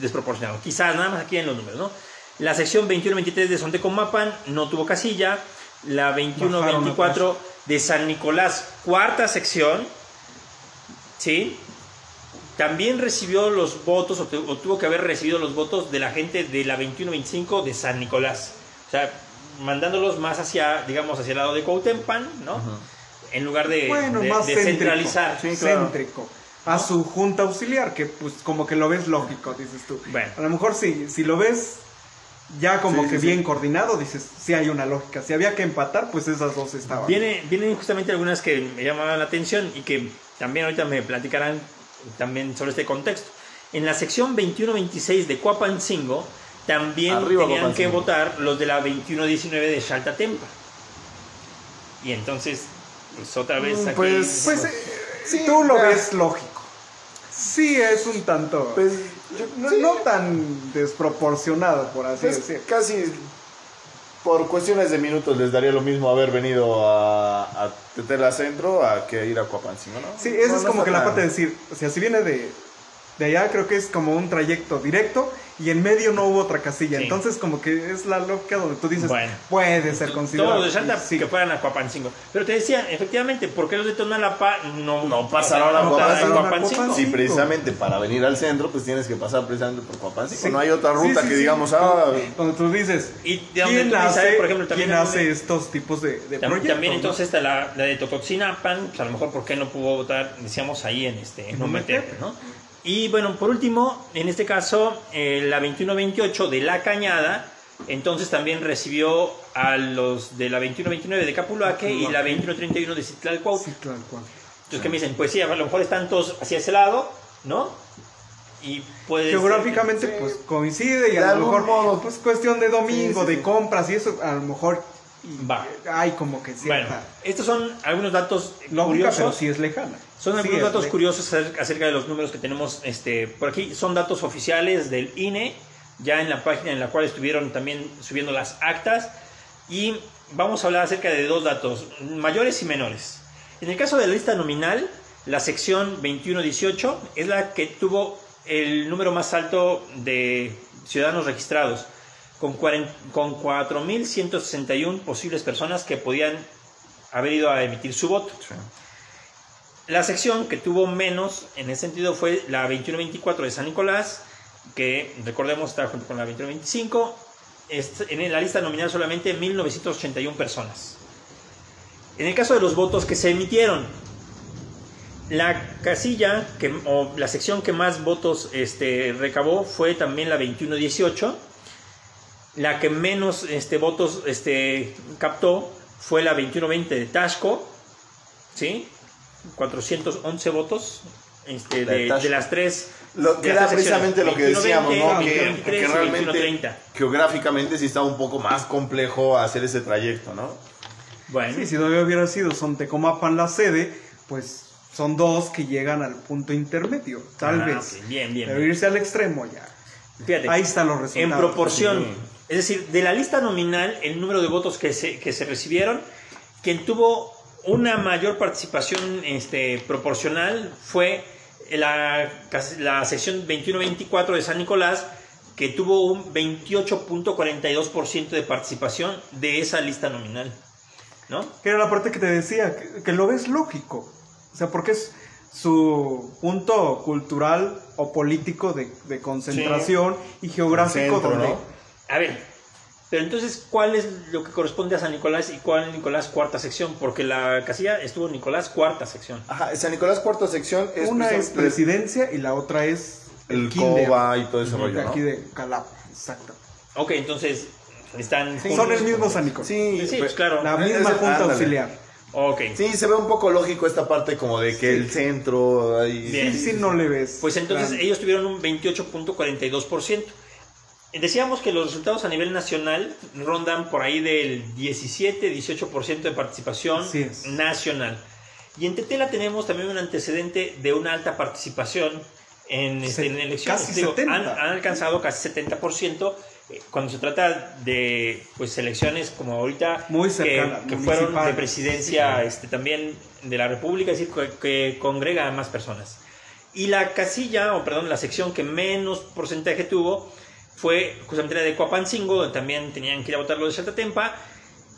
desproporcionado. Quizás nada más aquí en los números, ¿no? La sección 21-23 de Sontecomapan no tuvo casilla. La 21-24 de San Nicolás, cuarta sección, ¿sí? También recibió los votos, o, tu- o tuvo que haber recibido los votos de la gente de la 21-25 de San Nicolás. O sea, mandándolos más hacia, digamos, hacia el lado de Cuautempan, ¿no? En lugar de, Bueno, de- más de céntrico. centralizar. Sí, claro. Céntrico. A su junta auxiliar, que pues como que lo ves lógico, dices tú. Bueno. A lo mejor si, si lo ves ya como Sí, que sí, bien sí. coordinado, dices, sí hay una lógica. Si había que empatar, pues esas dos estaban. Viene, vienen justamente algunas que me llamaban la atención y que también ahorita me platicarán también sobre este contexto. En la sección 21-26 de Cuapancingo también Arriba, tenían que votar los de la 21-19 de Xaltatempa. Y entonces, pues otra vez Mm, aquí... pues- Pues eh, Sí, tú lo ves lógico. Sí es un tanto... Pues, yo- no, sí, no tan desproporcionado, por así pues, decir. casi por cuestiones de minutos les daría lo mismo haber venido a, a Tetela Centro a que ir a Cuapancingo, ¿no? Sí, esa No, es como que la parte de decir, o sea, si viene de, de allá, creo que es como un trayecto directo y en medio no hubo otra casilla. Sí. Entonces, como que es la lógica donde tú dices, Bueno. puede ser considerado. Todos los de Salta Sí. que fueran a Coapancingo. Pero te decía, efectivamente, ¿por qué los de Tonalapa no, No pasaron a no? Coapancingo? Sí, precisamente para venir al centro, pues tienes que pasar precisamente por Coapancingo. Sí. No hay otra ruta Sí, sí, que sí. digamos, ah, Donde tú dices, Y de ¿quién hace, por ejemplo, también ¿quién hace estos tipos de, de proyectos? También no? entonces está la, la de Totoxinapan, pues a lo mejor por qué no pudo votar, decíamos ahí en este en Ometepe, ¿no? Y bueno, por último, en este caso, eh, la 2128 de La Cañada, entonces también recibió a los de la 2129 de Capulaque y la 2131 de cual. Entonces, ¿qué me dicen? Pues sí, a lo mejor están todos hacia ese lado, ¿no? Y puede Geográficamente, sí. pues coincide y De a lo mejor, modo. pues cuestión de domingo, Sí, sí, de sí. compras y eso, a lo mejor y- Va. hay como que Bueno, cierta estos son algunos datos lógica, curiosos. pero sí es lejana. Son Sí algunos datos curiosos acer- acerca de los números que tenemos este, por aquí. Son datos oficiales del INE, ya en la página en la cual estuvieron también subiendo las actas. Y vamos a hablar acerca de dos datos, mayores y menores. En el caso de la lista nominal, la sección 2118 es la que tuvo el número más alto de ciudadanos registrados, con, con 4.161 posibles personas que podían haber ido a emitir su voto. La sección que tuvo menos en ese sentido fue la 2124 de San Nicolás, que recordemos está junto con la 2125. Es- en la lista nominal solamente 1981 personas. En el caso de los votos que se emitieron, la casilla que, o la sección que más votos este, recabó fue también la 2118. La que menos este, votos este, captó fue la 2120 de Tasco, ¿sí? 411 votos este, de de, Tasco. de las tres. Lo, que era precisamente lo que decíamos, 21-20, ¿no? Que, 21-23 que y realmente 21-30. geográficamente sí estaba un poco más complejo hacer ese trayecto, ¿no? Bueno, Sí, si no hubiera sido son Tecomapan la sede, pues son dos que llegan al punto intermedio, tal Ah, vez. ok, bien, bien, Pero bien. irse al extremo ya. fíjate. Ahí están los En resultados. proporción. Es decir, de la lista nominal, el número de votos que se, que se recibieron, quien tuvo una mayor participación este, proporcional fue la, la sección 21-24 de San Nicolás, que tuvo un 28.42% de participación de esa lista nominal. ¿No? Que era la parte que te decía, que, que lo ves lógico. O sea, porque es su punto cultural o político de, de concentración y geográfico Centro, donde... ¿no? A ver, pero entonces, ¿cuál es lo que corresponde a San Nicolás y cuál Nicolás cuarta sección? Porque la casilla estuvo en Nicolás cuarta sección. Ajá, San Nicolás cuarta sección es Una es presidencia y la otra es el kinder, COBA y todo ese de rollo, ¿no? aquí de Calapa, exacto. Ok, entonces están Son el mismo San Nicolás. Sí, Sí, pues claro. La Es- misma es- junta ándale. auxiliar. Ok. Sí, se ve un poco lógico esta parte como de que el centro ahí... Bien. Sí, sí, no le ves. Pues entonces gran- ellos tuvieron un 28.42%. Decíamos que los resultados a nivel nacional rondan por ahí del 17-18% de participación nacional. Y en Tetela tenemos también un antecedente de una alta participación en, este, en elecciones. casi Digo, 70. han, han alcanzado casi 70% eh, cuando se trata de pues elecciones como ahorita Muy que- fueron de presidencia este, también de la República, es decir, que, que congrega a más personas. Y la casilla, o perdón, la sección que menos porcentaje tuvo fue justamente la de Coapancingo, donde también tenían que ir a votar lo de Saltatempa,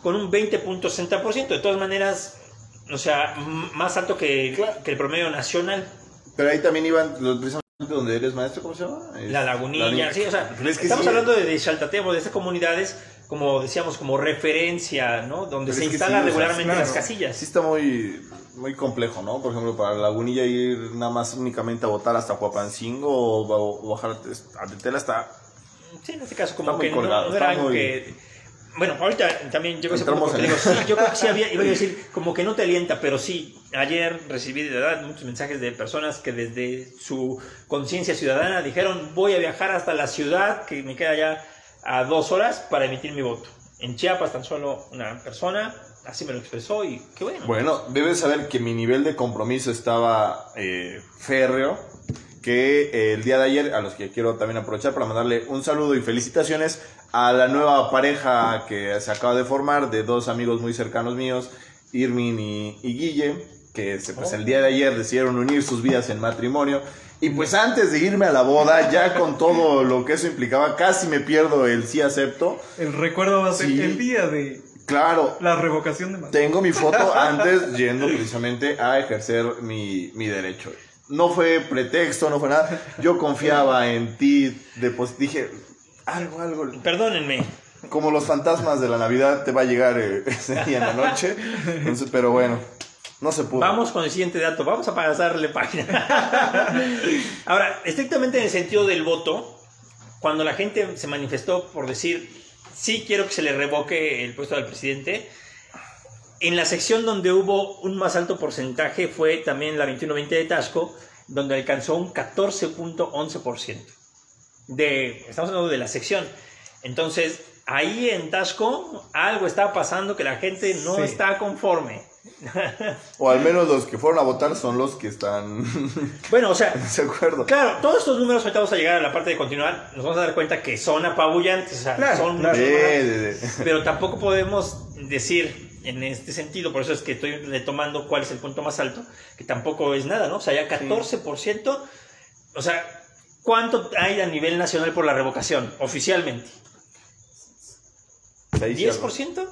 con un 20.60%. De todas maneras, o sea, más alto que, Claro. que el promedio nacional. Pero ahí también iban, los, precisamente donde eres maestro, ¿cómo se llama? Es- La lagunilla, sí, o sea, Pero es que estamos sí, hablando de, de Xaltatemo, de estas comunidades, como decíamos, como referencia, ¿no? Donde se instalan sí, o sea, regularmente claro, las casillas. Sí está muy, muy complejo, ¿no? Por ejemplo, para Lagunilla ir nada más únicamente a votar hasta Huapancingo o, o bajar a Tetela está... Sí, en este caso como que colgado, no, era está algo muy- que... Bueno, ahorita también llegó ese punto Entramos porque en- digo, sí, yo creo que sí había, iba a decir, como que no te alienta, pero sí, ayer recibí de verdad muchos mensajes de personas que desde su conciencia ciudadana dijeron, voy a viajar hasta la ciudad, que me queda ya a dos horas para emitir mi voto. En Chiapas tan solo una persona, así me lo expresó y qué bueno. Bueno, debes saber que mi nivel de compromiso estaba eh, férreo, que eh, el día de ayer, a los que quiero también aprovechar para mandarle un saludo y felicitaciones a la nueva pareja que se acaba de formar de dos amigos muy cercanos míos, Irmin y, y Guille, que se- pues, el día de ayer decidieron unir sus vidas en matrimonio. Y pues antes de irme a la boda, ya con todo lo que eso implicaba, casi me pierdo el sí acepto. El recuerdo va a ser Sí. el día de Claro, la revocación de matrimonio. tengo mi foto antes yendo precisamente a ejercer mi, mi derecho. No fue pretexto, no fue nada. Yo confiaba en ti, depos- dije, algo, algo. Perdónenme. Como los fantasmas de la Navidad, te va a llegar eh, ese día en la noche. Entonces, pero bueno, no se pudo. Vamos con el siguiente dato. Vamos a pasarle página. Ahora, estrictamente en el sentido del voto, cuando la gente se manifestó por decir sí quiero que se le revoque el puesto del presidente, en la sección donde hubo un más alto porcentaje fue también la 2120 de Tasco, donde alcanzó un 14.11%. De, estamos hablando de la sección. Entonces, ahí en Tasco algo está pasando que la gente no Sí. está conforme. O al menos los que fueron a votar son los que están Bueno, o sea, de acuerdo. Claro, todos estos números, ahorita vamos a llegar a la parte de continuar, nos vamos a dar cuenta que son apabullantes, o sea, Claro, son claro. mucho Sí, más, sí, sí. pero tampoco podemos decir en este sentido, por eso es que estoy retomando cuál es el punto más alto, que tampoco es nada, ¿no? O sea, ya 14%, o sea, ¿cuánto hay a nivel nacional por la revocación oficialmente? Seis y algo. ¿10%?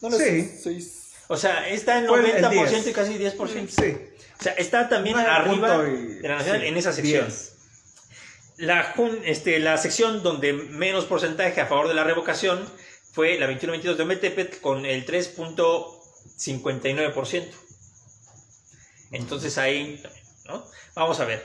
No, no, Sí. seis. O sea, está en Fue el 90% 10. y casi 10%. Sí. O sea, está también arriba y- de la nacional sí, en esa sección. diez. La, jun- este, la sección donde menos porcentaje a favor de la revocación fue la 21-22 de Ometepet con el 3.59%. Entonces ahí, ¿no? Vamos a ver.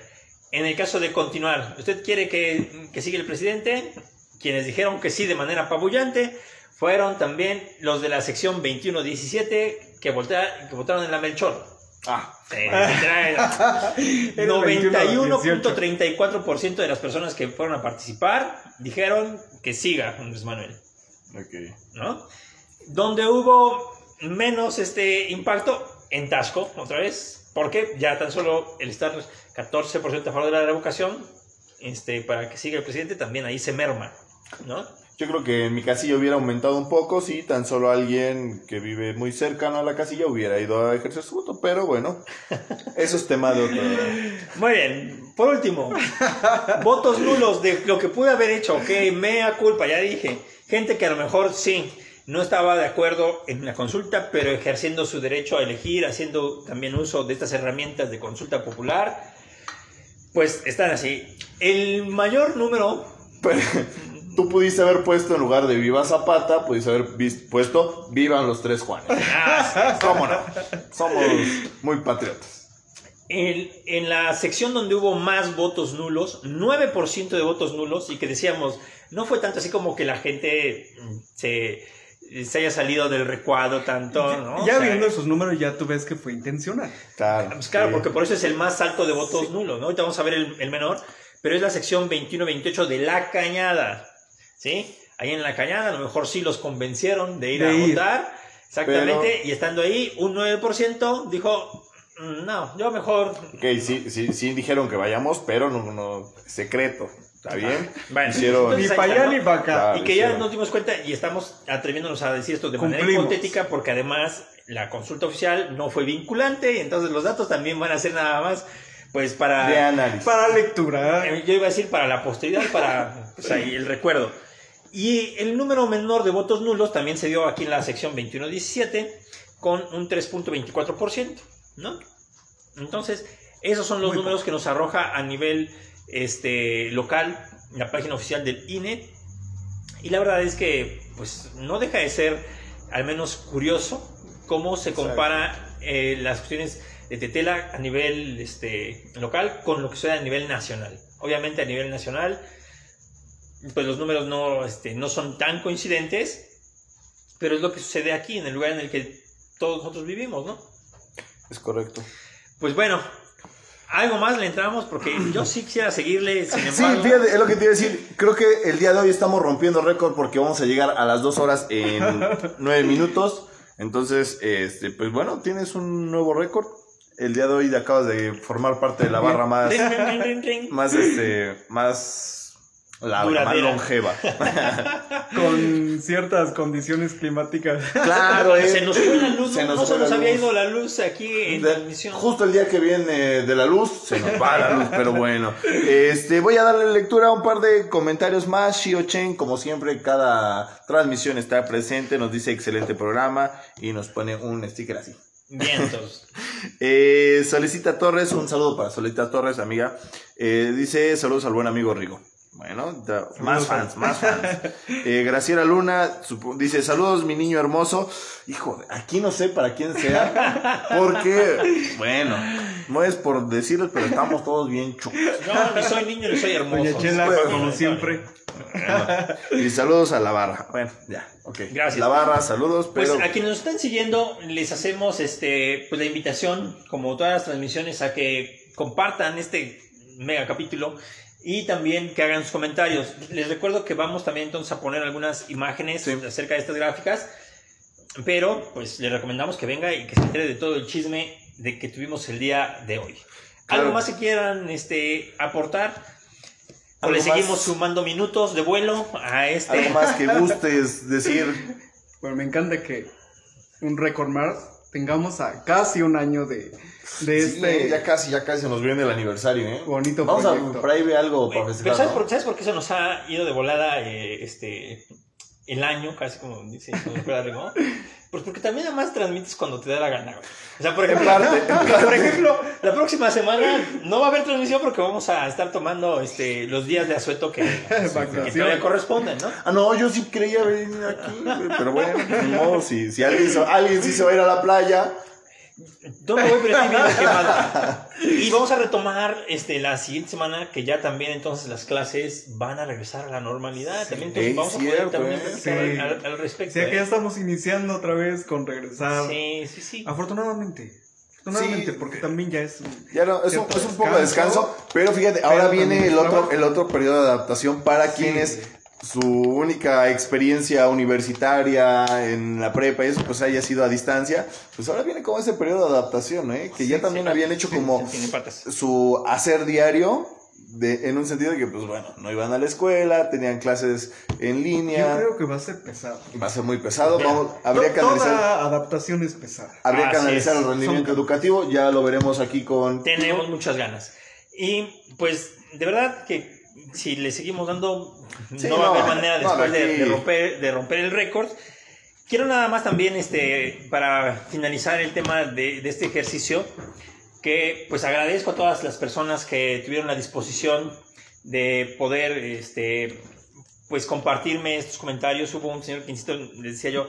En el caso de continuar, ¿usted quiere que, que siga el presidente? Quienes dijeron que sí de manera apabullante fueron también los de la sección 21-17 que, que votaron en la Melchor. Ah, Eh, literal, Era 91.34% de las personas que fueron a participar dijeron que siga Andrés Manuel, ok. ¿no? Donde hubo menos este impacto en Tasco, otra vez, porque ya tan solo el estar 14% a favor de la revocación, este, para que siga el presidente, también ahí se merma, ¿no? Yo creo que en mi casilla hubiera aumentado un poco si tan solo alguien que vive muy cercano a la casilla hubiera ido a ejercer su voto, pero bueno, eso es tema de otro. Muy bien, por último, votos nulos de lo que pude haber hecho, ok, mea culpa, ya dije. Gente que a lo mejor sí, no estaba de acuerdo en la consulta, pero ejerciendo su derecho a elegir, haciendo también uso de estas herramientas de consulta popular, pues están así. El mayor número, Pero, tú pudiste haber puesto en lugar de Viva Zapata, pudiste haber puesto Vivan los tres Juanes. ah, ¿Cómo no? Somos muy patriotas. En la sección donde hubo más votos nulos, 9% de votos nulos, y que decíamos, no fue tanto así como que la gente mm, se, se haya salido del recuadro tanto, ¿no? Ya O sea, viendo esos números ya tú ves que fue intencional. Claro, Pues claro, sí. porque por eso es el más alto de votos nulos, ¿no? Ahorita vamos a ver el, el menor, pero es la sección 21-28 de La Cañada, ¿sí? Ahí en La Cañada a lo mejor sí los convencieron de ir De a ir. votar, exactamente, Pero- y estando ahí, un 9% dijo, "Mm, no, yo mejor... Ok, sí, sí, sí dijeron que vayamos, pero no, no secreto. ¿Está bien? Bueno, Hicieron- entonces Ni para allá ¿no? ni para acá. Claro. Y que ya nos dimos cuenta y estamos atreviéndonos a decir esto de manera hipotética porque además la consulta oficial no fue vinculante y entonces los datos también van a ser nada más pues para... De análisis. Para lectura. Eh, Yo iba a decir para la posteridad, para pues, ahí, el recuerdo. Y el número menor de votos nulos también se dio aquí en la sección 21-17 con un 3.24%, ¿no? Entonces, esos son los Muy números que nos arroja a nivel este, local la página oficial del INE. Y la verdad es que, pues, no deja de ser al menos curioso cómo se compara eh, las cuestiones de Tetela a nivel este, local con lo que sucede a nivel nacional. Obviamente a nivel nacional, pues los números no, este, no son tan coincidentes, pero es lo que sucede aquí, en el lugar en el que todos nosotros vivimos, ¿no? Es correcto. Pues bueno, algo más le entramos porque yo sí quisiera seguirle, sin Sí, embargo. fíjate, es lo que te iba a decir. Creo que el día de hoy estamos rompiendo récord porque vamos a llegar a las dos horas en nueve minutos. Entonces, este, pues bueno, tienes un nuevo récord. El día de hoy acabas de formar parte de la barra más, más, este, más La, más duradera. longeva. Con ciertas condiciones climáticas. claro, eh. Se nos fue la luz, Se no, nos no fue se nos la había luz. ido la luz aquí en De- transmisión. Justo el día que viene de la luz, se nos va la luz, pero bueno. Este, voy a darle lectura a un par de comentarios más. Shio Chen, como siempre, cada transmisión está presente, nos dice excelente programa y nos pone un sticker así. Vientos. Eh, Solicita Torres, un saludo para Solicita Torres, amiga. Eh, dice saludos al buen amigo Rigo. Bueno, más fans, más fans. Eh, Graciela Luna dice saludos mi niño hermoso. Hijo, aquí no sé para quién sea, porque, bueno, no es por decirles, pero estamos todos bien chucos. No, ni soy niño, ni soy hermoso. Doña Chela, Bueno, como bueno, siempre. Y saludos a la barra. Bueno, ya, ok. Gracias. La barra, saludos, Pues a quienes nos están siguiendo, les hacemos este, pues la invitación, como todas las transmisiones, a que compartan este mega capítulo y también que hagan sus comentarios. Les recuerdo que vamos también entonces a poner algunas imágenes Sí. acerca de estas gráficas, pero pues les recomendamos que venga y que se entere de todo el chisme de que tuvimos el día de hoy. Claro. ¿Algo más que quieran este, aportar? ¿O ¿Algo le seguimos más? sumando minutos de vuelo a este? Algo más que gustes decir. Bueno, me encanta que un récord más tengamos a casi un año de, de Sí, este. ya casi, ya casi se nos viene el aniversario, ¿eh? Bonito Vamos proyecto. a por ahí ve algo para Pero festejar, ¿sabes ¿no? por, ¿sabes por qué se nos ha ido de volada eh, este, el año, casi como dice Rigo? Pues porque también además transmites cuando te da la gana, güey. O sea, por ejemplo, por ejemplo, la próxima semana no va a haber transmisión porque vamos a estar tomando este, los días de asueto que, que todavía corresponden, ¿no? Ah, no, yo sí creía venir aquí, pero bueno, modo, si, si alguien, alguien sí se va a ir a la playa, No me voy, pero estoy. Y vamos a retomar este, la siguiente semana, que ya también entonces las clases van a regresar a la normalidad. también entonces vamos a poder también ¿eh? Sí. al, al respecto. O sea que ya ¿eh? estamos iniciando otra vez con regresar. Sí, sí, sí. Afortunadamente. Afortunadamente, Sí. porque también ya es. ya no, es, un, es un poco de descanso, pero fíjate, ahora viene el otro, trabajo. el otro periodo de adaptación para Sí. quienes su única experiencia universitaria en la prepa y eso pues haya sido a distancia, pues ahora viene como ese periodo de adaptación, ¿eh? que ya también habían hecho como su hacer diario de, en un sentido de que pues bueno, no iban a la escuela, tenían clases en Yo línea, creo que va a ser pesado. va a ser muy pesado, Mira, vamos, habría que analizar, Toda adaptación es pesada. habría que analizar es. el rendimiento Son- educativo, ya lo veremos aquí con Tenemos muchas ganas. Y pues, de verdad que si le seguimos dando, Sí, no va a no, haber manera no, después de de, romper, de romper el récord. Quiero nada más también, este, para finalizar el tema de, de este ejercicio, que pues agradezco a todas las personas que tuvieron la disposición de poder, este, pues compartirme estos comentarios. Hubo un señor que, insisto, le decía yo,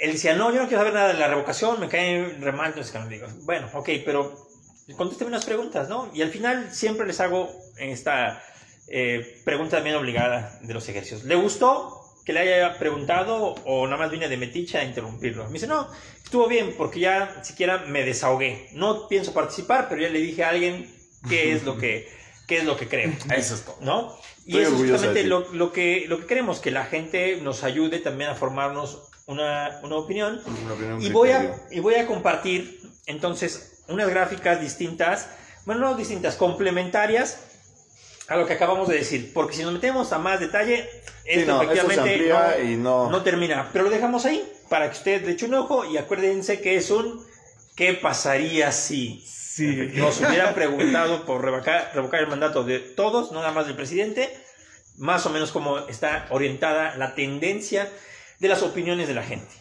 él decía, no, yo no quiero saber nada de la revocación, me cae re mal. Entonces, cuando digo, bueno, ok, pero contésteme unas preguntas, ¿no? Y al final siempre les hago esta eh, pregunta también obligada de los ejercicios. ¿Le gustó que le haya preguntado o nada más vine de metiche a interrumpirlo? Me dice, no, estuvo bien porque ya siquiera me desahogué. No pienso participar, pero ya le dije a alguien qué es lo que, qué es lo que creo. eso es todo. ¿no? Y Estoy eso es justamente lo, lo que, lo que queremos, que la gente nos ayude también a formarnos una, una opinión. Una opinión, Y voy, a, y voy a compartir entonces unas gráficas distintas, bueno, no distintas, complementarias a lo que acabamos de decir, porque si nos metemos a más detalle, Sí, esto no, esto se efectivamente no, y no- no termina, pero lo dejamos ahí para que usted le eche un ojo y acuérdense que es un ¿qué pasaría si? Sí. nos hubieran preguntado por revocar, revocar el mandato de todos, no nada más del presidente, más o menos cómo está orientada la tendencia de las opiniones de la gente.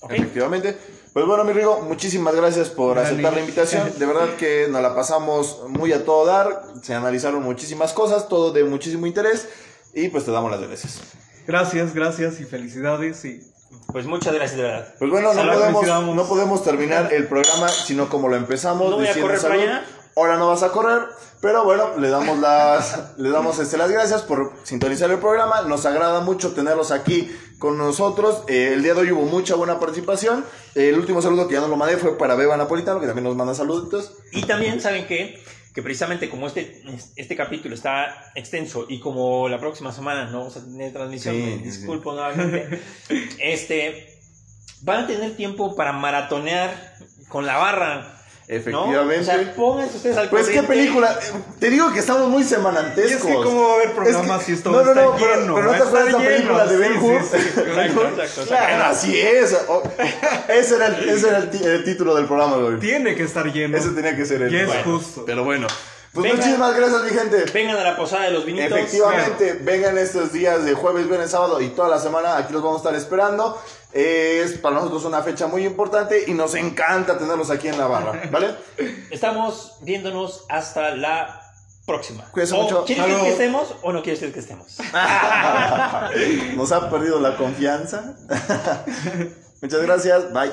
¿ok? Efectivamente. Pues bueno, mi Rigo, muchísimas gracias por Dale. aceptar la invitación. De verdad que nos la pasamos muy a todo dar. Se analizaron muchísimas cosas, todo de muchísimo interés. Y pues te damos las gracias. Gracias, gracias y felicidades. Y Pues muchas gracias de verdad. Pues bueno, no podemos, no podemos terminar el programa sino como lo empezamos. No voy a diciendo correr para salud. allá. Ahora no vas a correr, pero bueno, le damos las, le damos este, las gracias por sintonizar el programa. Nos agrada mucho tenerlos aquí con nosotros. Eh, el día de hoy hubo mucha buena participación. Eh, el último saludo que ya no lo mandé fue para Beba Napolitano, que también nos manda saluditos. Y también saben que, que precisamente como este, este capítulo está extenso y como la próxima semana no vamos a tener transmisión, Sí, me sí, disculpo nuevamente, este, van a tener tiempo para maratonear con la barra Efectivamente. O sea, pónganse ustedes al Pues qué película, te digo que estamos muy semanantescos. Y es que cómo va a haber programas Es que- si esto no, no, está no, pero- lleno, Pero, no te acuerdas la película de Ben sí, Hur. sí, sí. Exacto, exacto, Claro, así es. O- ese era, el, ese era el, el título del programa de hoy. Tiene que estar lleno. Ese tenía que ser el. Y es bueno, justo. Pero bueno. Pues muchísimas gracias, mi gente. Vengan a la posada de los vinitos. Efectivamente, vengan estos días de jueves, viernes, sábado y toda la semana. Aquí los vamos a estar esperando. Eh, Es para nosotros una fecha muy importante y nos encanta tenerlos aquí en la barra, ¿vale? Estamos viéndonos hasta la próxima. Cuídense O, mucho. ¿Quiere usted Salud. que estemos o no quiere usted que estemos? Nos ha perdido la confianza. Muchas gracias. Bye.